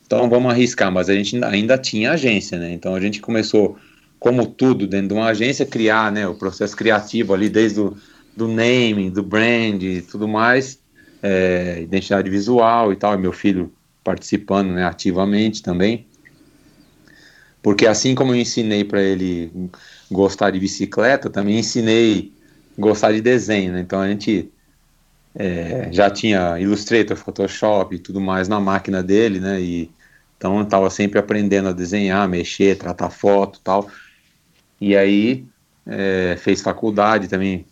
então vamos arriscar, mas a gente ainda tinha agência, né? Então a gente começou, como tudo dentro de uma agência, criar né, o processo criativo ali, desde o do naming, do brand e tudo mais, é, identidade visual e tal, e meu filho participando né, ativamente também. Porque assim como eu ensinei para ele gostar de bicicleta, também ensinei gostar de desenho, né? Então a gente é, já tinha Illustrator, Photoshop e tudo mais na máquina dele, né? E então eu estava sempre aprendendo a desenhar, mexer, tratar foto tal. E aí é, fez faculdade também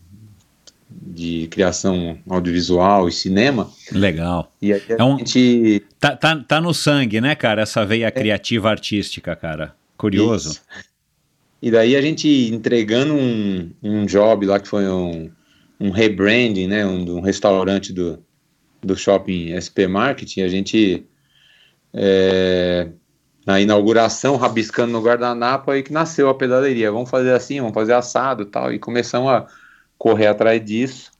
de criação audiovisual e cinema. Legal. E aí a é um, gente... Tá, tá, tá no sangue, né, cara, essa veia é. criativa artística, cara. Curioso. Isso. E daí a gente entregando um, um job lá que foi um, um rebranding, né, um, um restaurante do, do shopping SP Marketing, a gente é, na inauguração, rabiscando no guardanapo, aí que nasceu a pedaleria. Vamos fazer assim, vamos fazer assado tal. E começamos a correr atrás disso.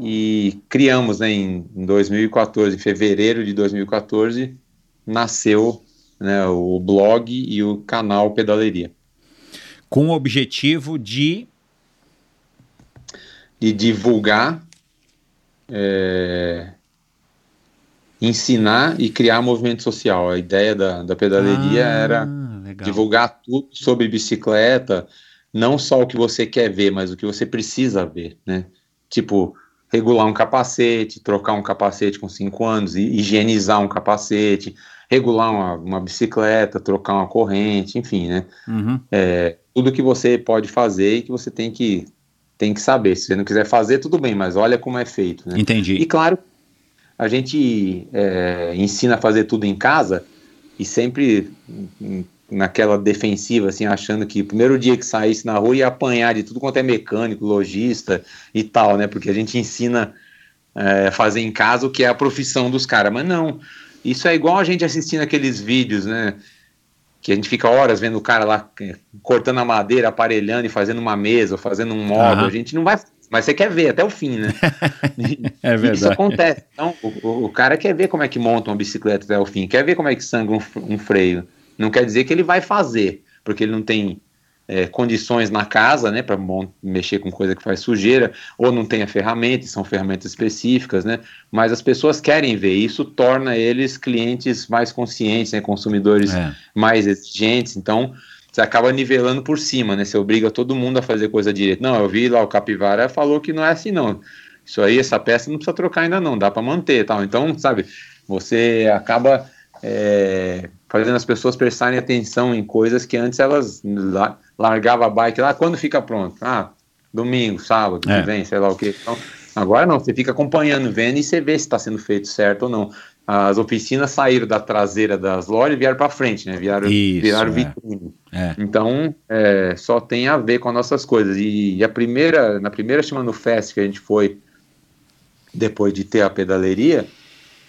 E criamos né, em 2014, em fevereiro de 2014, nasceu né, o blog e o canal Pedaleria. Com o objetivo de. De divulgar é, ensinar e criar movimento social. A ideia da, da pedaleria ah, era legal. divulgar tudo sobre bicicleta, não só o que você quer ver, mas o que você precisa ver, né? Tipo, regular um capacete, trocar um capacete com 5 anos, higienizar um capacete, regular uma, uma, bicicleta, trocar uma corrente, enfim, né? Uhum. É, tudo que você pode fazer e que você tem que, tem que saber. Se você não quiser fazer, tudo bem, mas olha como é feito, né? Entendi. E claro, a gente é, ensina a fazer tudo em casa e sempre naquela defensiva, assim, achando que o primeiro dia que saísse na rua ia apanhar de tudo quanto é mecânico, lojista e tal, né? Porque a gente ensina é, fazer em casa o que é a profissão dos caras, mas não. Isso é igual a gente assistindo aqueles vídeos, né? Que a gente fica horas vendo o cara lá é, cortando a madeira, aparelhando e fazendo uma mesa, fazendo um móvel. Uhum. A gente não vai. Mas você quer ver até o fim, né? é verdade. Isso acontece. Então, o, o, cara quer ver como é que monta uma bicicleta até o fim, quer ver como é que sangra um, um freio. Não quer dizer que ele vai fazer, porque ele não tem é, condições na casa, né, para mexer com coisa que faz sujeira, ou não tem a ferramenta, são ferramentas específicas, né, mas as pessoas querem ver, isso torna eles clientes mais conscientes, né, consumidores é. mais exigentes, então você acaba nivelando por cima, né, você obriga todo mundo a fazer coisa direito. Não, eu vi lá o Capivara falou que não é assim não, isso aí, essa peça não precisa trocar ainda não, dá para manter tal, então, sabe, você acaba é, fazendo as pessoas prestarem atenção em coisas que antes elas largavam a bike lá, quando fica pronto? Ah, domingo, sábado, é. que vem, sei lá o que. Então, agora não, você fica acompanhando, vendo e você vê se está sendo feito certo ou não. As oficinas saíram da traseira das lojas e vieram para frente, né? Vieram, Isso, viraram é. vitrine. É. Então, é, só tem a ver com as nossas coisas. E, e a primeira, na primeira Shimano Fest que a gente foi, depois de ter a pedaleria,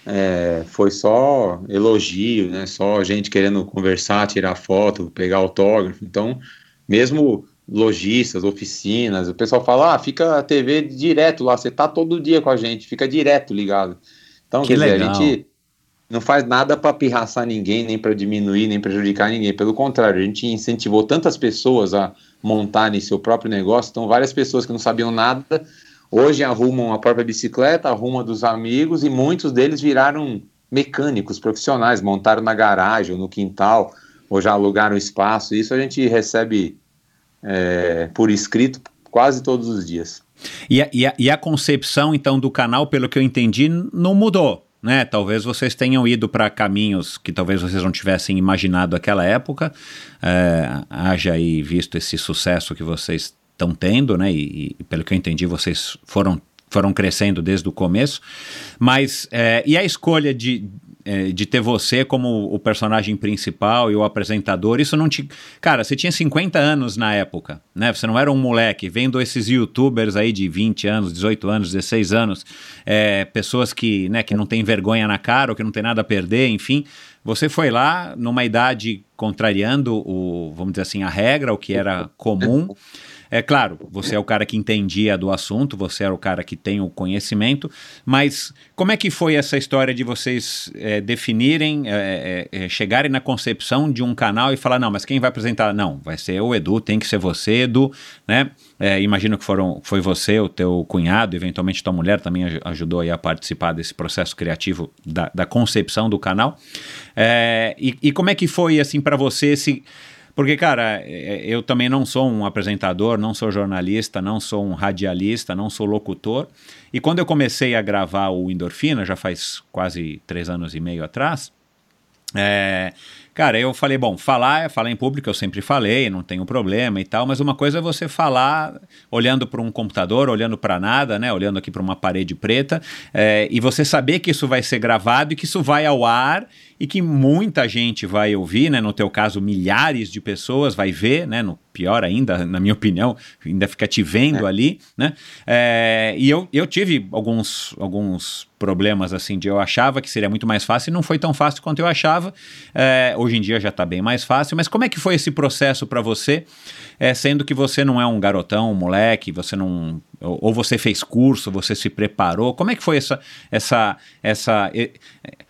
é, foi só elogio, né? Só gente querendo conversar, tirar foto, pegar autógrafo. Então, mesmo lojistas, oficinas, o pessoal fala, ah, fica a TV direto lá, você tá todo dia com a gente, fica direto ligado. Então, que quer legal. dizer, a gente não faz nada para pirraçar ninguém, nem para diminuir, nem prejudicar ninguém. Pelo contrário, a gente incentivou tantas pessoas a montarem seu próprio negócio, então várias pessoas que não sabiam nada Hoje arrumam a própria bicicleta, arrumam dos amigos e muitos deles viraram mecânicos profissionais, montaram na garagem ou no quintal, ou já alugaram espaço. Isso a gente recebe é, por escrito quase todos os dias. E a, e, a, e a concepção, então, do canal, pelo que eu entendi, não mudou. Né? Talvez vocês tenham ido para caminhos que talvez vocês não tivessem imaginado naquela época, é, haja aí visto esse sucesso que vocês estão tendo, né? E, e, pelo que eu entendi, vocês foram foram crescendo desde o começo, mas é, e a escolha de, é, de ter você como o personagem principal e o apresentador, isso não te. Cara, você tinha 50 anos na época, né? Você não era um moleque, vendo esses youtubers aí de 20 anos, 18 anos, 16 anos, é, pessoas que, né, que não têm vergonha na cara ou que não tem nada a perder, enfim. Você foi lá numa idade contrariando o, vamos dizer assim, a regra, o que era comum. É claro, você é o cara que entendia do assunto, você era o cara que tem o conhecimento, mas como é que foi essa história de vocês é, definirem, é, é, é, chegarem na concepção de um canal e falar, não, mas quem vai apresentar? Não, vai ser o Edu, tem que ser você, Edu, né? É, imagino que foram, foi você, o teu cunhado, eventualmente tua mulher também ajudou a participar desse processo criativo da, da concepção do canal. É, e, e como é que foi, assim, para você esse porque, cara, é, é, eu também não sou um apresentador, não sou jornalista, não sou um radialista, não sou locutor. E quando eu comecei a gravar o Endorfina, já faz quase três anos e meio atrás, é, Cara, eu falei, bom, falar, falar em público eu sempre falei, não tenho problema e tal, mas uma coisa é você falar olhando para um computador, olhando para nada, né? Olhando aqui para uma parede preta, é, e você saber que isso vai ser gravado e que isso vai ao ar e que muita gente vai ouvir, né? No teu caso, milhares de pessoas vai ver, né? No pior ainda, na minha opinião, ainda fica te vendo é. ali, né? É, e eu, eu tive alguns, alguns problemas assim de eu achava que seria muito mais fácil e não foi tão fácil quanto eu achava. É, hoje em dia já está bem mais fácil, mas como é que foi esse processo para você, é, sendo que você não é um garotão, um moleque, você não ou, ou você fez curso, você se preparou? Como é que foi essa essa essa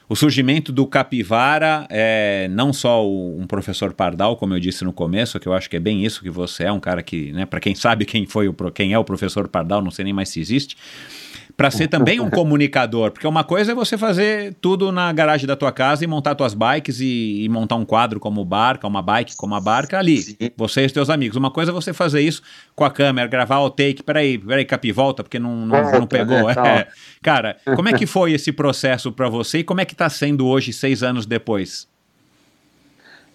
o surgimento do capivara é não só o, um professor Pardal, como eu disse no começo, que eu acho que é bem isso que você é, um cara que, né, para quem sabe quem foi o quem é o professor Pardal, não sei nem mais se existe, para ser também um comunicador, porque uma coisa é você fazer tudo na garagem da tua casa e montar tuas bikes e, e montar um quadro como barca, uma bike como a barca ali, Sim. você e os teus amigos. Uma coisa é você fazer isso com a câmera, gravar o take, peraí, peraí, Capi, volta, porque não, não, volta, não pegou. Né, é. Cara, como é que foi esse processo para você e como é que está sendo hoje, seis anos depois?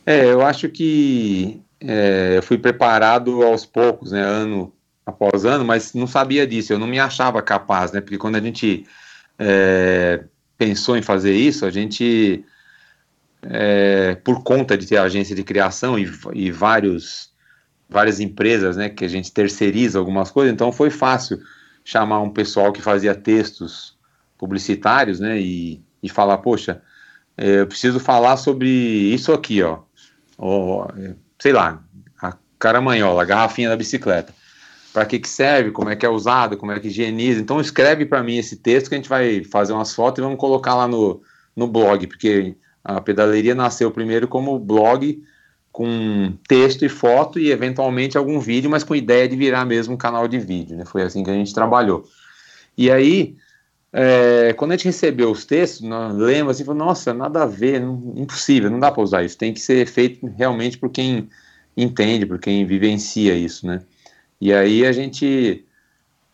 É, eu acho que é, eu fui preparado aos poucos, né, ano após ano, mas não sabia disso, eu não me achava capaz, né? Porque quando a gente é, pensou em fazer isso, a gente é, por conta de ter agência de criação e, e vários, várias empresas, né, que a gente terceiriza algumas coisas, então foi fácil chamar um pessoal que fazia textos publicitários, né, e, e falar, poxa, é, eu preciso falar sobre isso aqui, ó, ó sei lá, a caramanhola, a garrafinha da bicicleta. Para que, que serve, como é que é usado, como é que higieniza. Então escreve para mim esse texto que a gente vai fazer umas fotos e vamos colocar lá no, no blog, porque a pedaleria nasceu primeiro como blog com texto e foto e eventualmente algum vídeo, mas com ideia de virar mesmo um canal de vídeo, né? Foi assim que a gente trabalhou. E aí, é, quando a gente recebeu os textos, nós lemos assim, nossa, nada a ver, não, impossível, não dá para usar isso, tem que ser feito realmente por quem entende, por quem vivencia isso, né? E aí a gente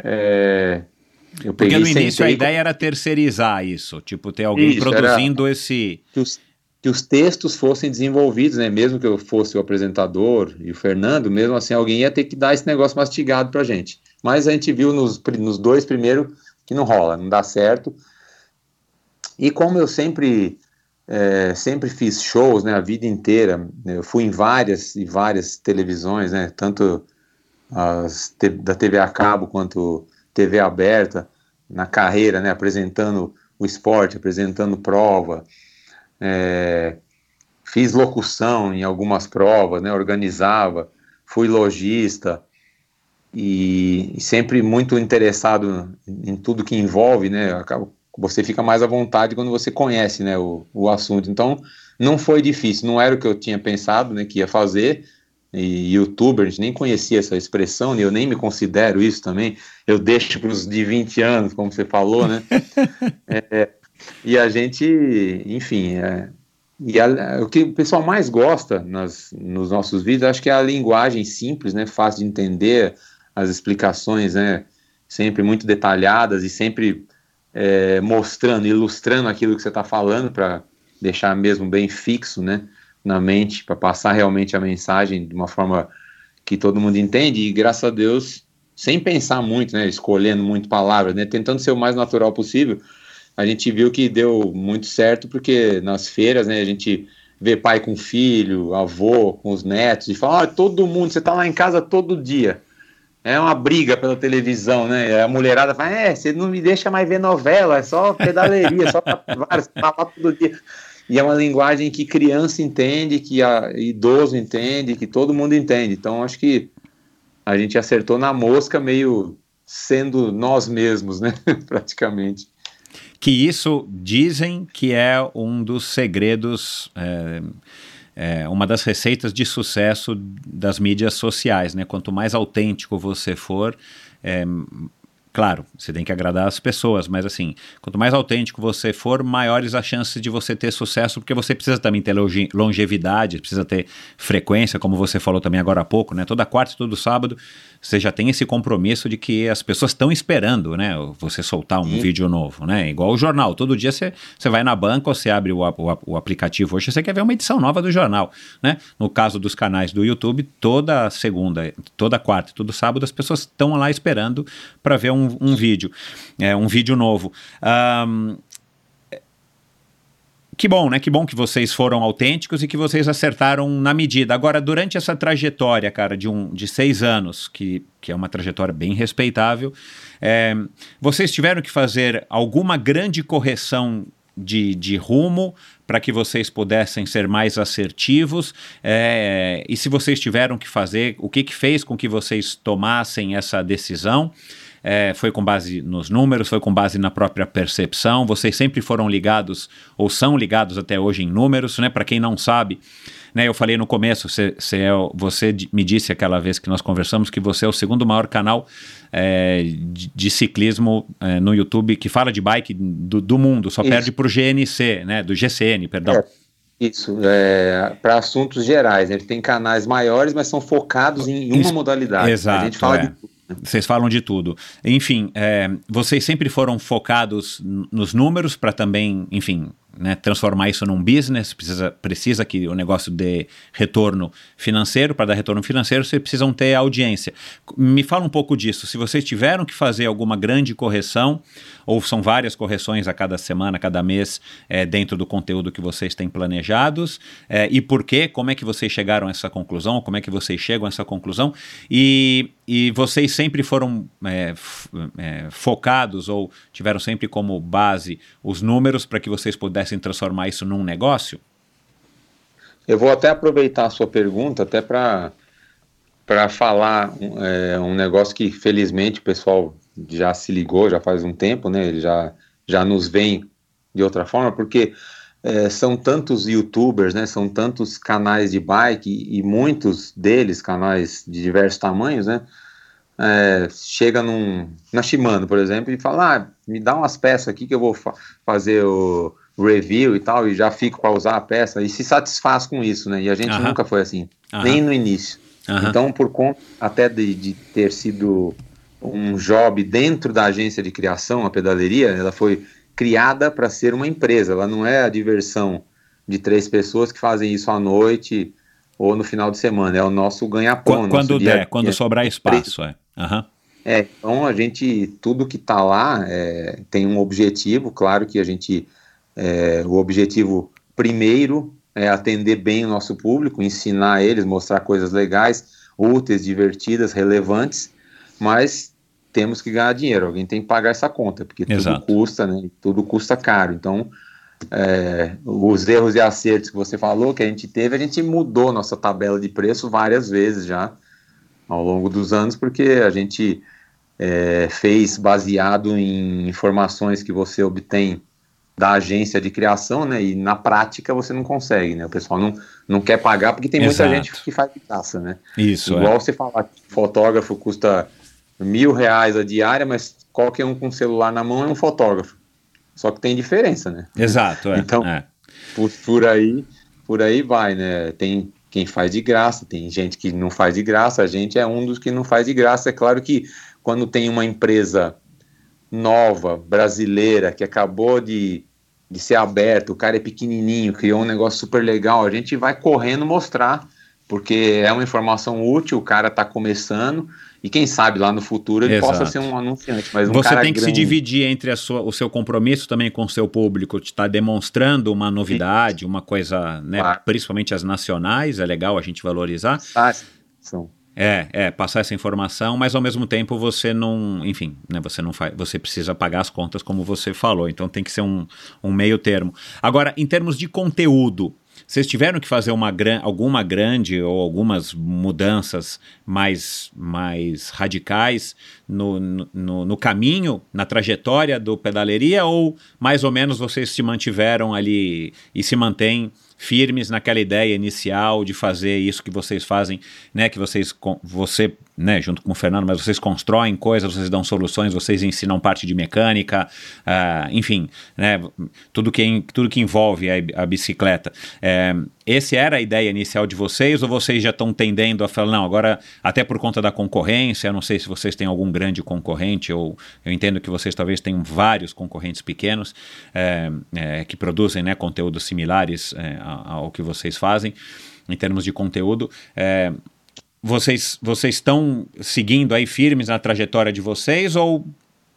é, eu Porque no início a ideia era terceirizar isso, tipo, ter alguém isso, produzindo esse. Que os, que os, textos fossem desenvolvidos, né? Mesmo que eu fosse o apresentador e o Fernando, mesmo assim, alguém ia ter que dar esse negócio mastigado pra gente. Mas a gente viu nos, nos dois primeiros que não rola, não dá certo. E como eu sempre. É, sempre fiz shows, né, a vida inteira. Eu fui em várias e várias televisões, né, tanto as da TV a cabo quanto TV aberta na carreira, né, apresentando o esporte, apresentando prova, é, fiz locução em algumas provas, né, organizava, fui lojista e, e, sempre muito interessado em tudo que envolve, né, você fica mais à vontade quando você conhece, né, o, o assunto. Então, não foi difícil, não era o que eu tinha pensado, né, que ia fazer, e youtuber, a gente nem conhecia essa expressão, e eu nem me considero isso também, eu deixo para os de 20 anos, como você falou, né? é, e a gente, enfim, é, e a, o que o pessoal mais gosta nas, nos nossos vídeos, acho que é a linguagem simples, né, fácil de entender, as explicações, né, sempre muito detalhadas e sempre é, mostrando, ilustrando aquilo que você está falando para deixar mesmo bem fixo, né, na mente para passar realmente a mensagem de uma forma que todo mundo entende e graças a Deus sem pensar muito, né, escolhendo muito palavras, né, tentando ser o mais natural possível, a gente viu que deu muito certo porque nas feiras, né, a gente vê pai com filho, avô com os netos e fala, ah, todo mundo, você tá lá em casa todo dia. É uma briga pela televisão, né? A mulherada fala, é, você não me deixa mais ver novela, é só pedaleria, só vários, tá lá todo dia e é uma linguagem que criança entende, que idoso entende, que todo mundo entende. Então acho que a gente acertou na mosca meio sendo nós mesmos, né, praticamente. Que isso dizem que é um dos segredos, é, é, uma das receitas de sucesso das mídias sociais, né? Quanto mais autêntico você for, é, Claro, você tem que agradar as pessoas, mas assim, quanto mais autêntico você for, maiores as chances de você ter sucesso, porque você precisa também ter longevidade, precisa ter frequência, como você falou também agora há pouco, né? Toda quarta e todo sábado você já tem esse compromisso de que as pessoas estão esperando, né? Você soltar um Sim. vídeo novo, né? Igual o jornal. Todo dia você, você vai na banca, você abre o, o, o, aplicativo hoje, você quer ver uma edição nova do jornal, né? No caso dos canais do YouTube, toda segunda, toda quarta, todo sábado, as pessoas estão lá esperando para ver um, um vídeo, é, um vídeo novo. Um, que bom, né? Que bom que vocês foram autênticos e que vocês acertaram na medida. Agora, durante essa trajetória, cara, de, um, de seis anos, que, que é uma trajetória bem respeitável, é, vocês tiveram que fazer alguma grande correção de, de rumo para que vocês pudessem ser mais assertivos? É, e se vocês tiveram que fazer, o que, que fez com que vocês tomassem essa decisão? É, foi com base nos números, foi com base na própria percepção. Vocês sempre foram ligados, ou são ligados até hoje em números, né? Para quem não sabe, né, eu falei no começo, você, você, é, você me disse aquela vez que nós conversamos que você é o segundo maior canal é, de, de, ciclismo é, no YouTube que fala de bike do, do mundo, só Isso. perde para o GNC, né? Do GCN, perdão. É. Isso, é, para assuntos gerais. Ele tem canais maiores, mas são focados em uma Isso, modalidade. Exato. A gente fala é. de tudo. Vocês falam de tudo. Enfim, é, vocês sempre foram focados nos números para também, enfim, né, transformar isso num business, precisa, precisa que o negócio dê retorno financeiro. Para dar retorno financeiro, vocês precisam ter audiência. Me fala um pouco disso. Se vocês tiveram que fazer alguma grande correção, ou são várias correções a cada semana, a cada mês, é, dentro do conteúdo que vocês têm planejados, é, e por quê? Como é que vocês chegaram a essa conclusão? Como é que vocês chegam a essa conclusão? E, e vocês sempre foram é, focados ou tiveram sempre como base os números para que vocês pudessem transformar isso num negócio? Eu vou até aproveitar a sua pergunta, até para para falar é, um negócio que felizmente o pessoal já se ligou, já faz um tempo, né? Ele já, já nos vem de outra forma, porque é, são tantos youtubers, né? São tantos canais de bike e, e muitos deles, canais de diversos tamanhos, né? É, chega num, na Shimano, por exemplo, e fala, ah, me dá umas peças aqui que eu vou fa fazer o review e tal, e já fico para usar a peça, e se satisfaz com isso, né? E a gente uh -huh. nunca foi assim, uh -huh. nem no início. Uh -huh. Então, por conta até de, de ter sido um job dentro da agência de criação, a pedaleria, ela foi criada para ser uma empresa, ela não é a diversão de três pessoas que fazem isso à noite ou no final de semana, é o nosso ganha-pão. Quando der, dia, quando sobrar espaço, é. É, então a gente, tudo que está lá é, tem um objetivo, claro que a gente, é, o objetivo primeiro é atender bem o nosso público, ensinar eles, mostrar coisas legais, úteis, divertidas, relevantes, mas temos que ganhar dinheiro, alguém tem que pagar essa conta, porque Exato. tudo custa, né? Tudo custa caro. Então, é, os erros e acertos que você falou que a gente teve, a gente mudou nossa tabela de preço várias vezes já ao longo dos anos, porque a gente é, fez baseado em informações que você obtém da agência de criação, né? E na prática você não consegue, né? O pessoal não, não quer pagar porque tem Exato. muita gente que faz de graça, né? Isso. Igual é. você falar que fotógrafo custa mil reais a diária, mas qualquer um com celular na mão é um fotógrafo. Só que tem diferença, né? Exato. É. Então, é. Por, por aí, por aí vai, né? Tem quem faz de graça, tem gente que não faz de graça, a gente é um dos que não faz de graça. É claro que quando tem uma empresa nova, brasileira, que acabou de, de ser aberta, o cara é pequenininho, criou um negócio super legal, a gente vai correndo mostrar, porque é uma informação útil, o cara está começando, e quem sabe lá no futuro ele Exato. possa ser um anunciante. Mas um Você tem que grande... se dividir entre sua, o seu compromisso também com o seu público, de estar tá demonstrando uma novidade, uma coisa, né, claro. principalmente as nacionais, é legal a gente valorizar. Ah, são. É, é, passar essa informação, mas ao mesmo tempo você não, enfim, né, você não faz, você precisa pagar as contas como você falou, então tem que ser um, um meio termo. Agora, em termos de conteúdo, vocês tiveram que fazer uma gran, alguma grande ou algumas mudanças mais, mais radicais no, no, no, caminho, na trajetória do pedaleria, ou mais ou menos vocês se mantiveram ali e se mantêm firmes naquela ideia inicial de fazer isso que vocês fazem, né? Que vocês, você, né, junto com o Fernando, mas vocês constroem coisas, vocês dão soluções, vocês ensinam parte de mecânica, uh, enfim, né? Tudo que, tudo que envolve a, a bicicleta. É, esse era a ideia inicial de vocês ou vocês já estão tendendo a falar, não, agora, até por conta da concorrência, não sei se vocês têm algum grande concorrente, ou eu entendo que vocês talvez tenham vários concorrentes pequenos é, é, que produzem né, conteúdos similares é, ao que vocês fazem, em termos de conteúdo. Vocês, vocês estão seguindo aí firmes na trajetória de vocês ou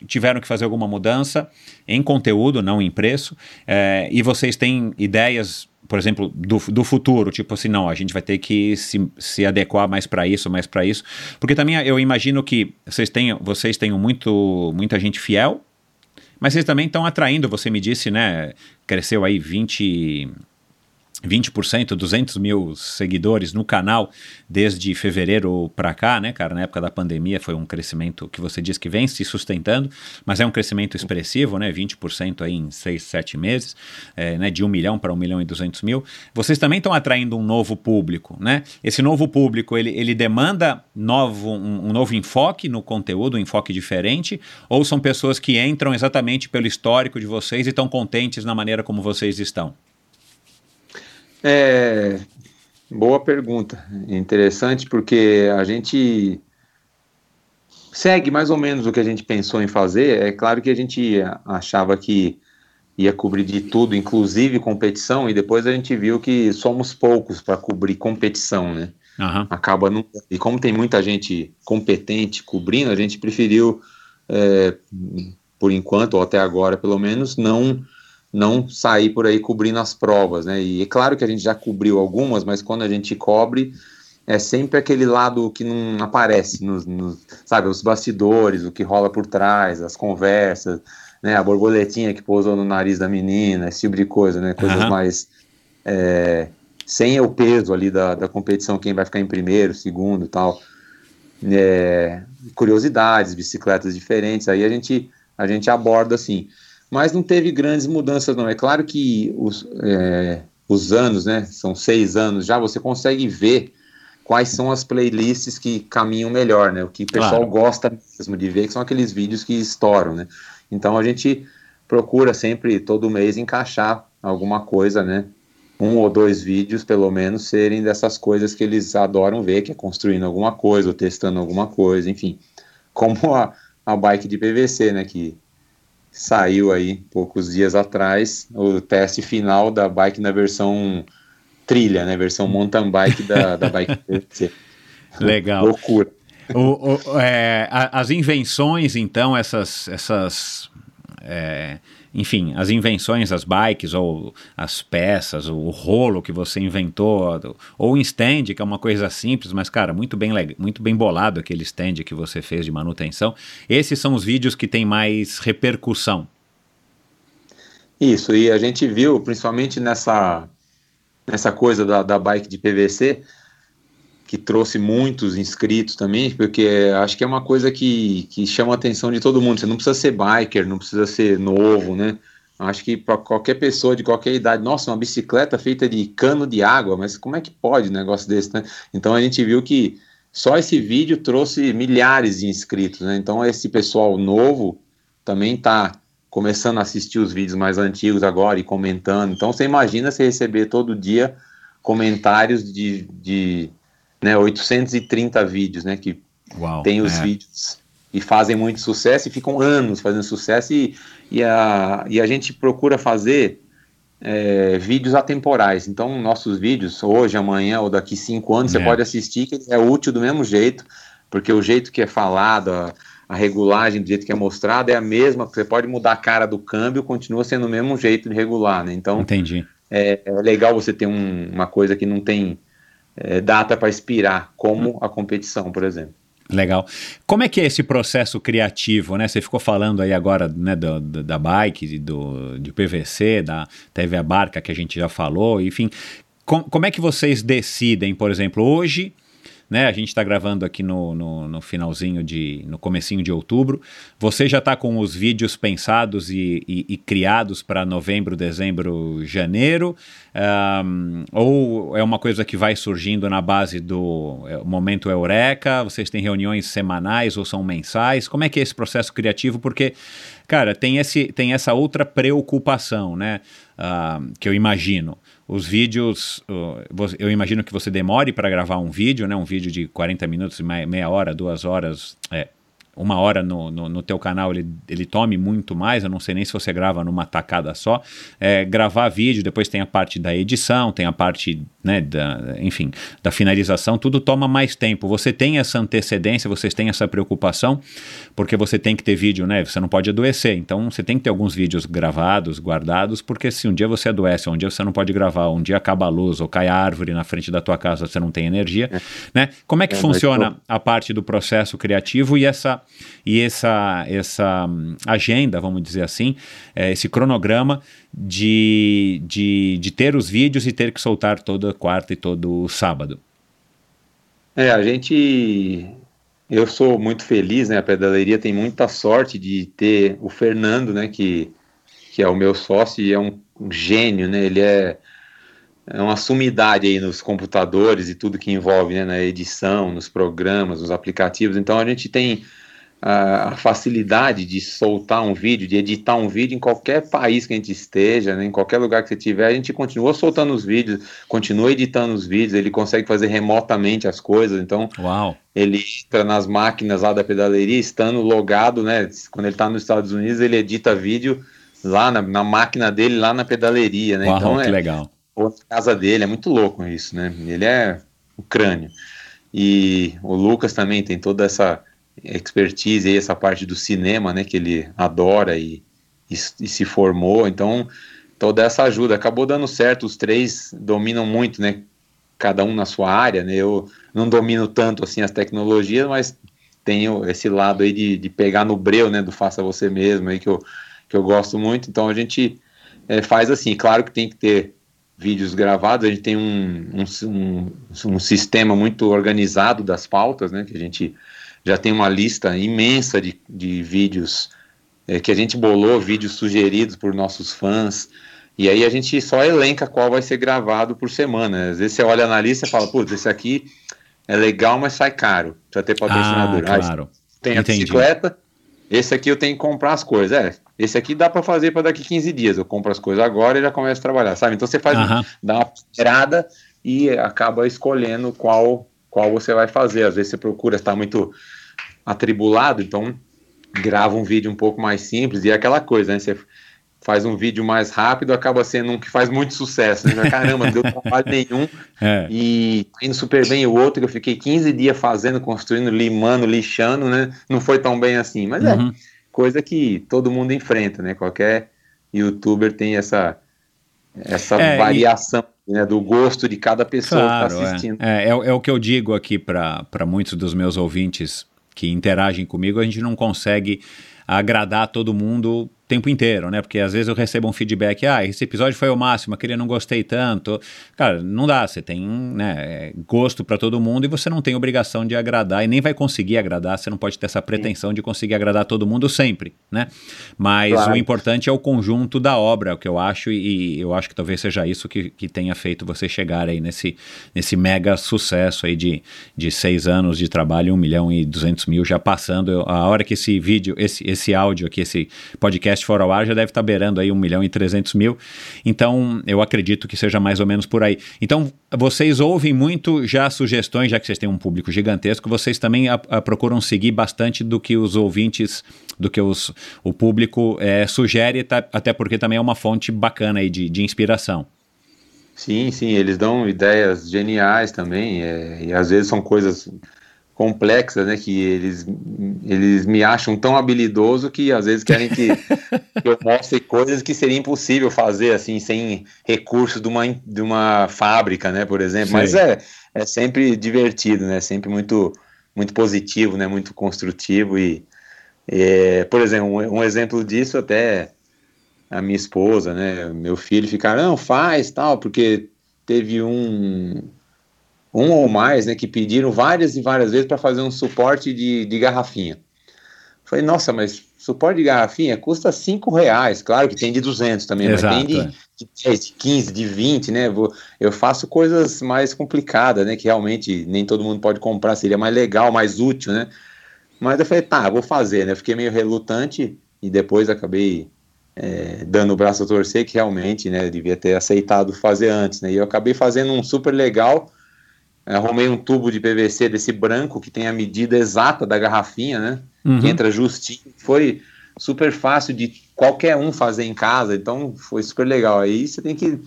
tiveram que fazer alguma mudança em conteúdo, não em preço, é, e vocês têm ideias por exemplo, do, do futuro, tipo assim, não, a gente vai ter que se, se adequar mais para isso, mais para isso. Porque também eu imagino que vocês tenham, vocês tenham muito, muita gente fiel, mas vocês também estão atraindo, você me disse, né? Cresceu aí 20, 20%, 200 mil seguidores no canal desde fevereiro para cá, né, cara? Na época da pandemia foi um crescimento que você diz que vem se sustentando, mas é um crescimento expressivo, né? 20% aí em 6, 7 meses, é, né? De 1 milhão para 1 milhão e 200 mil. Vocês também estão atraindo um novo público, né? Esse novo público, ele, ele demanda novo, um, um novo enfoque no conteúdo, um enfoque diferente, ou são pessoas que entram exatamente pelo histórico de vocês e estão contentes na maneira como vocês estão? É, boa pergunta. Interessante porque a gente segue mais ou menos o que a gente pensou em fazer. É claro que a gente achava que ia cobrir de tudo, inclusive competição, e depois a gente viu que somos poucos para cobrir competição, né? Aham. Acaba não. E como tem muita gente competente cobrindo, a gente preferiu, é, por enquanto, ou até agora pelo menos, não não sair por aí cobrindo as provas, né? E é claro que a gente já cobriu algumas, mas quando a gente cobre, é sempre aquele lado que não aparece, nos, nos- sabe, os bastidores, o que rola por trás, as conversas, né? A borboletinha que pousou no nariz da menina, esse tipo de coisa, né? Coisas Aham. mais é, sem o peso ali da, da competição, quem vai ficar em primeiro, segundo e tal. É, curiosidades, bicicletas diferentes, aí a gente, a gente aborda assim. Mas não teve grandes mudanças, não. É claro que os, é, os anos, né? São seis anos já, você consegue ver quais são as playlists que caminham melhor, né? O que o pessoal Claro. gosta mesmo de ver, que são aqueles vídeos que estouram, né? Então a gente procura sempre, todo mês, encaixar alguma coisa, né? Um ou dois vídeos, pelo menos, serem dessas coisas que eles adoram ver, que é construindo alguma coisa, ou testando alguma coisa, enfim. Como a, a bike de PVC, né? Que saiu aí poucos dias atrás, o teste final da bike na versão trilha, né? Versão mountain bike da, da bike. Legal. Loucura. O- o- é, as invenções, então, essas, essas é, enfim, as invenções, as bikes ou as peças, o rolo que você inventou, ou o stand, que é uma coisa simples, mas, cara, muito bem, muito bem bolado aquele stand que você fez de manutenção. Esses são os vídeos que têm mais repercussão. Isso, e a gente viu, principalmente nessa, nessa coisa da, da bike de PVC, que trouxe muitos inscritos também, porque acho que é uma coisa que, que chama a atenção de todo mundo. Você não precisa ser biker, não precisa ser novo, né? Acho que para qualquer pessoa de qualquer idade, nossa, uma bicicleta feita de cano de água, mas como é que pode um negócio desse, né? Então a gente viu que só esse vídeo trouxe milhares de inscritos, né? Então esse pessoal novo também está começando a assistir os vídeos mais antigos agora e comentando. Então você imagina você receber todo dia comentários de, de né, 830 vídeos, né? Que Uau. tem os é. vídeos e fazem muito sucesso e ficam anos fazendo sucesso e, e, a, e a gente procura fazer é, vídeos atemporais. Então, nossos vídeos, hoje, amanhã ou daqui cinco anos, É. você pode assistir que é útil do mesmo jeito, porque o jeito que é falado, a, a regulagem do jeito que é mostrado é a mesma, você pode mudar a cara do câmbio, continua sendo o mesmo jeito de regular, né? Então, Entendi. é, é legal você ter um- uma coisa que não tem é, data para expirar, como a competição, por exemplo. Legal. Como é que é esse processo criativo, né? Você ficou falando aí agora né, do- do- da bike, do, de PVC, da, teve a barca que a gente já falou, enfim. Com- como é que vocês decidem, por exemplo, hoje, né? A gente está gravando aqui no, no, no finalzinho de, no comecinho de outubro. Você já está com os vídeos pensados e, e- e criados para novembro, dezembro, janeiro? Ahm, ou é uma coisa que vai surgindo na base do é, momento Eureka? Vocês têm reuniões semanais ou são mensais? Como é que é esse processo criativo? Porque, cara, tem, esse, tem essa outra preocupação, né? Ah, que eu imagino. Os vídeos, eu imagino que você demore para gravar um vídeo, né? Um vídeo de 40 minutos, mei- meia hora, duas horas, é, uma hora no, no, no teu canal, ele, ele tome muito mais, eu não sei nem se você grava numa tacada só. É, gravar vídeo, depois tem a parte da edição, tem a parte, né, da, enfim, da finalização, tudo toma mais tempo. Você tem essa antecedência, vocês têm essa preocupação, porque você tem que ter vídeo, né? Você não pode adoecer, então você tem que ter alguns vídeos gravados, guardados, porque se um dia você adoece, um dia você não pode gravar, um dia acaba a luz ou cai a árvore na frente da tua casa, você não tem energia, né? Como é que É, mas funciona pô- a parte do processo criativo e essa e essa essa hum, agenda, vamos dizer assim, é, esse cronograma de, de, de ter os vídeos e ter que soltar toda quarta e todo sábado. É, a gente. Eu sou muito feliz, né? A pedaleria tem muita sorte de ter o Fernando, né? Que, que é o meu sócio e é um, gênio, né? Ele é, é uma sumidade aí nos computadores e tudo que envolve, né? Na edição, nos programas, nos aplicativos. Então a gente tem a, facilidade de soltar um vídeo, de editar um vídeo em qualquer país que a gente esteja, né? Em qualquer lugar que você estiver, a gente continua soltando os vídeos, continua editando os vídeos, ele consegue fazer remotamente as coisas, então Uau! ele entra nas máquinas lá da pedaleria, estando logado, né? Quando ele está nos Estados Unidos, ele edita vídeo lá na, na máquina dele, lá na pedaleria, né? Uau, então que é legal. a casa dele, é muito louco isso, né? Ele é o crânio. E o Lucas também tem toda essa expertise aí, essa parte do cinema, né, que ele adora e, e, e se formou, então toda essa ajuda. Acabou dando certo, os três dominam muito, né, cada um na sua área, né, eu não domino tanto assim as tecnologias, mas tenho esse lado aí de, de pegar no breu, né, do faça você mesmo aí que eu, que eu gosto muito, então a gente é, faz assim, claro que tem que ter vídeos gravados, a gente tem um, um, um, um sistema muito organizado das pautas, né, que a gente já tem uma lista imensa de, de vídeos é, que a gente bolou, vídeos sugeridos por nossos fãs, e aí a gente só elenca qual vai ser gravado por semana. Às vezes você olha na lista e fala, putz, esse aqui é legal, mas sai caro, precisa ter patrocinador. Ah, claro. tem a Entendi. bicicleta, esse aqui eu tenho que comprar as coisas. É, esse aqui dá para fazer para daqui 15 dias. Eu compro as coisas agora e já começo a trabalhar, sabe? Então você faz, dá uma tirada e acaba escolhendo qual qual você vai fazer. Às vezes você procura estar muito atribulado, então grava um vídeo um pouco mais simples e é aquela coisa, né? Você faz um vídeo mais rápido, acaba sendo um que faz muito sucesso. Né? Caramba, não deu trabalho nenhum É. e tá indo super bem. O outro que eu fiquei 15 dias fazendo, construindo, limando, lixando, né? Não foi tão bem assim, mas é Uhum. coisa que todo mundo enfrenta, né? Qualquer youtuber tem essa essa É, e- variação né, do gosto de cada pessoa Claro, que está assistindo. é. É, é, o- é o que eu digo aqui para muitos dos meus ouvintes que interagem comigo, a gente não consegue agradar todo mundo tempo inteiro, né? Porque às vezes eu recebo um feedback, ah, esse episódio foi o máximo, aquele eu não gostei tanto. Cara, não dá, você tem né, gosto para todo mundo e você não tem obrigação de agradar e nem vai conseguir agradar, você não pode ter essa pretensão de conseguir agradar todo mundo sempre, né? Mas Claro. o importante é o conjunto da obra, é o que eu acho, e eu acho que talvez seja isso que, que tenha feito você chegar aí nesse, nesse mega sucesso aí de, de seis anos de trabalho, um milhão e duzentos mil já passando. A hora que esse vídeo, esse, esse áudio aqui, esse podcast for ao ar, já deve estar beirando aí um milhão e trezentos mil. Então, eu acredito que seja mais ou menos por aí. Então, vocês ouvem muito já sugestões, já que vocês têm um público gigantesco, vocês também a- a procuram seguir bastante do que os ouvintes, do que os, o público eh, sugere, tá- até porque também é uma fonte bacana aí de, de inspiração. Sim, sim, eles dão ideias geniais também, é, e às vezes são coisas complexas, né, que eles, eles me acham tão habilidoso que às vezes querem que, que eu mostre coisas que seria impossível fazer, assim, sem recursos de uma, de uma fábrica, né, por exemplo, mas Sei. é, é sempre divertido, né, sempre muito, muito positivo, né, muito construtivo e, é, por exemplo, um, um exemplo disso até a minha esposa, né, meu filho ficaram, não, faz, tal, porque teve um um ou mais, né, que pediram várias e várias vezes para fazer um suporte de, de garrafinha. Falei, nossa, mas suporte de garrafinha custa 5 reais, claro que tem de 200 também, Exato, mas tem é. de, de 10, de 15, de 20, né, eu faço coisas mais complicadas, né, que realmente nem todo mundo pode comprar, seria mais legal, mais útil, né, mas eu falei, tá, vou fazer, né, fiquei meio relutante e depois acabei é, dando o braço a torcer, que realmente, né, devia ter aceitado fazer antes, né, e eu acabei fazendo um super legal, arrumei um tubo de PVC desse branco que tem a medida exata da garrafinha, né? Uhum. Que entra justinho. Foi super fácil de qualquer um fazer em casa, então foi super legal. Aí você tem que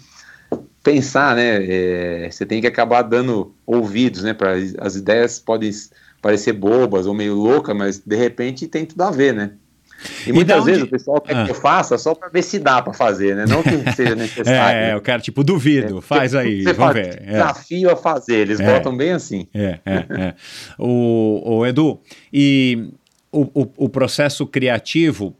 pensar, né? é, você tem que acabar dando ouvidos, né? Para as ideias podem parecer bobas ou meio loucas, mas de repente tem tudo a ver, né? E E muitas da vezes onde- o pessoal quer Ah. que eu faça só para ver se dá para fazer, né? Não que seja necessário. É, né? o cara, tipo, duvido, faz aí, Você vamos faz ver. É. Desafio a fazer, eles É. botam bem assim. É, é, é. O, o Edu, e o, o, o processo criativo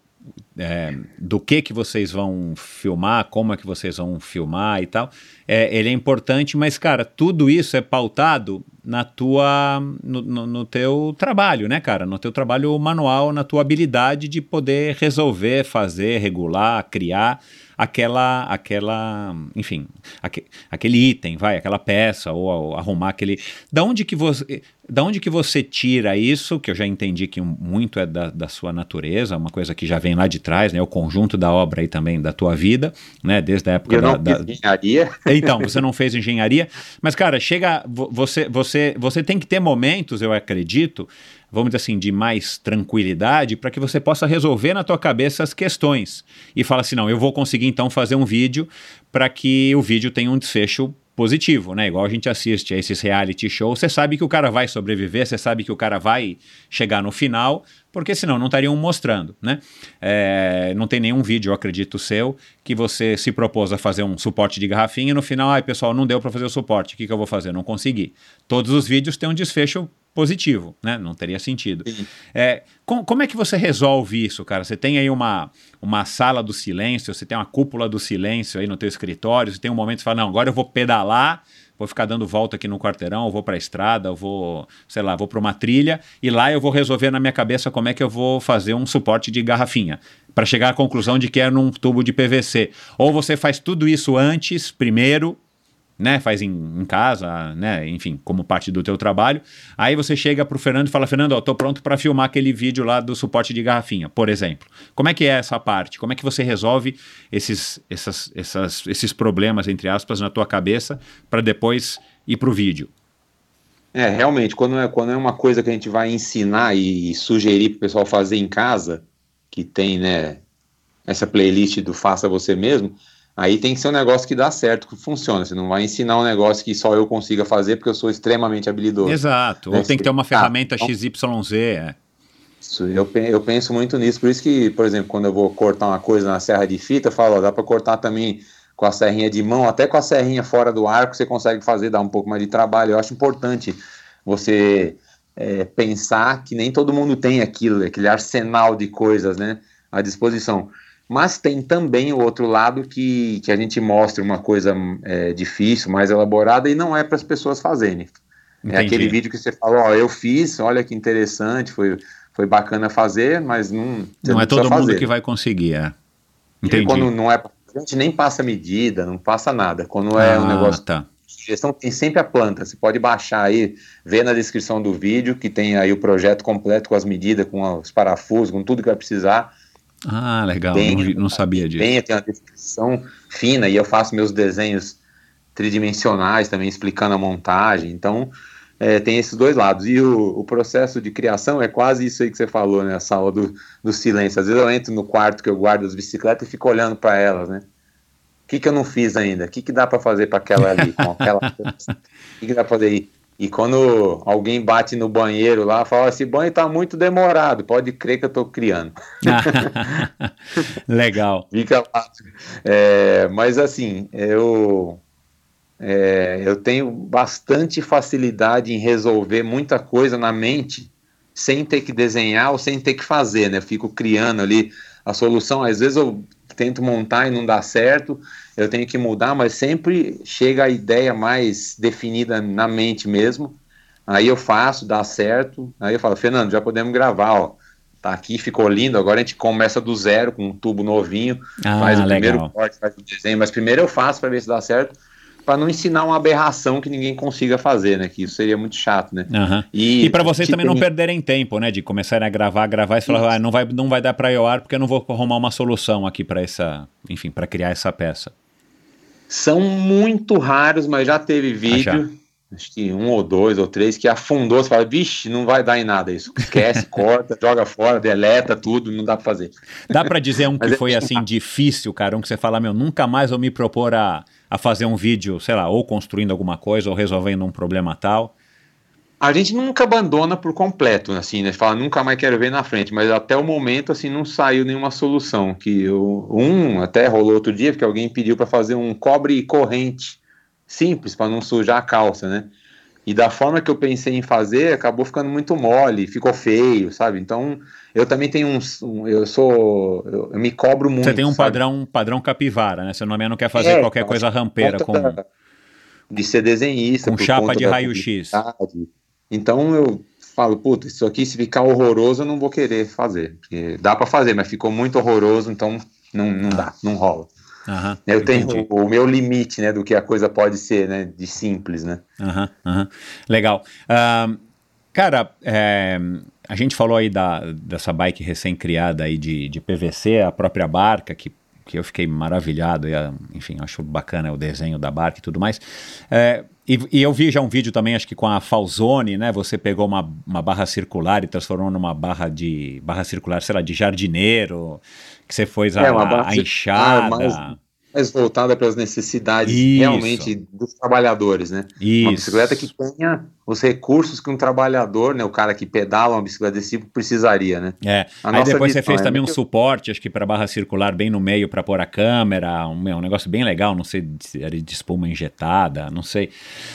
é, do que que vocês vão filmar, como é que vocês vão filmar e tal, é, ele é importante, mas, cara, tudo isso é pautado na tua, no, no, no teu trabalho, né, cara? No teu trabalho manual, na tua habilidade de poder resolver, fazer, regular, criar aquela, aquela, enfim, aque, aquele item, vai, aquela peça ou, ou arrumar aquele. Da onde que você, da onde que você tira isso? Que eu já entendi que muito é da, da sua natureza, uma coisa que já vem lá de trás, né? O conjunto da obra aí também da tua vida, né? Desde a época Eu da, não da- engenharia. então, você não fez engenharia, mas cara, chega, vo- você, você, você tem que ter momentos, eu acredito, vamos dizer assim, de mais tranquilidade para que você possa resolver na tua cabeça as questões. E fala assim, não, eu vou conseguir então fazer um vídeo para que o vídeo tenha um desfecho positivo, né? Igual a gente assiste a esses reality shows, você sabe que o cara vai sobreviver, você sabe que o cara vai chegar no final, porque senão não estariam mostrando, né? É, não tem nenhum vídeo, eu acredito, seu, que você se propôs a fazer um suporte de garrafinha e no final, ai pessoal, não deu para fazer o suporte, o que, que eu vou fazer? Não consegui. Todos os vídeos têm um desfecho positivo, né? Não teria sentido. É, com, como é que você resolve isso, cara? Você tem aí uma, uma sala do silêncio, você tem uma cúpula do silêncio aí no teu escritório, você tem um momento que você fala, não, agora eu vou pedalar, vou ficar dando volta aqui no quarteirão, vou para a estrada, vou, sei lá, vou para uma trilha e lá eu vou resolver na minha cabeça como é que eu vou fazer um suporte de garrafinha para chegar à conclusão de que é num tubo de PVC. Ou você faz tudo isso antes, primeiro, né, faz em, em, casa, né, enfim, como parte do teu trabalho. Aí você chega pro Fernando e fala, Fernando, tô pronto para filmar aquele vídeo lá do suporte de garrafinha, por exemplo. Como é que é essa parte? Como é que você resolve esses, essas, essas, esses problemas, entre aspas, na tua cabeça para depois ir pro vídeo? É, realmente, quando é, quando é uma coisa que a gente vai ensinar e, e sugerir pro pessoal fazer em casa, que tem, né, essa playlist do Faça Você Mesmo, Aí tem que ser um negócio que dá certo, que funciona. Você não vai ensinar um negócio que só eu consiga fazer porque eu sou extremamente habilidoso. Exato. Ou tem que ter uma ferramenta ah, XYZ. É. Isso, eu, eu penso muito nisso. Por isso que, por exemplo, quando eu vou cortar uma coisa na serra de fita, eu falo, ó, dá para cortar também com a serrinha de mão, até com a serrinha fora do arco, você consegue fazer, dar um pouco mais de trabalho. Eu acho importante você é, pensar que nem todo mundo tem aquilo, aquele arsenal de coisas né, à disposição. Mas tem também o outro lado que, que a gente mostra uma coisa é, difícil, mais elaborada, e não é para as pessoas fazerem. É Entendi. É aquele vídeo que você fala, ó, eu fiz, olha que interessante, foi, foi bacana fazer, mas não. Não, é todo mundo que vai conseguir, é. Entendi. E quando não é a gente nem passa medida, não passa nada. Quando é ah, um negócio. Tá. Gestão tem sempre a planta. Você pode baixar aí, ver na descrição do vídeo que tem aí o projeto completo com as medidas, com os parafusos, com tudo que vai precisar. Ah, legal, bem, não, não, sabia disso. Bem, tem uma descrição fina e eu faço meus desenhos tridimensionais também, explicando a montagem. Então, é, tem esses dois lados. E o, o, processo de criação é quase isso aí que você falou, né? A sala do, do silêncio. Às vezes eu entro no quarto que eu guardo as bicicletas e fico olhando para elas, né? O que, que eu não fiz ainda? O que, que dá para fazer para aquela ali? Com aquela... o que, que dá para fazer aí? E quando alguém bate no banheiro lá, fala: esse banho está muito demorado, pode crer que eu estou criando. Legal. Fica lá. É, mas assim, eu, é, eu tenho bastante facilidade em resolver muita coisa na mente sem ter que desenhar ou sem ter que fazer, né? Eu fico criando ali a solução. Às vezes eu tento montar e não dá certo, eu tenho que mudar, mas sempre chega a ideia mais definida na mente mesmo. Aí eu faço, dá certo. Aí eu falo, Fernando, já podemos gravar, ó. Tá aqui, ficou lindo. Agora a gente começa do zero com um tubo novinho, ah, faz o legal. primeiro corte, faz o desenho, mas primeiro eu faço para ver se dá certo para não ensinar uma aberração que ninguém consiga fazer, né? Que isso seria muito chato, né? Uhum. E, e para vocês também não perderem tempo, né? De começarem a gravar, gravar e falar, ah, não vai, não vai dar para ao ar porque eu não vou arrumar uma solução aqui para essa, enfim, para criar essa peça. São muito raros, mas já teve vídeo, ah, acho que um ou dois ou três, que afundou, você fala, vixe, não vai dar em nada isso. Esquece, corta, joga fora, deleta tudo, não dá pra fazer. Dá para dizer um que é foi assim difícil, cara, um que você fala, meu, nunca mais vou me propor a a fazer um vídeo, sei lá, ou construindo alguma coisa, ou resolvendo um problema tal? A gente nunca abandona por completo, assim, né? Fala, nunca mais quero ver na frente, mas até o momento, assim, não saiu nenhuma solução. Que eu, um até rolou outro dia, porque alguém pediu para fazer um cobre corrente simples, para não sujar a calça, né? E da forma que eu pensei em fazer, acabou ficando muito mole, ficou feio, sabe? Então, eu também tenho uns. Um, eu sou. Eu, eu, me cobro muito. Você tem um padrão, padrão capivara, né? Você não, não quer fazer é, qualquer coisa rampeira com. De ser desenhista. Com chapa de raio-x. Então eu falo, puta, isso aqui se ficar horroroso eu não vou querer fazer. Porque dá para fazer, mas ficou muito horroroso, então não, não ah. dá, não rola. Uhum, eu tenho o, o, meu limite, né, do que a coisa pode ser, né, de simples, né. Uhum, uhum. Legal. Uh, cara, é, a gente falou aí da, dessa bike recém-criada aí de, de PVC, a própria barca, que, que eu fiquei maravilhado, e, enfim, acho bacana o desenho da barca e tudo mais. É, E, e, eu vi já um vídeo também, acho que com a Falzone, né? Você pegou uma, uma barra circular e transformou numa barra de barra circular, sei lá, de jardineiro, que você fez a, é, a, enxada. Mais, mais voltada para as necessidades Isso. realmente dos trabalhadores, né? Isso. Uma bicicleta que tenha os recursos que um trabalhador, né, o cara que pedala uma bicicleta desse tipo precisaria, né? É. A Aí depois você fez é também um suporte, acho que para barra circular bem no meio para pôr a câmera, um, um, negócio bem legal, não sei se era de espuma injetada, não sei.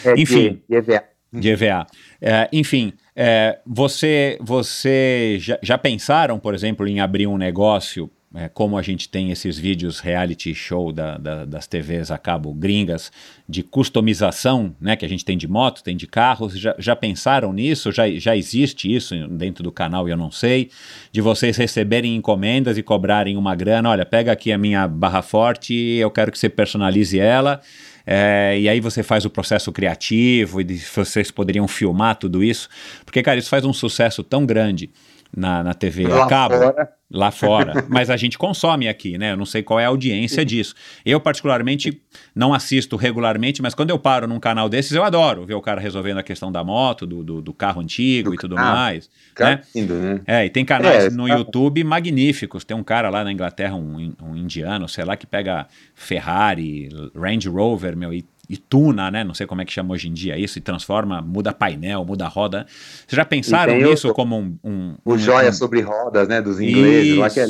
É, enfim. De, de EVA. De EVA. É, enfim, é, você, você já, já pensaram, por exemplo, em abrir um negócio é, como a gente tem esses vídeos reality show da, da, das TVs a cabo gringas de customização, né, que a gente tem de moto, tem de carros, já, já pensaram nisso? Já, já existe isso dentro do canal e eu não sei? De vocês receberem encomendas e cobrarem uma grana, olha, pega aqui a minha barra forte, eu quero que você personalize ela, é, e aí você faz o processo criativo e vocês poderiam filmar tudo isso, porque, cara, isso faz um sucesso tão grande na, na TV a cabo. Fora. Lá fora. Mas a gente consome aqui, né? Eu não sei qual é a audiência disso. Eu, particularmente, não assisto regularmente, mas quando eu paro num canal desses, eu adoro ver o cara resolvendo a questão da moto, do, do, do carro antigo do e tudo mais. Né? Lindo, né? É, e tem canais é, no tá... YouTube magníficos. Tem um cara lá na Inglaterra, um, um indiano, sei lá, que pega Ferrari, Range Rover, meu, e e tuna, né? Não sei como é que chama hoje em dia isso, e transforma, muda painel, muda roda. Vocês já pensaram nisso como um, um. O um, joia um, sobre rodas, né? Dos ingleses, isso, lá que é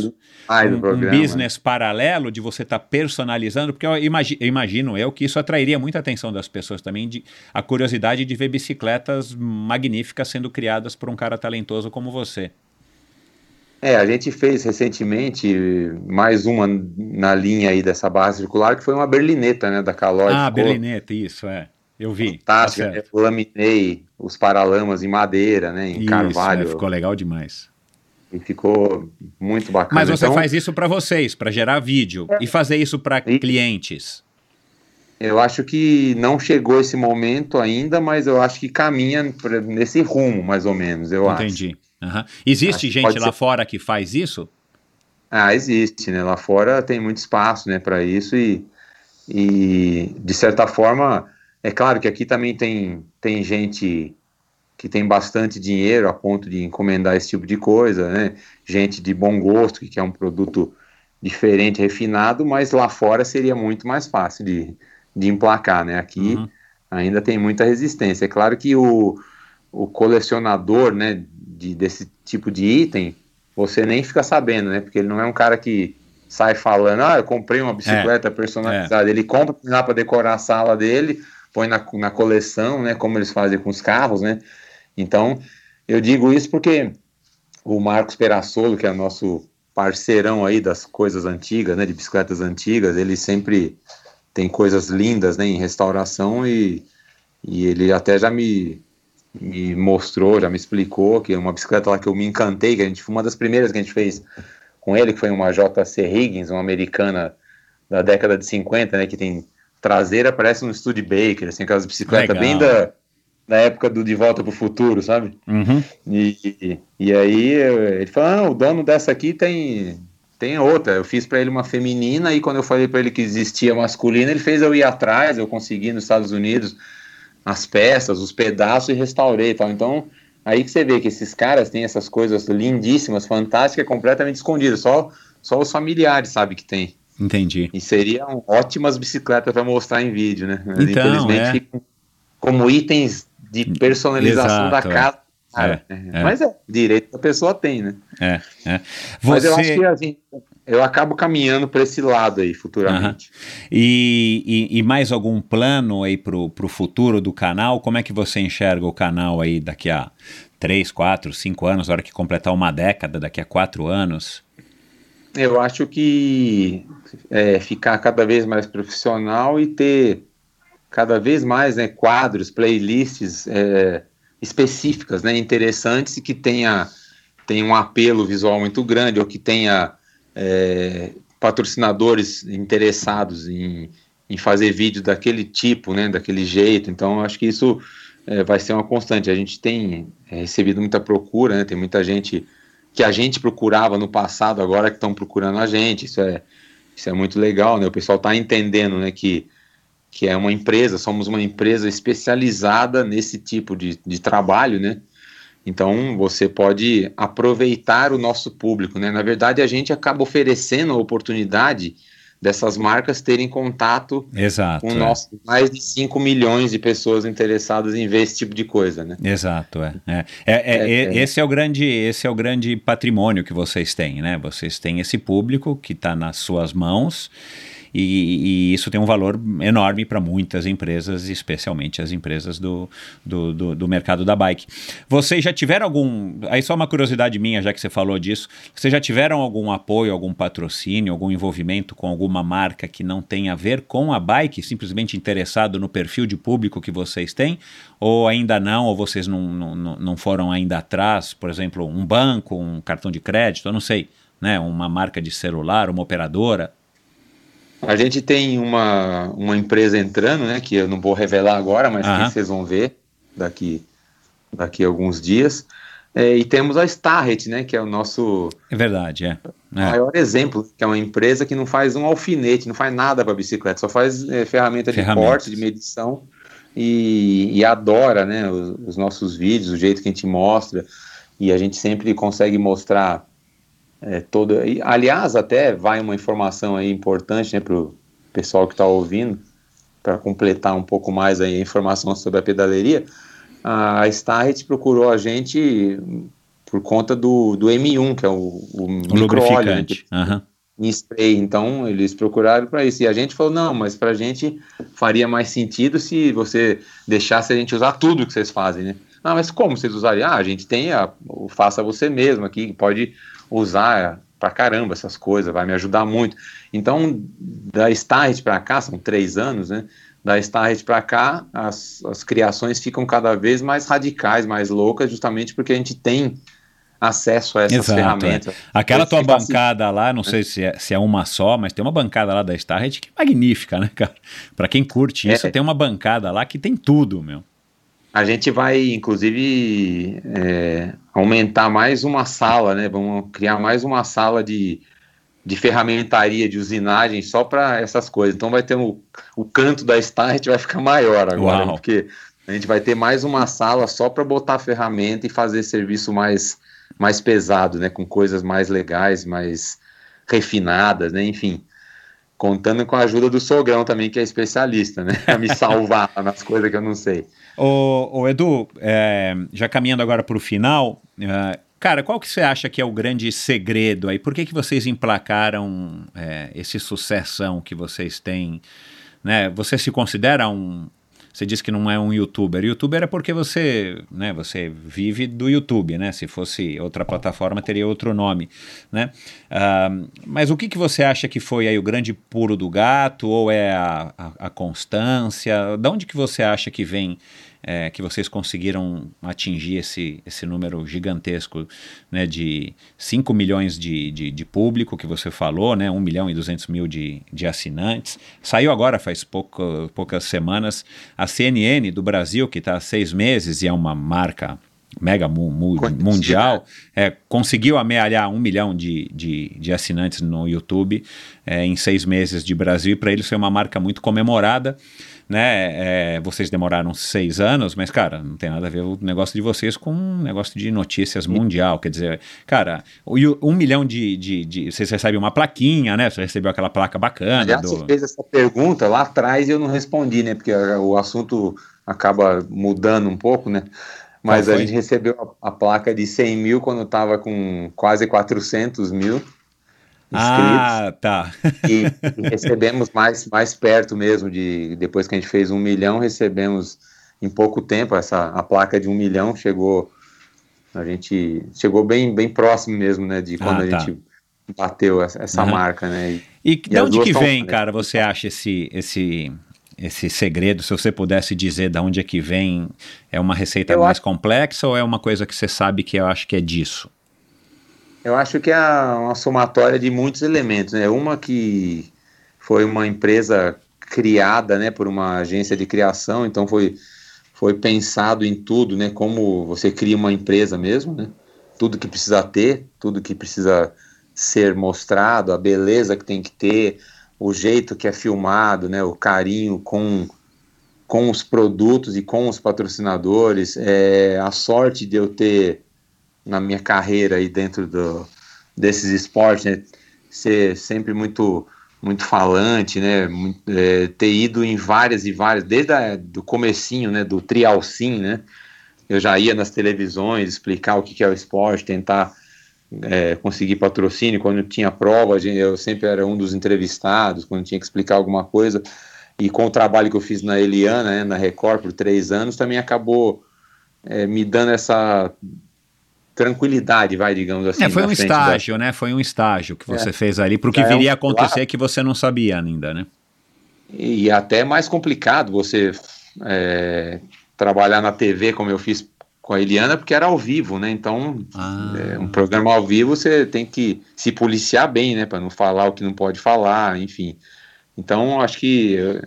mais um, programa. Um business paralelo de você estar tá personalizando, porque eu imagino, eu imagino eu que isso atrairia muita atenção das pessoas também, de, a curiosidade de ver bicicletas magníficas sendo criadas por um cara talentoso como você. É, a gente fez recentemente mais uma na linha aí dessa barra circular, que foi uma berlineta, né, da Caloi. Ah, ficou... berlineta, isso, é. Eu vi. Fantástica, tá eu laminei os paralamas em madeira, né, em isso, carvalho. É, ficou legal demais. E ficou muito bacana. Mas você então, faz isso para vocês, para gerar vídeo, é, e fazer isso para clientes? Eu acho que não chegou esse momento ainda, mas eu acho que caminha nesse rumo, mais ou menos, eu Entendi. acho. Entendi. Uhum. Existe gente lá ser... fora que faz isso? Ah, existe, né? Lá fora tem muito espaço, né, para isso e, e de certa forma é claro que aqui também tem tem gente que tem bastante dinheiro a ponto de encomendar esse tipo de coisa, né? Gente de bom gosto que quer um produto diferente, refinado, mas lá fora seria muito mais fácil de, de emplacar, né? Aqui uhum. ainda tem muita resistência. É claro que o, o colecionador, né, de, desse tipo de item, você nem fica sabendo, né? Porque ele não é um cara que sai falando, ah, eu comprei uma bicicleta é, personalizada. É. Ele compra lá para decorar a sala dele, põe na, na coleção, né? Como eles fazem com os carros, né? Então, eu digo isso porque o Marcos Perassolo, que é nosso parceirão aí das coisas antigas, né? De bicicletas antigas, ele sempre tem coisas lindas, né? Em restauração e, e ele até já me me mostrou, já me explicou que é uma bicicleta lá que eu me encantei, que a gente foi uma das primeiras que a gente fez com ele, que foi uma JC Higgins, uma americana da década de 50, né, que tem traseira, parece um Studebaker, assim, aquelas bicicletas Legal. bem da, da época do De Volta para o Futuro, sabe? Uhum. E, e, e, aí ele falou, ah, o dono dessa aqui tem tem outra, eu fiz para ele uma feminina e quando eu falei para ele que existia masculina, ele fez eu ir atrás, eu consegui nos Estados Unidos as peças, os pedaços e restaurei e tal. Então, aí que você vê que esses caras têm essas coisas lindíssimas, fantásticas, completamente escondidas. Só, só os familiares sabem que tem. Entendi. E seriam ótimas bicicletas para mostrar em vídeo, né? Então, Infelizmente, é. ficam como itens de personalização Exato, da é. casa. É, é, Mas é, direito a pessoa tem, né? É, é. Você... Mas eu acho que assim, eu acabo caminhando para esse lado aí futuramente. Uhum. E, e, e, mais algum plano aí para o futuro do canal? Como é que você enxerga o canal aí daqui a 3, 4, 5 anos, na hora que completar uma década, daqui a 4 anos? Eu acho que é, ficar cada vez mais profissional e ter cada vez mais né, quadros, playlists é, específicas, né, interessantes e que tenha, tenha um apelo visual muito grande ou que tenha é, patrocinadores interessados em, em fazer vídeo daquele tipo, né, daquele jeito. Então, acho que isso é, vai ser uma constante. A gente tem é, recebido muita procura, né, tem muita gente que a gente procurava no passado, agora que estão procurando a gente. Isso é, isso é muito legal, né? O pessoal está entendendo, né, que que é uma empresa, somos uma empresa especializada nesse tipo de, de trabalho, né? Então você pode aproveitar o nosso público, né? Na verdade, a gente acaba oferecendo a oportunidade dessas marcas terem contato Exato, com é. nós, mais de 5 milhões de pessoas interessadas em ver esse tipo de coisa, né? Exato, é. É, é, é, É, é. Esse é o grande, esse é o grande patrimônio que vocês têm, né? Vocês têm esse público que está nas suas mãos e, e isso tem um valor enorme para muitas empresas, especialmente as empresas do, do, do, do mercado da bike. Vocês já tiveram algum. Aí só uma curiosidade minha, já que você falou disso. Vocês já tiveram algum apoio, algum patrocínio, algum envolvimento com alguma marca que não tem a ver com a bike, simplesmente interessado no perfil de público que vocês têm? Ou ainda não, ou vocês não, não, não foram ainda atrás, por exemplo, um banco, um cartão de crédito, eu não sei, né? Uma marca de celular, uma operadora. A gente tem uma, uma empresa entrando, né? Que eu não vou revelar agora, mas que vocês vão ver daqui, daqui a alguns dias. É, e temos a Starret, né? Que é o nosso É verdade, é. É. maior exemplo, que é uma empresa que não faz um alfinete, não faz nada para bicicleta, só faz é, ferramenta de corte, de medição e, e adora, né, os, os nossos vídeos, o jeito que a gente mostra e a gente sempre consegue mostrar é, todo. e, aliás, até vai uma informação aí importante, né, para o pessoal que está ouvindo, para completar um pouco mais aí a informação sobre a pedaleria. A Starret procurou a gente por conta do, do M1, que é o, o, O micro-óleo, né. Aham. em spray. Então, eles procuraram para isso. E a gente falou: não, mas para a gente faria mais sentido se você deixasse a gente usar tudo que vocês fazem, né? Ah, mas como vocês usariam? Ah, a gente tem a, o Faça Você Mesmo aqui, pode usar pra caramba essas coisas, vai me ajudar muito. Então, da Starret para cá, são três anos, né? Da Starret para cá, as, as criações ficam cada vez mais radicais, mais loucas, justamente porque a gente tem acesso a essas Exato, ferramentas. Aquela tua bancada lá, não sei se é, se é uma só, mas tem uma bancada lá da Starret que é magnífica, né, cara? Pra quem curte É. isso, tem uma bancada lá que tem tudo, meu. A gente vai, inclusive, é, aumentar mais uma sala, né? Vamos criar mais uma sala de, de ferramentaria, de usinagem, só para essas coisas. Então vai ter o, o canto da Start vai ficar maior agora, Uau. porque a gente vai ter mais uma sala só para botar ferramenta e fazer serviço mais, mais pesado, né? Com coisas mais legais, mais refinadas, né? Enfim. Contando com a ajuda do sogrão também, que é especialista, né? A me salvar nas coisas que eu não sei. Ô, Edu, é, já caminhando agora para o final, é, cara, qual que você acha que é o grande segredo aí? Por que, que vocês emplacaram é, esse sucessão que vocês têm? Né? Você se considera um. Você disse que não é um youtuber. Youtuber é porque você, né, você vive do YouTube, né? Se fosse outra plataforma, teria outro nome, né? Ah, mas o que, que você acha que foi aí o grande pulo do gato? Ou é a, a, a constância? De onde que você acha que vem é, que vocês conseguiram atingir esse, esse número gigantesco né, de 5 milhões de, de, de público que você falou, né, 1 milhão e 200 mil de, de assinantes. Saiu agora, faz pouco, poucas semanas, a CNN do Brasil, que está há seis meses e é uma marca mega mu- mu- mundial, é, conseguiu amealhar um milhão de, de, de assinantes no YouTube é, em seis meses de Brasil, e para eles foi uma marca muito comemorada. Né, é, vocês demoraram seis anos, mas, cara, não tem nada a ver o negócio de vocês com um negócio de notícias mundial. Quer dizer, cara, um milhão de, de, de- Vocês recebem uma plaquinha, né? Você recebeu aquela placa bacana. Aliás, do- você fez essa pergunta lá atrás e eu não respondi, né? Porque a- o assunto acaba mudando um pouco, né? Mas a gente recebeu a, a placa de 100 mil quando estava com quase 400 mil. Ah, tá. e, e recebemos mais, mais perto mesmo de depois que a gente fez um milhão, recebemos em pouco tempo essa a placa de um milhão chegou a gente chegou bem bem próximo mesmo, né? De quando Ah, a tá. gente bateu essa, essa Aham. marca, né? E- E, de as onde que vem, cara, você acha esse, esse, esse segredo? Se você pudesse dizer de onde é que vem, é uma receita Eu mais acho- complexa ou é uma coisa que você sabe que eu acho que é disso? Eu acho que é uma somatória de muitos elementos, né? Uma que foi uma empresa criada, né, por uma agência de criação, então foi foi pensado em tudo, né, como você cria uma empresa mesmo, né? Tudo que precisa ter, tudo que precisa ser mostrado, a beleza que tem que ter, o jeito que é filmado, né, o carinho com, com os produtos e com os patrocinadores, é, a sorte de eu ter na minha carreira aí dentro do, desses esportes, né, ser sempre muito muito falante, né, muito, é, ter ido em várias e várias, desde o do comecinho, né, do trialcim, né, eu já ia nas televisões explicar o que, que é o esporte, tentar é, conseguir patrocínio, quando tinha prova, eu sempre era um dos entrevistados, quando tinha que explicar alguma coisa, e com o trabalho que eu fiz na Eliana, né, na Record, por três anos, também acabou é, me dando essa tranquilidade, vai, digamos assim. É, foi um estágio, da... né? Foi um estágio que você é. fez ali, para o que é viria a acontecer que você não sabia ainda, né? E até mais complicado você é, trabalhar na TV, como eu fiz com a Eliana porque era ao vivo, né? Então, ah. é, um programa ao vivo você tem que se policiar bem, né? Para não falar o que não pode falar, enfim. Então, acho que eu,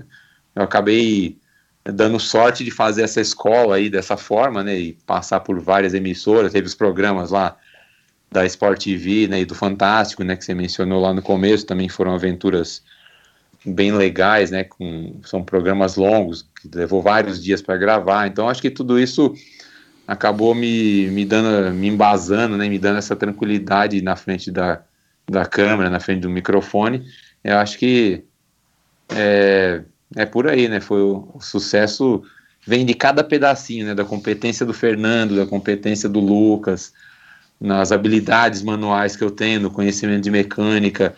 eu, acabei dando sorte de fazer essa escola aí dessa forma, né? E passar por várias emissoras, teve os programas lá da Sport TV, né? E do Fantástico, né? Que você mencionou lá no começo, também foram aventuras bem legais, né? Com, são programas longos, que levou vários dias para gravar. Então, acho que tudo isso acabou me, me dando, me embasando, né, me dando essa tranquilidade na frente da, da câmera, na frente do microfone. Eu acho que é, é por aí, né? Foi o, o sucesso vem de cada pedacinho, né? Da competência do Fernando, da competência do Lucas, nas habilidades manuais que eu tenho, no conhecimento de mecânica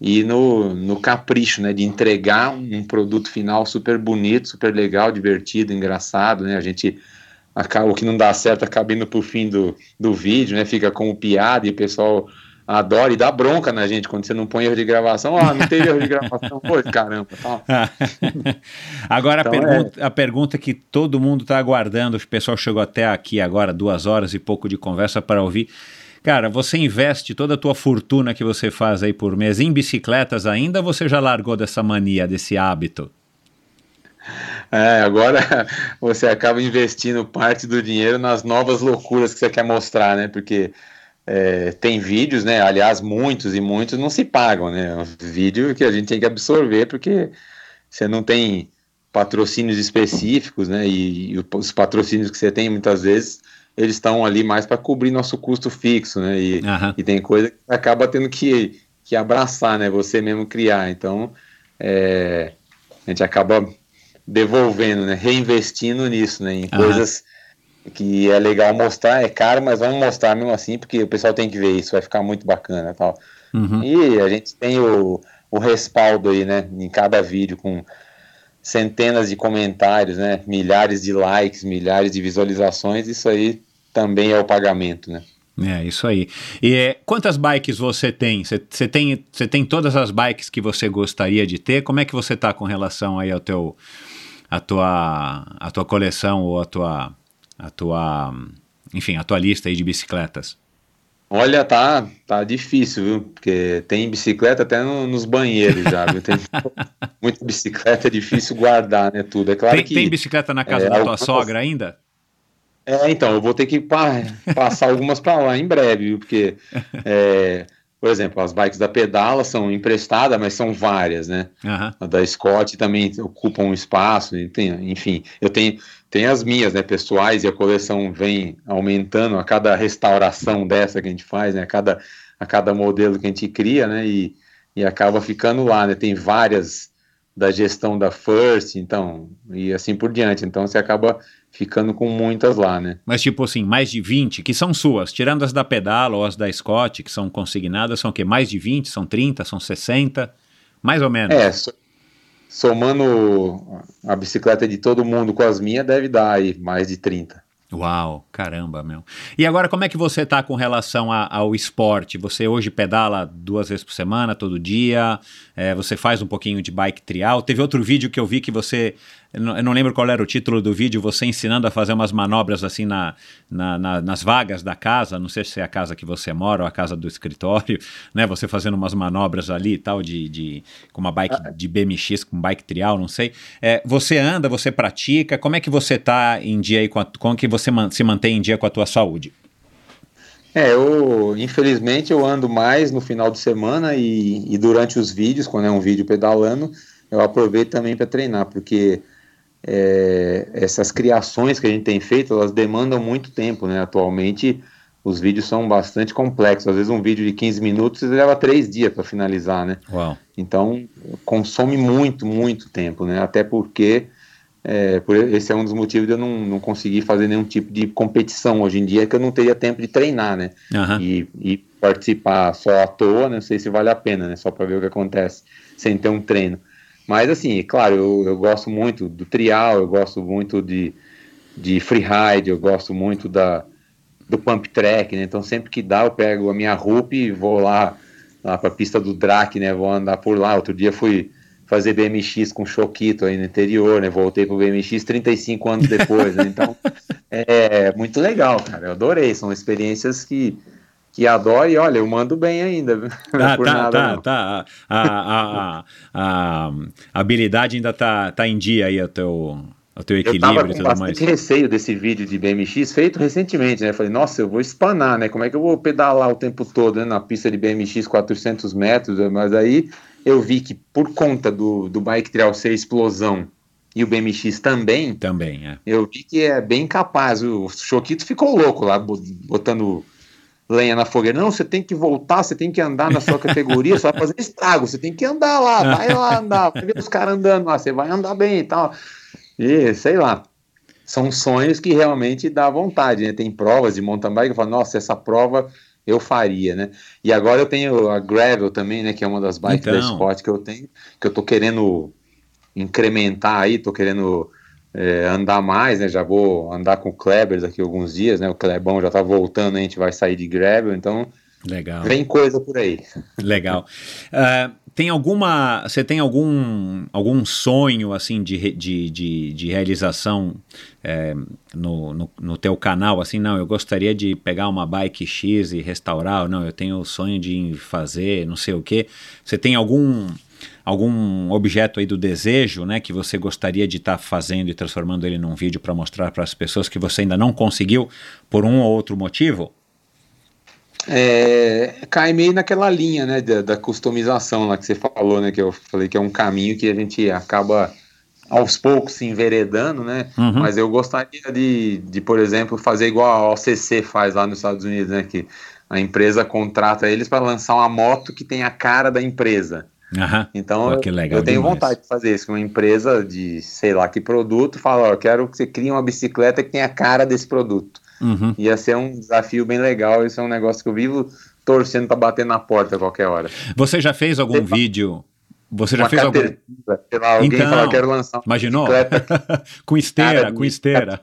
e no, no capricho, né? De entregar um produto final super bonito, super legal, divertido, engraçado, né? A gente acaba, o que não dá certo acaba indo pro fim do, do vídeo, né? Fica como piada e o pessoal adora e dá bronca na gente quando você não põe erro de gravação. Ah, não teve erro de gravação. Pô, caramba. Tá. agora então, a, pergunta, é... a pergunta que todo mundo está aguardando, o pessoal chegou até aqui agora, duas horas e pouco de conversa para ouvir. Cara, você investe toda a tua fortuna que você faz aí por mês em bicicletas ainda ou você já largou dessa mania, desse hábito? É, agora você acaba investindo parte do dinheiro nas novas loucuras que você quer mostrar, né? Porque é, tem vídeos, né? Aliás, muitos e muitos não se pagam, né? É um vídeo que a gente tem que absorver porque você não tem patrocínios específicos, né? E, e os patrocínios que você tem muitas vezes eles estão ali mais para cobrir nosso custo fixo, né? E, uhum. e, tem coisa que acaba tendo que, que abraçar, né? Você mesmo criar. Então, é, a gente acaba devolvendo, né? Reinvestindo nisso, né? Em uhum. coisas que é legal mostrar, é caro, mas vamos mostrar mesmo assim, porque o pessoal tem que ver isso, vai ficar muito bacana tal. Uhum. E a gente tem o, o respaldo aí, né? Em cada vídeo com centenas de comentários, né? Milhares de likes, milhares de visualizações, isso aí também é o pagamento, né? É, isso aí. E é, quantas bikes você tem? Você tem, tem todas as bikes que você gostaria de ter? Como é que você está com relação aí ao teu a tua, a tua coleção ou a tua, a tua, enfim, a tua lista aí de bicicletas? Olha, tá, tá difícil, viu? Porque tem bicicleta até no, nos banheiros já, viu? Tem muita bicicleta, é difícil guardar, né? Tudo. É claro tem, que. Tem bicicleta na casa é, da tua sogra ainda? É, então, eu vou ter que pa passar algumas para lá em breve, viu? Porque é, por exemplo, as bikes da Pedala são emprestadas, mas são várias, né? Uhum. A da Scott também ocupa um espaço, enfim, eu tenho, tenho as minhas, né, pessoais, e a coleção vem aumentando a cada restauração dessa que a gente faz, né, a cada, a cada modelo que a gente cria, né, e, e acaba ficando lá, né, tem várias da gestão da First, então, e assim por diante, então você acaba ficando com muitas lá, né? Mas tipo assim, mais de 20 que são suas, tirando as da Pedala ou as da Scott, que são consignadas, são o quê? Mais de 20? São 30? São 60? Mais ou menos? É, somando a bicicleta de todo mundo com as minhas, deve dar aí mais de 30. Uau, caramba, meu. E agora, como é que você tá com relação a, ao esporte? Você hoje pedala duas vezes por semana, todo dia? É, você faz um pouquinho de bike trial? Teve outro vídeo que eu vi que você eu não, eu não, lembro qual era o título do vídeo, você ensinando a fazer umas manobras assim na, na, na, nas vagas da casa, não sei se é a casa que você mora ou a casa do escritório, né? Você fazendo umas manobras ali e tal, de, de, com uma bike de BMX, com bike trial, não sei. É, você anda, você pratica, como é que você está em dia aí, com a, como que você man, se mantém em dia com a tua saúde? É, eu infelizmente eu ando mais no final de semana e, e durante os vídeos, quando é um vídeo pedalando, eu aproveito também para treinar, porque é, essas criações que a gente tem feito, elas demandam muito tempo, né? Atualmente os vídeos são bastante complexos. Às vezes um vídeo de 15 minutos leva três dias para finalizar, né? Uau. Então consome muito, muito tempo, né? Até porque é, por, esse é um dos motivos de eu não, não conseguir fazer nenhum tipo de competição hoje em dia, que eu não teria tempo de treinar, né? Aham. E, e participar só à toa, né? Não sei se vale a pena, né? Só para ver o que acontece sem ter um treino. Mas assim, claro, eu, eu gosto muito do trial, eu gosto muito de, de freeride, eu gosto muito da, do pump track, né? Então sempre que dá eu pego a minha roupa e vou lá, lá para a pista do Drac, né? Vou andar por lá. Outro dia fui fazer BMX com Choquito aí no interior, né? Voltei pro BMX 35 anos depois, né? Então é muito legal, cara. Eu adorei. São experiências que que adoro e olha, eu mando bem ainda. Ah, tá, nada, tá, não. tá. A, a, a, a- a habilidade ainda tá, tá em dia aí, o teu, o teu Eu tava equilíbrio e com tudo bastante mais. receio desse vídeo de BMX feito recentemente, né? Falei, nossa, eu vou espanar, né? Como é que eu vou pedalar o tempo todo né? na pista de BMX 400 metros? Mas aí eu vi que por conta do, do bike trail ser explosão e o BMX também, Também, é. eu vi que é bem capaz. O Choquito ficou louco lá, bo- botando lenha na fogueira. Não, você tem que voltar, você tem que andar na sua categoria, você vai fazer estrago, você tem que andar lá, vai lá andar, vai ver os caras andando lá, você vai andar bem e tal. E sei lá. São sonhos que realmente dá vontade, né? Tem provas de mountain bike, eu falo, nossa, essa prova eu faria, né? E agora eu tenho a Gravel também, né? Que é uma das bikes da Então. Scott que eu tenho, que eu tô querendo incrementar aí, tô querendo é, andar mais, né? Já vou andar com o Kleber daqui a alguns dias, né? O Klebão já tá voltando, a gente vai sair de Gravel, então Legal. vem coisa por aí. Legal. Ah, tem alguma. Você tem algum, algum sonho assim de, de, de, de realização é, no, no, no teu canal? Assim, não, eu gostaria de pegar uma bike X e restaurar, não, eu tenho o sonho de fazer não sei o quê. Você tem algum algum objeto aí do desejo, né, que você gostaria de estar fazendo e transformando ele num vídeo para mostrar para as pessoas que você ainda não conseguiu por um ou outro motivo? É, cai meio naquela linha, né, da, da customização lá que você falou, né, que eu falei que é um caminho que a gente acaba aos poucos se enveredando, né, Uhum. mas eu gostaria de, de, por exemplo, fazer igual a OCC faz lá nos Estados Unidos, né, que a empresa contrata eles para lançar uma moto que tem a cara da empresa. Aham. Então, Pô, legal eu tenho demais. vontade de fazer isso, uma empresa de, sei lá, que produto, fala, ó, eu quero que você crie uma bicicleta que tenha a cara desse produto. Uhum. Ia ser um desafio bem legal, isso é um negócio que eu vivo torcendo para bater na porta a qualquer hora. Você já fez algum lá. vídeo? Você já fez algum? Lá, alguém Então, fala, quero lançar Imaginou? com esteira, com esteira.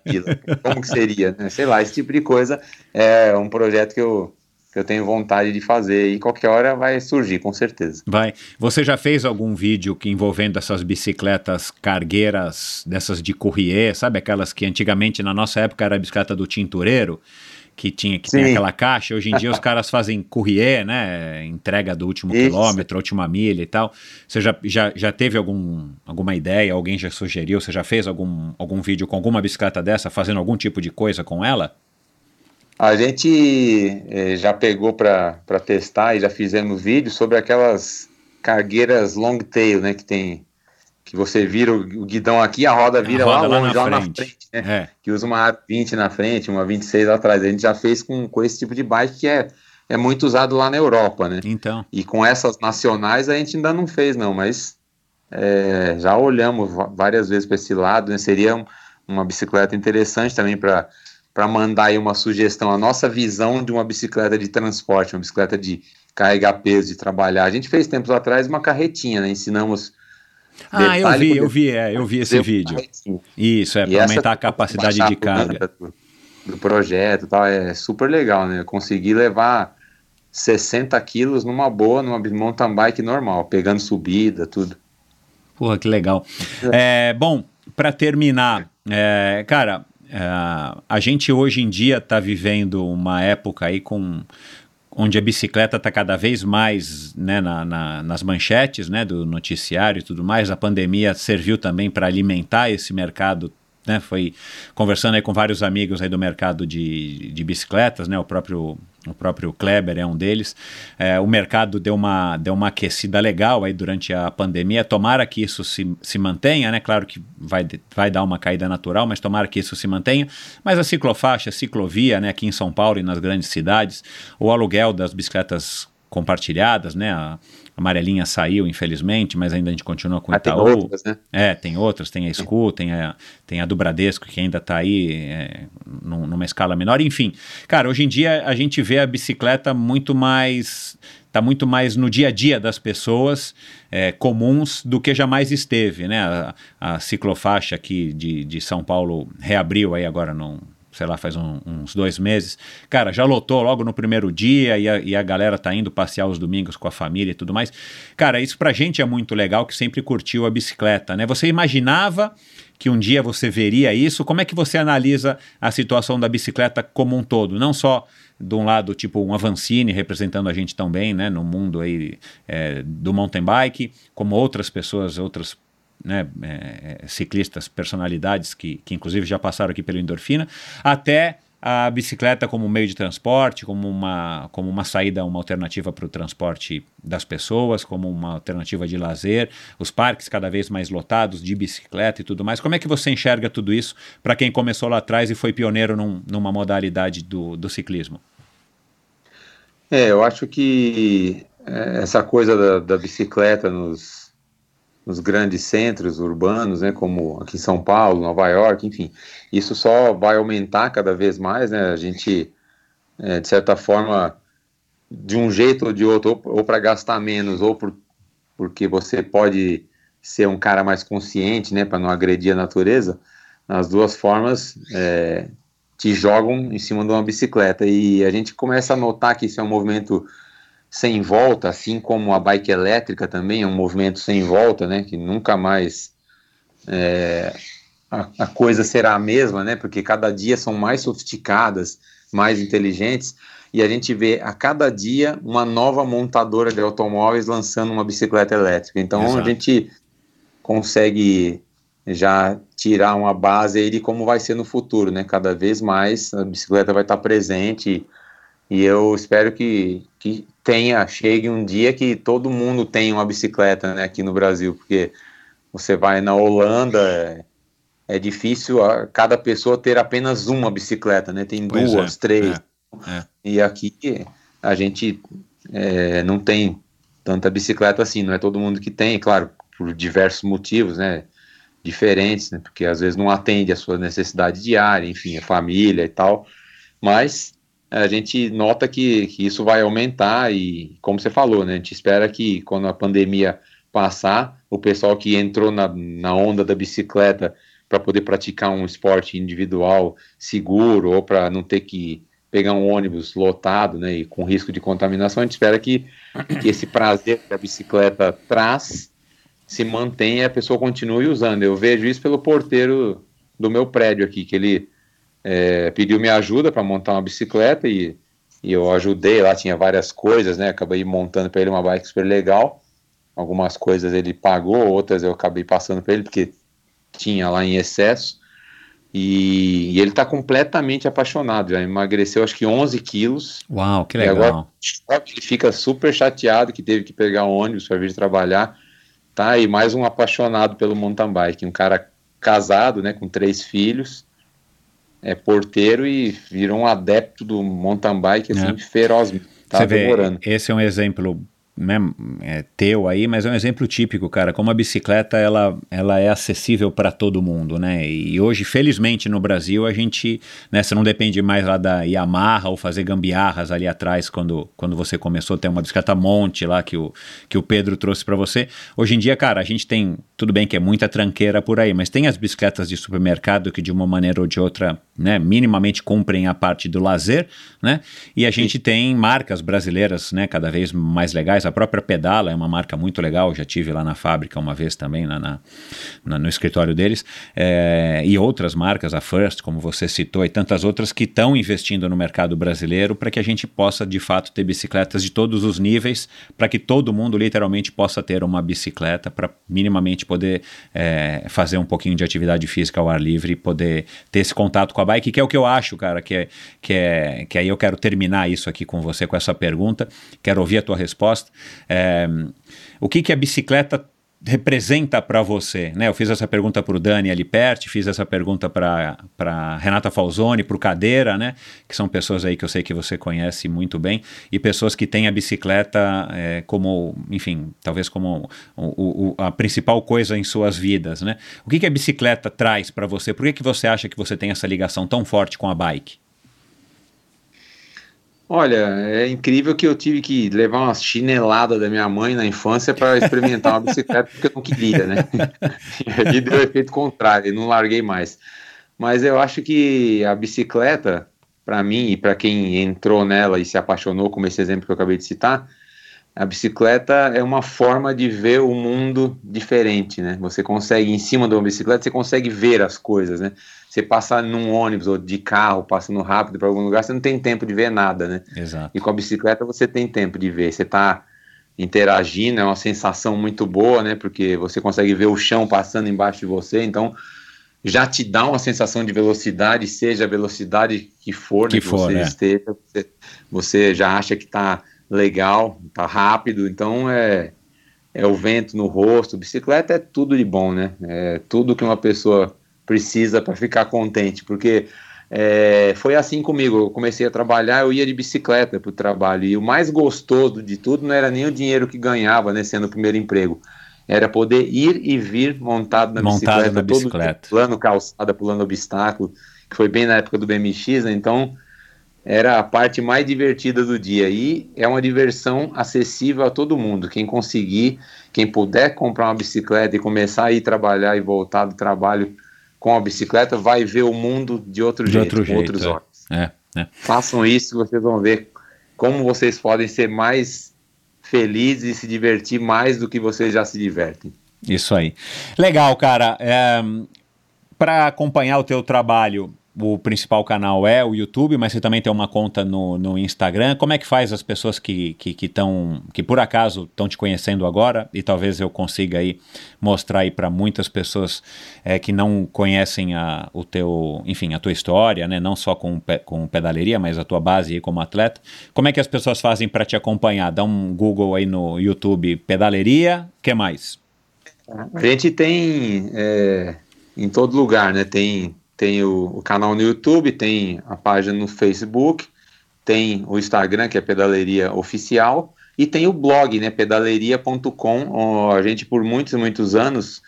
Como que seria, né? Sei lá, esse tipo de coisa é um projeto que eu, eu tenho vontade de fazer e qualquer hora vai surgir, com certeza. Vai. Você já fez algum vídeo que envolvendo essas bicicletas cargueiras, dessas de courrier, sabe? Aquelas que antigamente, na nossa época, era a bicicleta do tintureiro, que tinha que tem Sim. aquela caixa. Hoje em dia os caras fazem courrier, né? Entrega do último Isso. quilômetro, última milha e tal. Você já, já, já teve algum, alguma ideia? Alguém já sugeriu? Você já fez algum, algum vídeo com alguma bicicleta dessa, fazendo algum tipo de coisa com ela? A gente eh, já pegou para testar e já fizemos vídeos sobre aquelas cargueiras long tail, né? Que tem. Que você vira o, guidão aqui, a roda vira roda lá lá longe, na lá na frente. frente, né? É. Que usa uma 20 na frente, uma 26 atrás. A gente já fez com, com esse tipo de bike que é, é muito usado lá na Europa, né? Então. E com essas nacionais a gente ainda não fez, não, mas é, já olhamos várias vezes para esse lado, né? Seria um- uma bicicleta interessante também para para mandar aí uma sugestão, a nossa visão de uma bicicleta de transporte, uma bicicleta de carregar peso, de trabalhar. A gente fez tempos atrás uma carretinha, né? Ensinamos. Ah, eu vi, eu vi, é, eu vi esse vídeo. carretinha. Isso, é para aumentar a capacidade de coluna carga. Do, do projeto e tal, é super legal, né? Eu consegui levar 60 quilos numa boa, numa mountain bike normal, pegando subida, tudo. Porra, que legal. É, bom, para terminar, é, cara, é, a gente hoje em dia está vivendo uma época aí com onde a bicicleta está cada vez mais né, na- na- nas manchetes né, do noticiário e tudo mais. A pandemia serviu também para alimentar esse mercado né, foi conversando aí com vários amigos aí do mercado de, de bicicletas, né, o próprio o próprio Kleber é um deles. É, o mercado deu uma, deu uma aquecida legal aí durante a pandemia. Tomara que isso se, se mantenha, né? Claro que vai, vai dar uma caída natural, mas tomara que isso se mantenha. Mas a ciclofaixa, a ciclovia, né, aqui em São Paulo e nas grandes cidades, o aluguel das bicicletas compartilhadas, né? A amarelinha saiu, infelizmente, mas ainda a gente continua com o ah, Itaú. Tem outras, né? É, tem outras, tem a Scu, tem a, tem a do Bradesco, que ainda está aí é, numa escala menor. Enfim, cara, hoje em dia a gente vê a bicicleta muito mais. Está muito mais no dia a dia das pessoas é, comuns do que jamais esteve, né? A, a ciclofaixa aqui de, de São Paulo reabriu aí agora num sei lá, faz um, uns dois meses. Cara, já lotou logo no primeiro dia e a, e a galera tá indo passear os domingos com a família e tudo mais. Cara, isso pra gente é muito legal, que sempre curtiu a bicicleta, né? Você imaginava que um dia você veria isso? Como é que você analisa a situação da bicicleta como um todo? Não só de um lado, tipo um Avancini representando a gente tão bem, né, no mundo aí é, do mountain bike, como outras pessoas, outras né, é, é, ciclistas, personalidades que, que inclusive já passaram aqui pelo Endorfina, até a bicicleta como meio de transporte, como uma, como uma saída, uma alternativa para o transporte das pessoas, como uma alternativa de lazer, os parques cada vez mais lotados de bicicleta e tudo mais. Como é que você enxerga tudo isso para quem começou lá atrás e foi pioneiro num, numa modalidade do, do ciclismo? É, eu acho que é, essa coisa da, da bicicleta nos, nos grandes centros urbanos, né, como aqui em São Paulo, Nova York, enfim, isso só vai aumentar cada vez mais, né, a gente, é, de certa forma, de um jeito ou de outro, ou, ou para gastar menos, ou por, porque você pode ser um cara mais consciente, né, para não agredir a natureza, as duas formas é, te jogam em cima de uma bicicleta, e a gente começa a notar que isso é um movimento sem volta, assim como a bike elétrica também é um movimento sem volta, né? Que nunca mais é, a, a, coisa será a mesma, né? Porque cada dia são mais sofisticadas, mais inteligentes, e a gente vê a cada dia uma nova montadora de automóveis lançando uma bicicleta elétrica. Então Exato. a gente consegue já tirar uma base aí de como vai ser no futuro, né? Cada vez mais a bicicleta vai estar presente e eu espero que, que tenha, chegue um dia que todo mundo tenha uma bicicleta né, aqui no Brasil, porque você vai na Holanda, é, é difícil a, cada pessoa ter apenas uma bicicleta, né? Tem pois duas, é, três. É, é. e aqui a gente é, não tem tanta bicicleta assim, não é todo mundo que tem, claro, por diversos motivos, né? Diferentes, né? Porque às vezes não atende a sua necessidade diária, enfim, a família e tal. Mas a gente nota que, que isso vai aumentar e, como você falou, né, a gente espera que quando a pandemia passar, o pessoal que entrou na, na onda da bicicleta para poder praticar um esporte individual seguro ou para não ter que pegar um ônibus lotado né, e com risco de contaminação, a gente espera que, que esse prazer que a bicicleta traz se mantenha e a pessoa continue usando. Eu vejo isso pelo porteiro do meu prédio aqui, que ele é, pediu minha ajuda para montar uma bicicleta e, e, eu ajudei. Lá tinha várias coisas, né? Acabei montando para ele uma bike super legal. Algumas coisas ele pagou, outras eu acabei passando para ele porque tinha lá em excesso. E, e ele está completamente apaixonado. Já emagreceu acho que 11 quilos. Uau, que legal. E agora ele fica super chateado que teve que pegar um ônibus para vir trabalhar. Tá? E mais um apaixonado pelo mountain bike. Um cara casado, né, com três filhos é porteiro e virou um adepto do mountain bike assim, é. ferozmente. Tá Você vê, esse é um exemplo né, é, teu aí, mas é um exemplo típico, cara, como a bicicleta ela, ela é acessível para todo mundo, né? E hoje, felizmente, no Brasil, a gente, né, você não depende mais lá da Yamaha ou fazer gambiarras ali atrás quando, quando você começou a ter uma bicicleta monte lá que o, que o Pedro trouxe para você. Hoje em dia, cara, a gente tem, tudo bem que é muita tranqueira por aí, mas tem as bicicletas de supermercado que de uma maneira ou de outra né, minimamente cumprem a parte do lazer, né? E a gente tem marcas brasileiras, né, cada vez mais legais. A própria Pedala é uma marca muito legal, já tive lá na fábrica uma vez também, lá na, na no escritório deles. É, e outras marcas, a First, como você citou, e tantas outras que estão investindo no mercado brasileiro para que a gente possa, de fato, ter bicicletas de todos os níveis, para que todo mundo literalmente possa ter uma bicicleta para minimamente poder é, fazer um pouquinho de atividade física ao ar livre e poder ter esse contato com a bike, que é o que eu acho, cara, que é, que é que aí eu quero terminar isso aqui com você com essa pergunta, quero ouvir a tua resposta. É, o que, que a bicicleta representa para você? Né? Eu fiz essa pergunta para o Dani Aliperti, fiz essa pergunta para Renata Falzoni, para o Cadeira, né? que são pessoas aí que eu sei que você conhece muito bem, e pessoas que têm a bicicleta é, como, enfim, talvez como o, o, a principal coisa em suas vidas. Né? O que, que a bicicleta traz para você? Por que, que você acha que você tem essa ligação tão forte com a bike? Olha, é incrível que eu tive que levar uma chinelada da minha mãe na infância para experimentar uma bicicleta porque eu não queria, né? e deu efeito contrário, não larguei mais. Mas eu acho que a bicicleta, para mim e para quem entrou nela e se apaixonou, como esse exemplo que eu acabei de citar, a bicicleta é uma forma de ver o mundo diferente, né? Você consegue, em cima de uma bicicleta, você consegue ver as coisas, né? Você passar num ônibus ou de carro, passando rápido para algum lugar, você não tem tempo de ver nada, né? Exato. E com a bicicleta você tem tempo de ver. Você está interagindo, é uma sensação muito boa, né? Porque você consegue ver o chão passando embaixo de você, então já te dá uma sensação de velocidade, seja a velocidade que for, que, né, que for, você é. esteja, você, você já acha que está legal, tá rápido, então é, é o vento no rosto. Bicicleta é tudo de bom, né? É tudo que uma pessoa precisa para ficar contente, porque é, foi assim comigo. Eu comecei a trabalhar, eu ia de bicicleta para o trabalho, e o mais gostoso de tudo não era nem o dinheiro que ganhava, né, sendo o primeiro emprego. Era poder ir e vir montado na Montado bicicleta, na todo bicicleta. pulando calçada, pulando obstáculo, que foi bem na época do BMX, né? Então era a parte mais divertida do dia e é uma diversão acessível a todo mundo. Quem conseguir, quem puder comprar uma bicicleta e começar a ir trabalhar e voltar do trabalho com a bicicleta, vai ver o mundo de outro De jeito, outro com jeito, outros é. olhos. É, é. Façam isso, vocês vão ver como vocês podem ser mais felizes e se divertir mais do que vocês já se divertem. Isso aí. Legal, cara. É, para acompanhar o teu trabalho, o principal canal é o YouTube, mas você também tem uma conta no, no Instagram. Como é que faz as pessoas que que, que, que por acaso estão te conhecendo agora e talvez eu consiga aí mostrar aí para muitas pessoas é, que não conhecem a, o teu, enfim, a tua história, né? Não só com, com pedaleria, mas a tua base aí como atleta. Como é que as pessoas fazem para te acompanhar? Dá um Google aí no YouTube pedaleria, que mais? A gente tem é, em todo lugar, né? Tem, tem o, o canal no YouTube, tem a página no Facebook, tem o Instagram, que é Pedaleria Oficial, e tem o blog, né? Pedaleria.com. A gente, por muitos e muitos anos,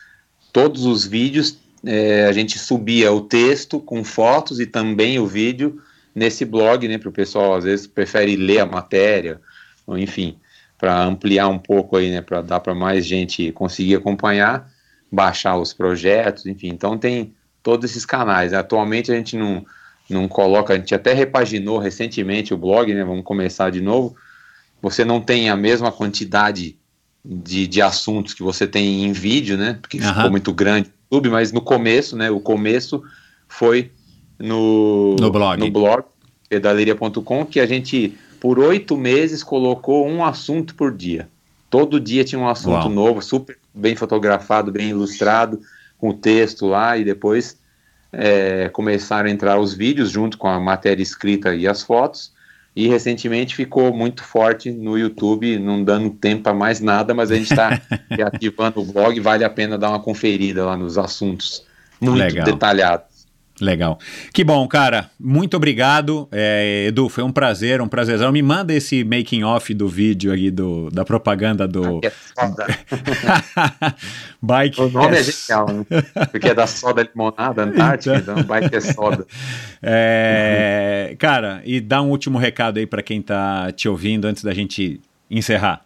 todos os vídeos, é, a gente subia o texto com fotos e também o vídeo nesse blog, né? Para o pessoal, às vezes, prefere ler a matéria, ou enfim para ampliar um pouco aí, né, para dar para mais gente conseguir acompanhar, baixar os projetos, enfim. Então tem todos esses canais. Atualmente a gente não, não coloca, a gente até repaginou recentemente o blog, né, vamos começar de novo. Você não tem a mesma quantidade de, de assuntos que você tem em vídeo, né, porque Aham. ficou muito grande o YouTube, mas no começo, né, o começo foi no, No blog. no blog pedaleria.com que a gente por oito meses colocou um assunto por dia. Todo dia tinha um assunto Uau. novo, super bem fotografado, bem ilustrado, com o texto lá, e depois é, começaram a entrar os vídeos junto com a matéria escrita e as fotos. E recentemente ficou muito forte no YouTube, não dando tempo para mais nada, mas a gente está reativando o blog, vale a pena dar uma conferida lá nos assuntos muito Legal. detalhados. Legal. Que bom, cara. Muito obrigado. É, Edu, foi um prazer, um prazerzão. Me manda esse making off do vídeo aí do, da propaganda do É foda. Bike. O nome é é genial, né? Porque é da soda limonada antártica, então, bike é soda. É, cara, e dá um último recado aí para quem tá te ouvindo antes da gente encerrar.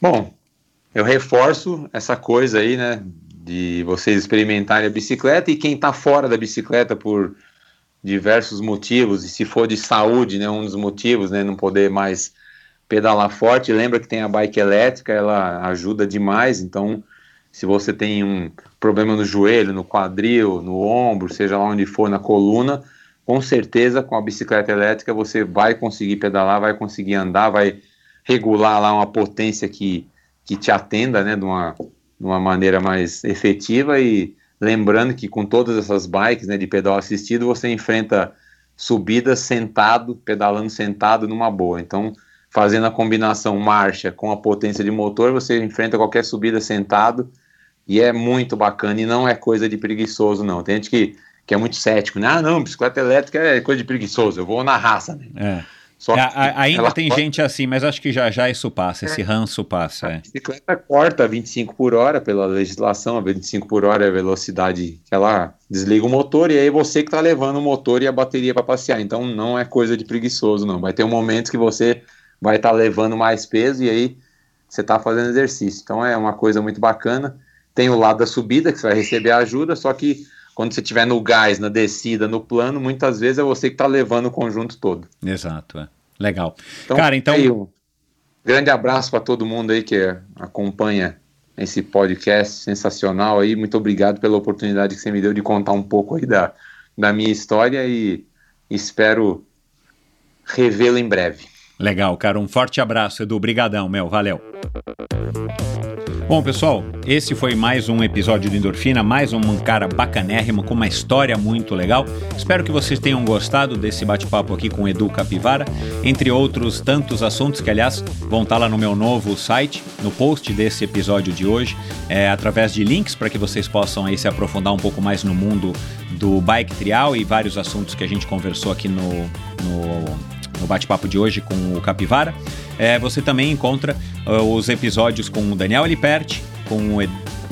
Bom, eu reforço essa coisa aí, né? De vocês experimentarem a bicicleta e quem está fora da bicicleta por diversos motivos, e se for de saúde, né, um dos motivos, né, não poder mais pedalar forte, lembra que tem a bike elétrica, ela ajuda demais, então se você tem um problema no joelho, no quadril, no ombro, seja lá onde for, na coluna, com certeza com a bicicleta elétrica você vai conseguir pedalar, vai conseguir andar, vai regular lá uma potência que, que te atenda, né, de uma, de uma maneira mais efetiva e lembrando que com todas essas bikes, né, de pedal assistido, você enfrenta subidas sentado, pedalando sentado numa boa. Então, fazendo a combinação marcha com a potência de motor, você enfrenta qualquer subida sentado e é muito bacana e não é coisa de preguiçoso, não. Tem gente que, que é muito cético, né? Ah, não, bicicleta elétrica é coisa de preguiçoso, eu vou na raça. Né? É. Só é, ainda tem pode... gente assim, mas acho que já já isso passa, esse é. ranço passa. A é. bicicleta corta 25 por hora pela legislação, a 25 por hora é a velocidade que ela desliga o motor e aí você que está levando o motor e a bateria para passear. Então não é coisa de preguiçoso, não. Vai ter um momento que você vai estar tá levando mais peso e aí você está fazendo exercício. Então é uma coisa muito bacana. Tem o lado da subida, que você vai receber ajuda, só que quando você estiver no gás, na descida, no plano, muitas vezes é você que está levando o conjunto todo. Exato, é. Legal. Então, Cara, então. Aí, um grande abraço para todo mundo aí que acompanha esse podcast sensacional aí. Muito obrigado pela oportunidade que você me deu de contar um pouco aí da, da minha história e espero revê-lo em breve. Legal, cara. Um forte abraço, Edu. Obrigadão, meu. Valeu. Bom, pessoal, esse foi mais um episódio do Endorfina, mais um cara bacanérrimo com uma história muito legal. Espero que vocês tenham gostado desse bate-papo aqui com Edu Capivara, entre outros tantos assuntos que, aliás, vão estar lá no meu novo site, no post desse episódio de hoje, é, através de links para que vocês possam aí se aprofundar um pouco mais no mundo do bike trial e vários assuntos que a gente conversou aqui no, no, no bate-papo de hoje com o Capivara. É, você também encontra uh, os episódios com o Daniel Liperti, com o,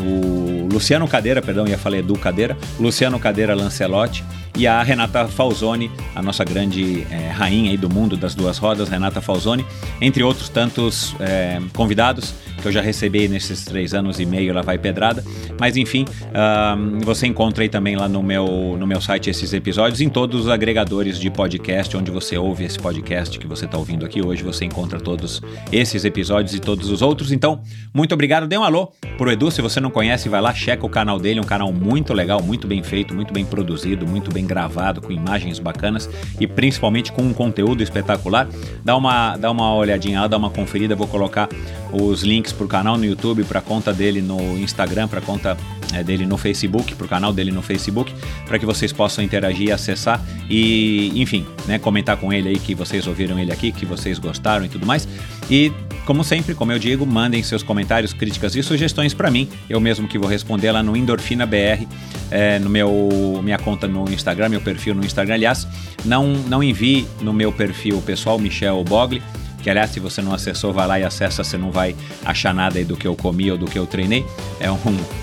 o, Luciano Cadeira, perdão, ia falar Edu Cadeira, Luciano Cadeira Lancelotti e a Renata Falzoni, a nossa grande é, rainha aí do mundo das duas rodas, Renata Falzoni, entre outros tantos é, convidados que eu já recebi nesses três anos e meio, lá vai pedrada. Mas enfim, uh, você encontra aí também lá no meu, no meu site esses episódios, em todos os agregadores de podcast, onde você ouve esse podcast que você está ouvindo aqui hoje, você encontra todos esses episódios e todos os outros. Então, muito obrigado. Dê um alô pro Edu, se você não conhece, vai lá, checa o canal dele, um canal muito legal, muito bem feito, muito bem produzido, muito bem gravado, com imagens bacanas e principalmente com um conteúdo espetacular. Dá uma, dá uma olhadinha lá, dá uma conferida, vou colocar os links para o canal no YouTube, para a conta dele no Instagram, para a conta é, dele no Facebook, para o canal dele no Facebook, para que vocês possam interagir acessar e, enfim, né, comentar com ele aí que vocês ouviram ele aqui, que vocês gostaram e tudo mais. E, como sempre, como eu digo, mandem seus comentários, críticas e sugestões para mim, eu mesmo que vou responder lá no Endorfina BR, é, no meu minha conta no Instagram, meu perfil no Instagram. Aliás, não, não envie no meu perfil pessoal, Michel Bogli que aliás, se você não acessou, vai lá e acessa, você não vai achar nada aí do que eu comi ou do que eu treinei. É um,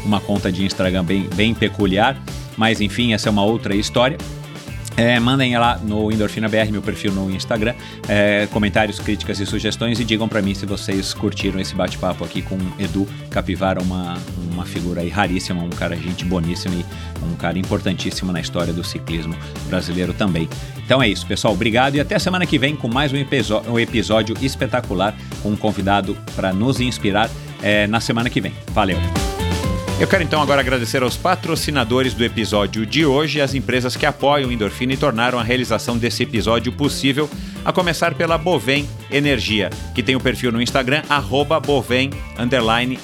uma conta de Instagram bem, bem peculiar, mas enfim, essa é uma outra história. É, mandem lá no Endorfina BR, meu perfil no Instagram, é, comentários, críticas e sugestões e digam para mim se vocês curtiram esse bate-papo aqui com Edu Capivara, uma, uma figura aí raríssima, um cara gente boníssimo e um cara importantíssimo na história do ciclismo brasileiro também. Então é isso, pessoal. Obrigado e até semana que vem com mais um, um episódio espetacular com um convidado para nos inspirar é, na semana que vem. Valeu! Eu quero então agora agradecer aos patrocinadores do episódio de hoje, as empresas que apoiam o Endorfina e tornaram a realização desse episódio possível, a começar pela Bovem Energia, que tem o perfil no Instagram, Bovem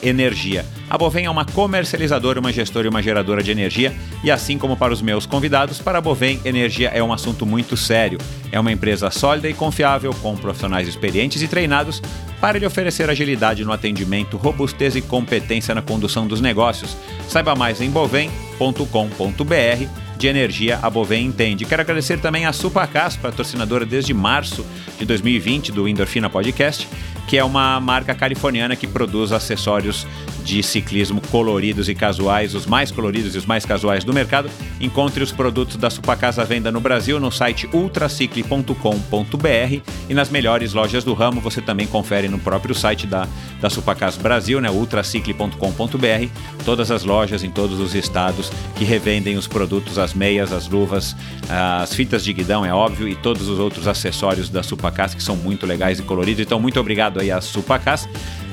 Energia. A Bovem é uma comercializadora, uma gestora e uma geradora de energia, e assim como para os meus convidados, para a Bovem, energia é um assunto muito sério. É uma empresa sólida e confiável, com profissionais experientes e treinados para lhe oferecer agilidade no atendimento, robustez e competência na condução dos negócios. Saiba mais em bovem.com.br de energia a Bovem entende. Quero agradecer também a Supacas, patrocinadora desde março de 2020 do Endorfina Podcast, que é uma marca californiana que produz acessórios de ciclismo coloridos e casuais, os mais coloridos e os mais casuais do mercado. Encontre os produtos da Supacasa à venda no Brasil no site ultracicle.com.br e nas melhores lojas do ramo. Você também confere no próprio site da, da Supacasa Brasil, né, ultracicle.com.br, todas as lojas em todos os estados que revendem os produtos, as meias, as luvas, as fitas de guidão, é óbvio, e todos os outros acessórios da Supacasa que são muito legais e coloridos. Então, muito obrigado aí a Supacasa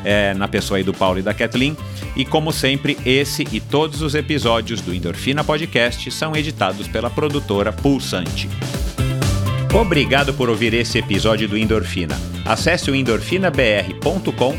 é, na pessoa aí do Paulo e da Kathleen. E como sempre, esse e todos os episódios do Endorfina Podcast são editados pela produtora Pulsante. Obrigado por ouvir esse episódio do Endorfina. Acesse o endorfinabr.com,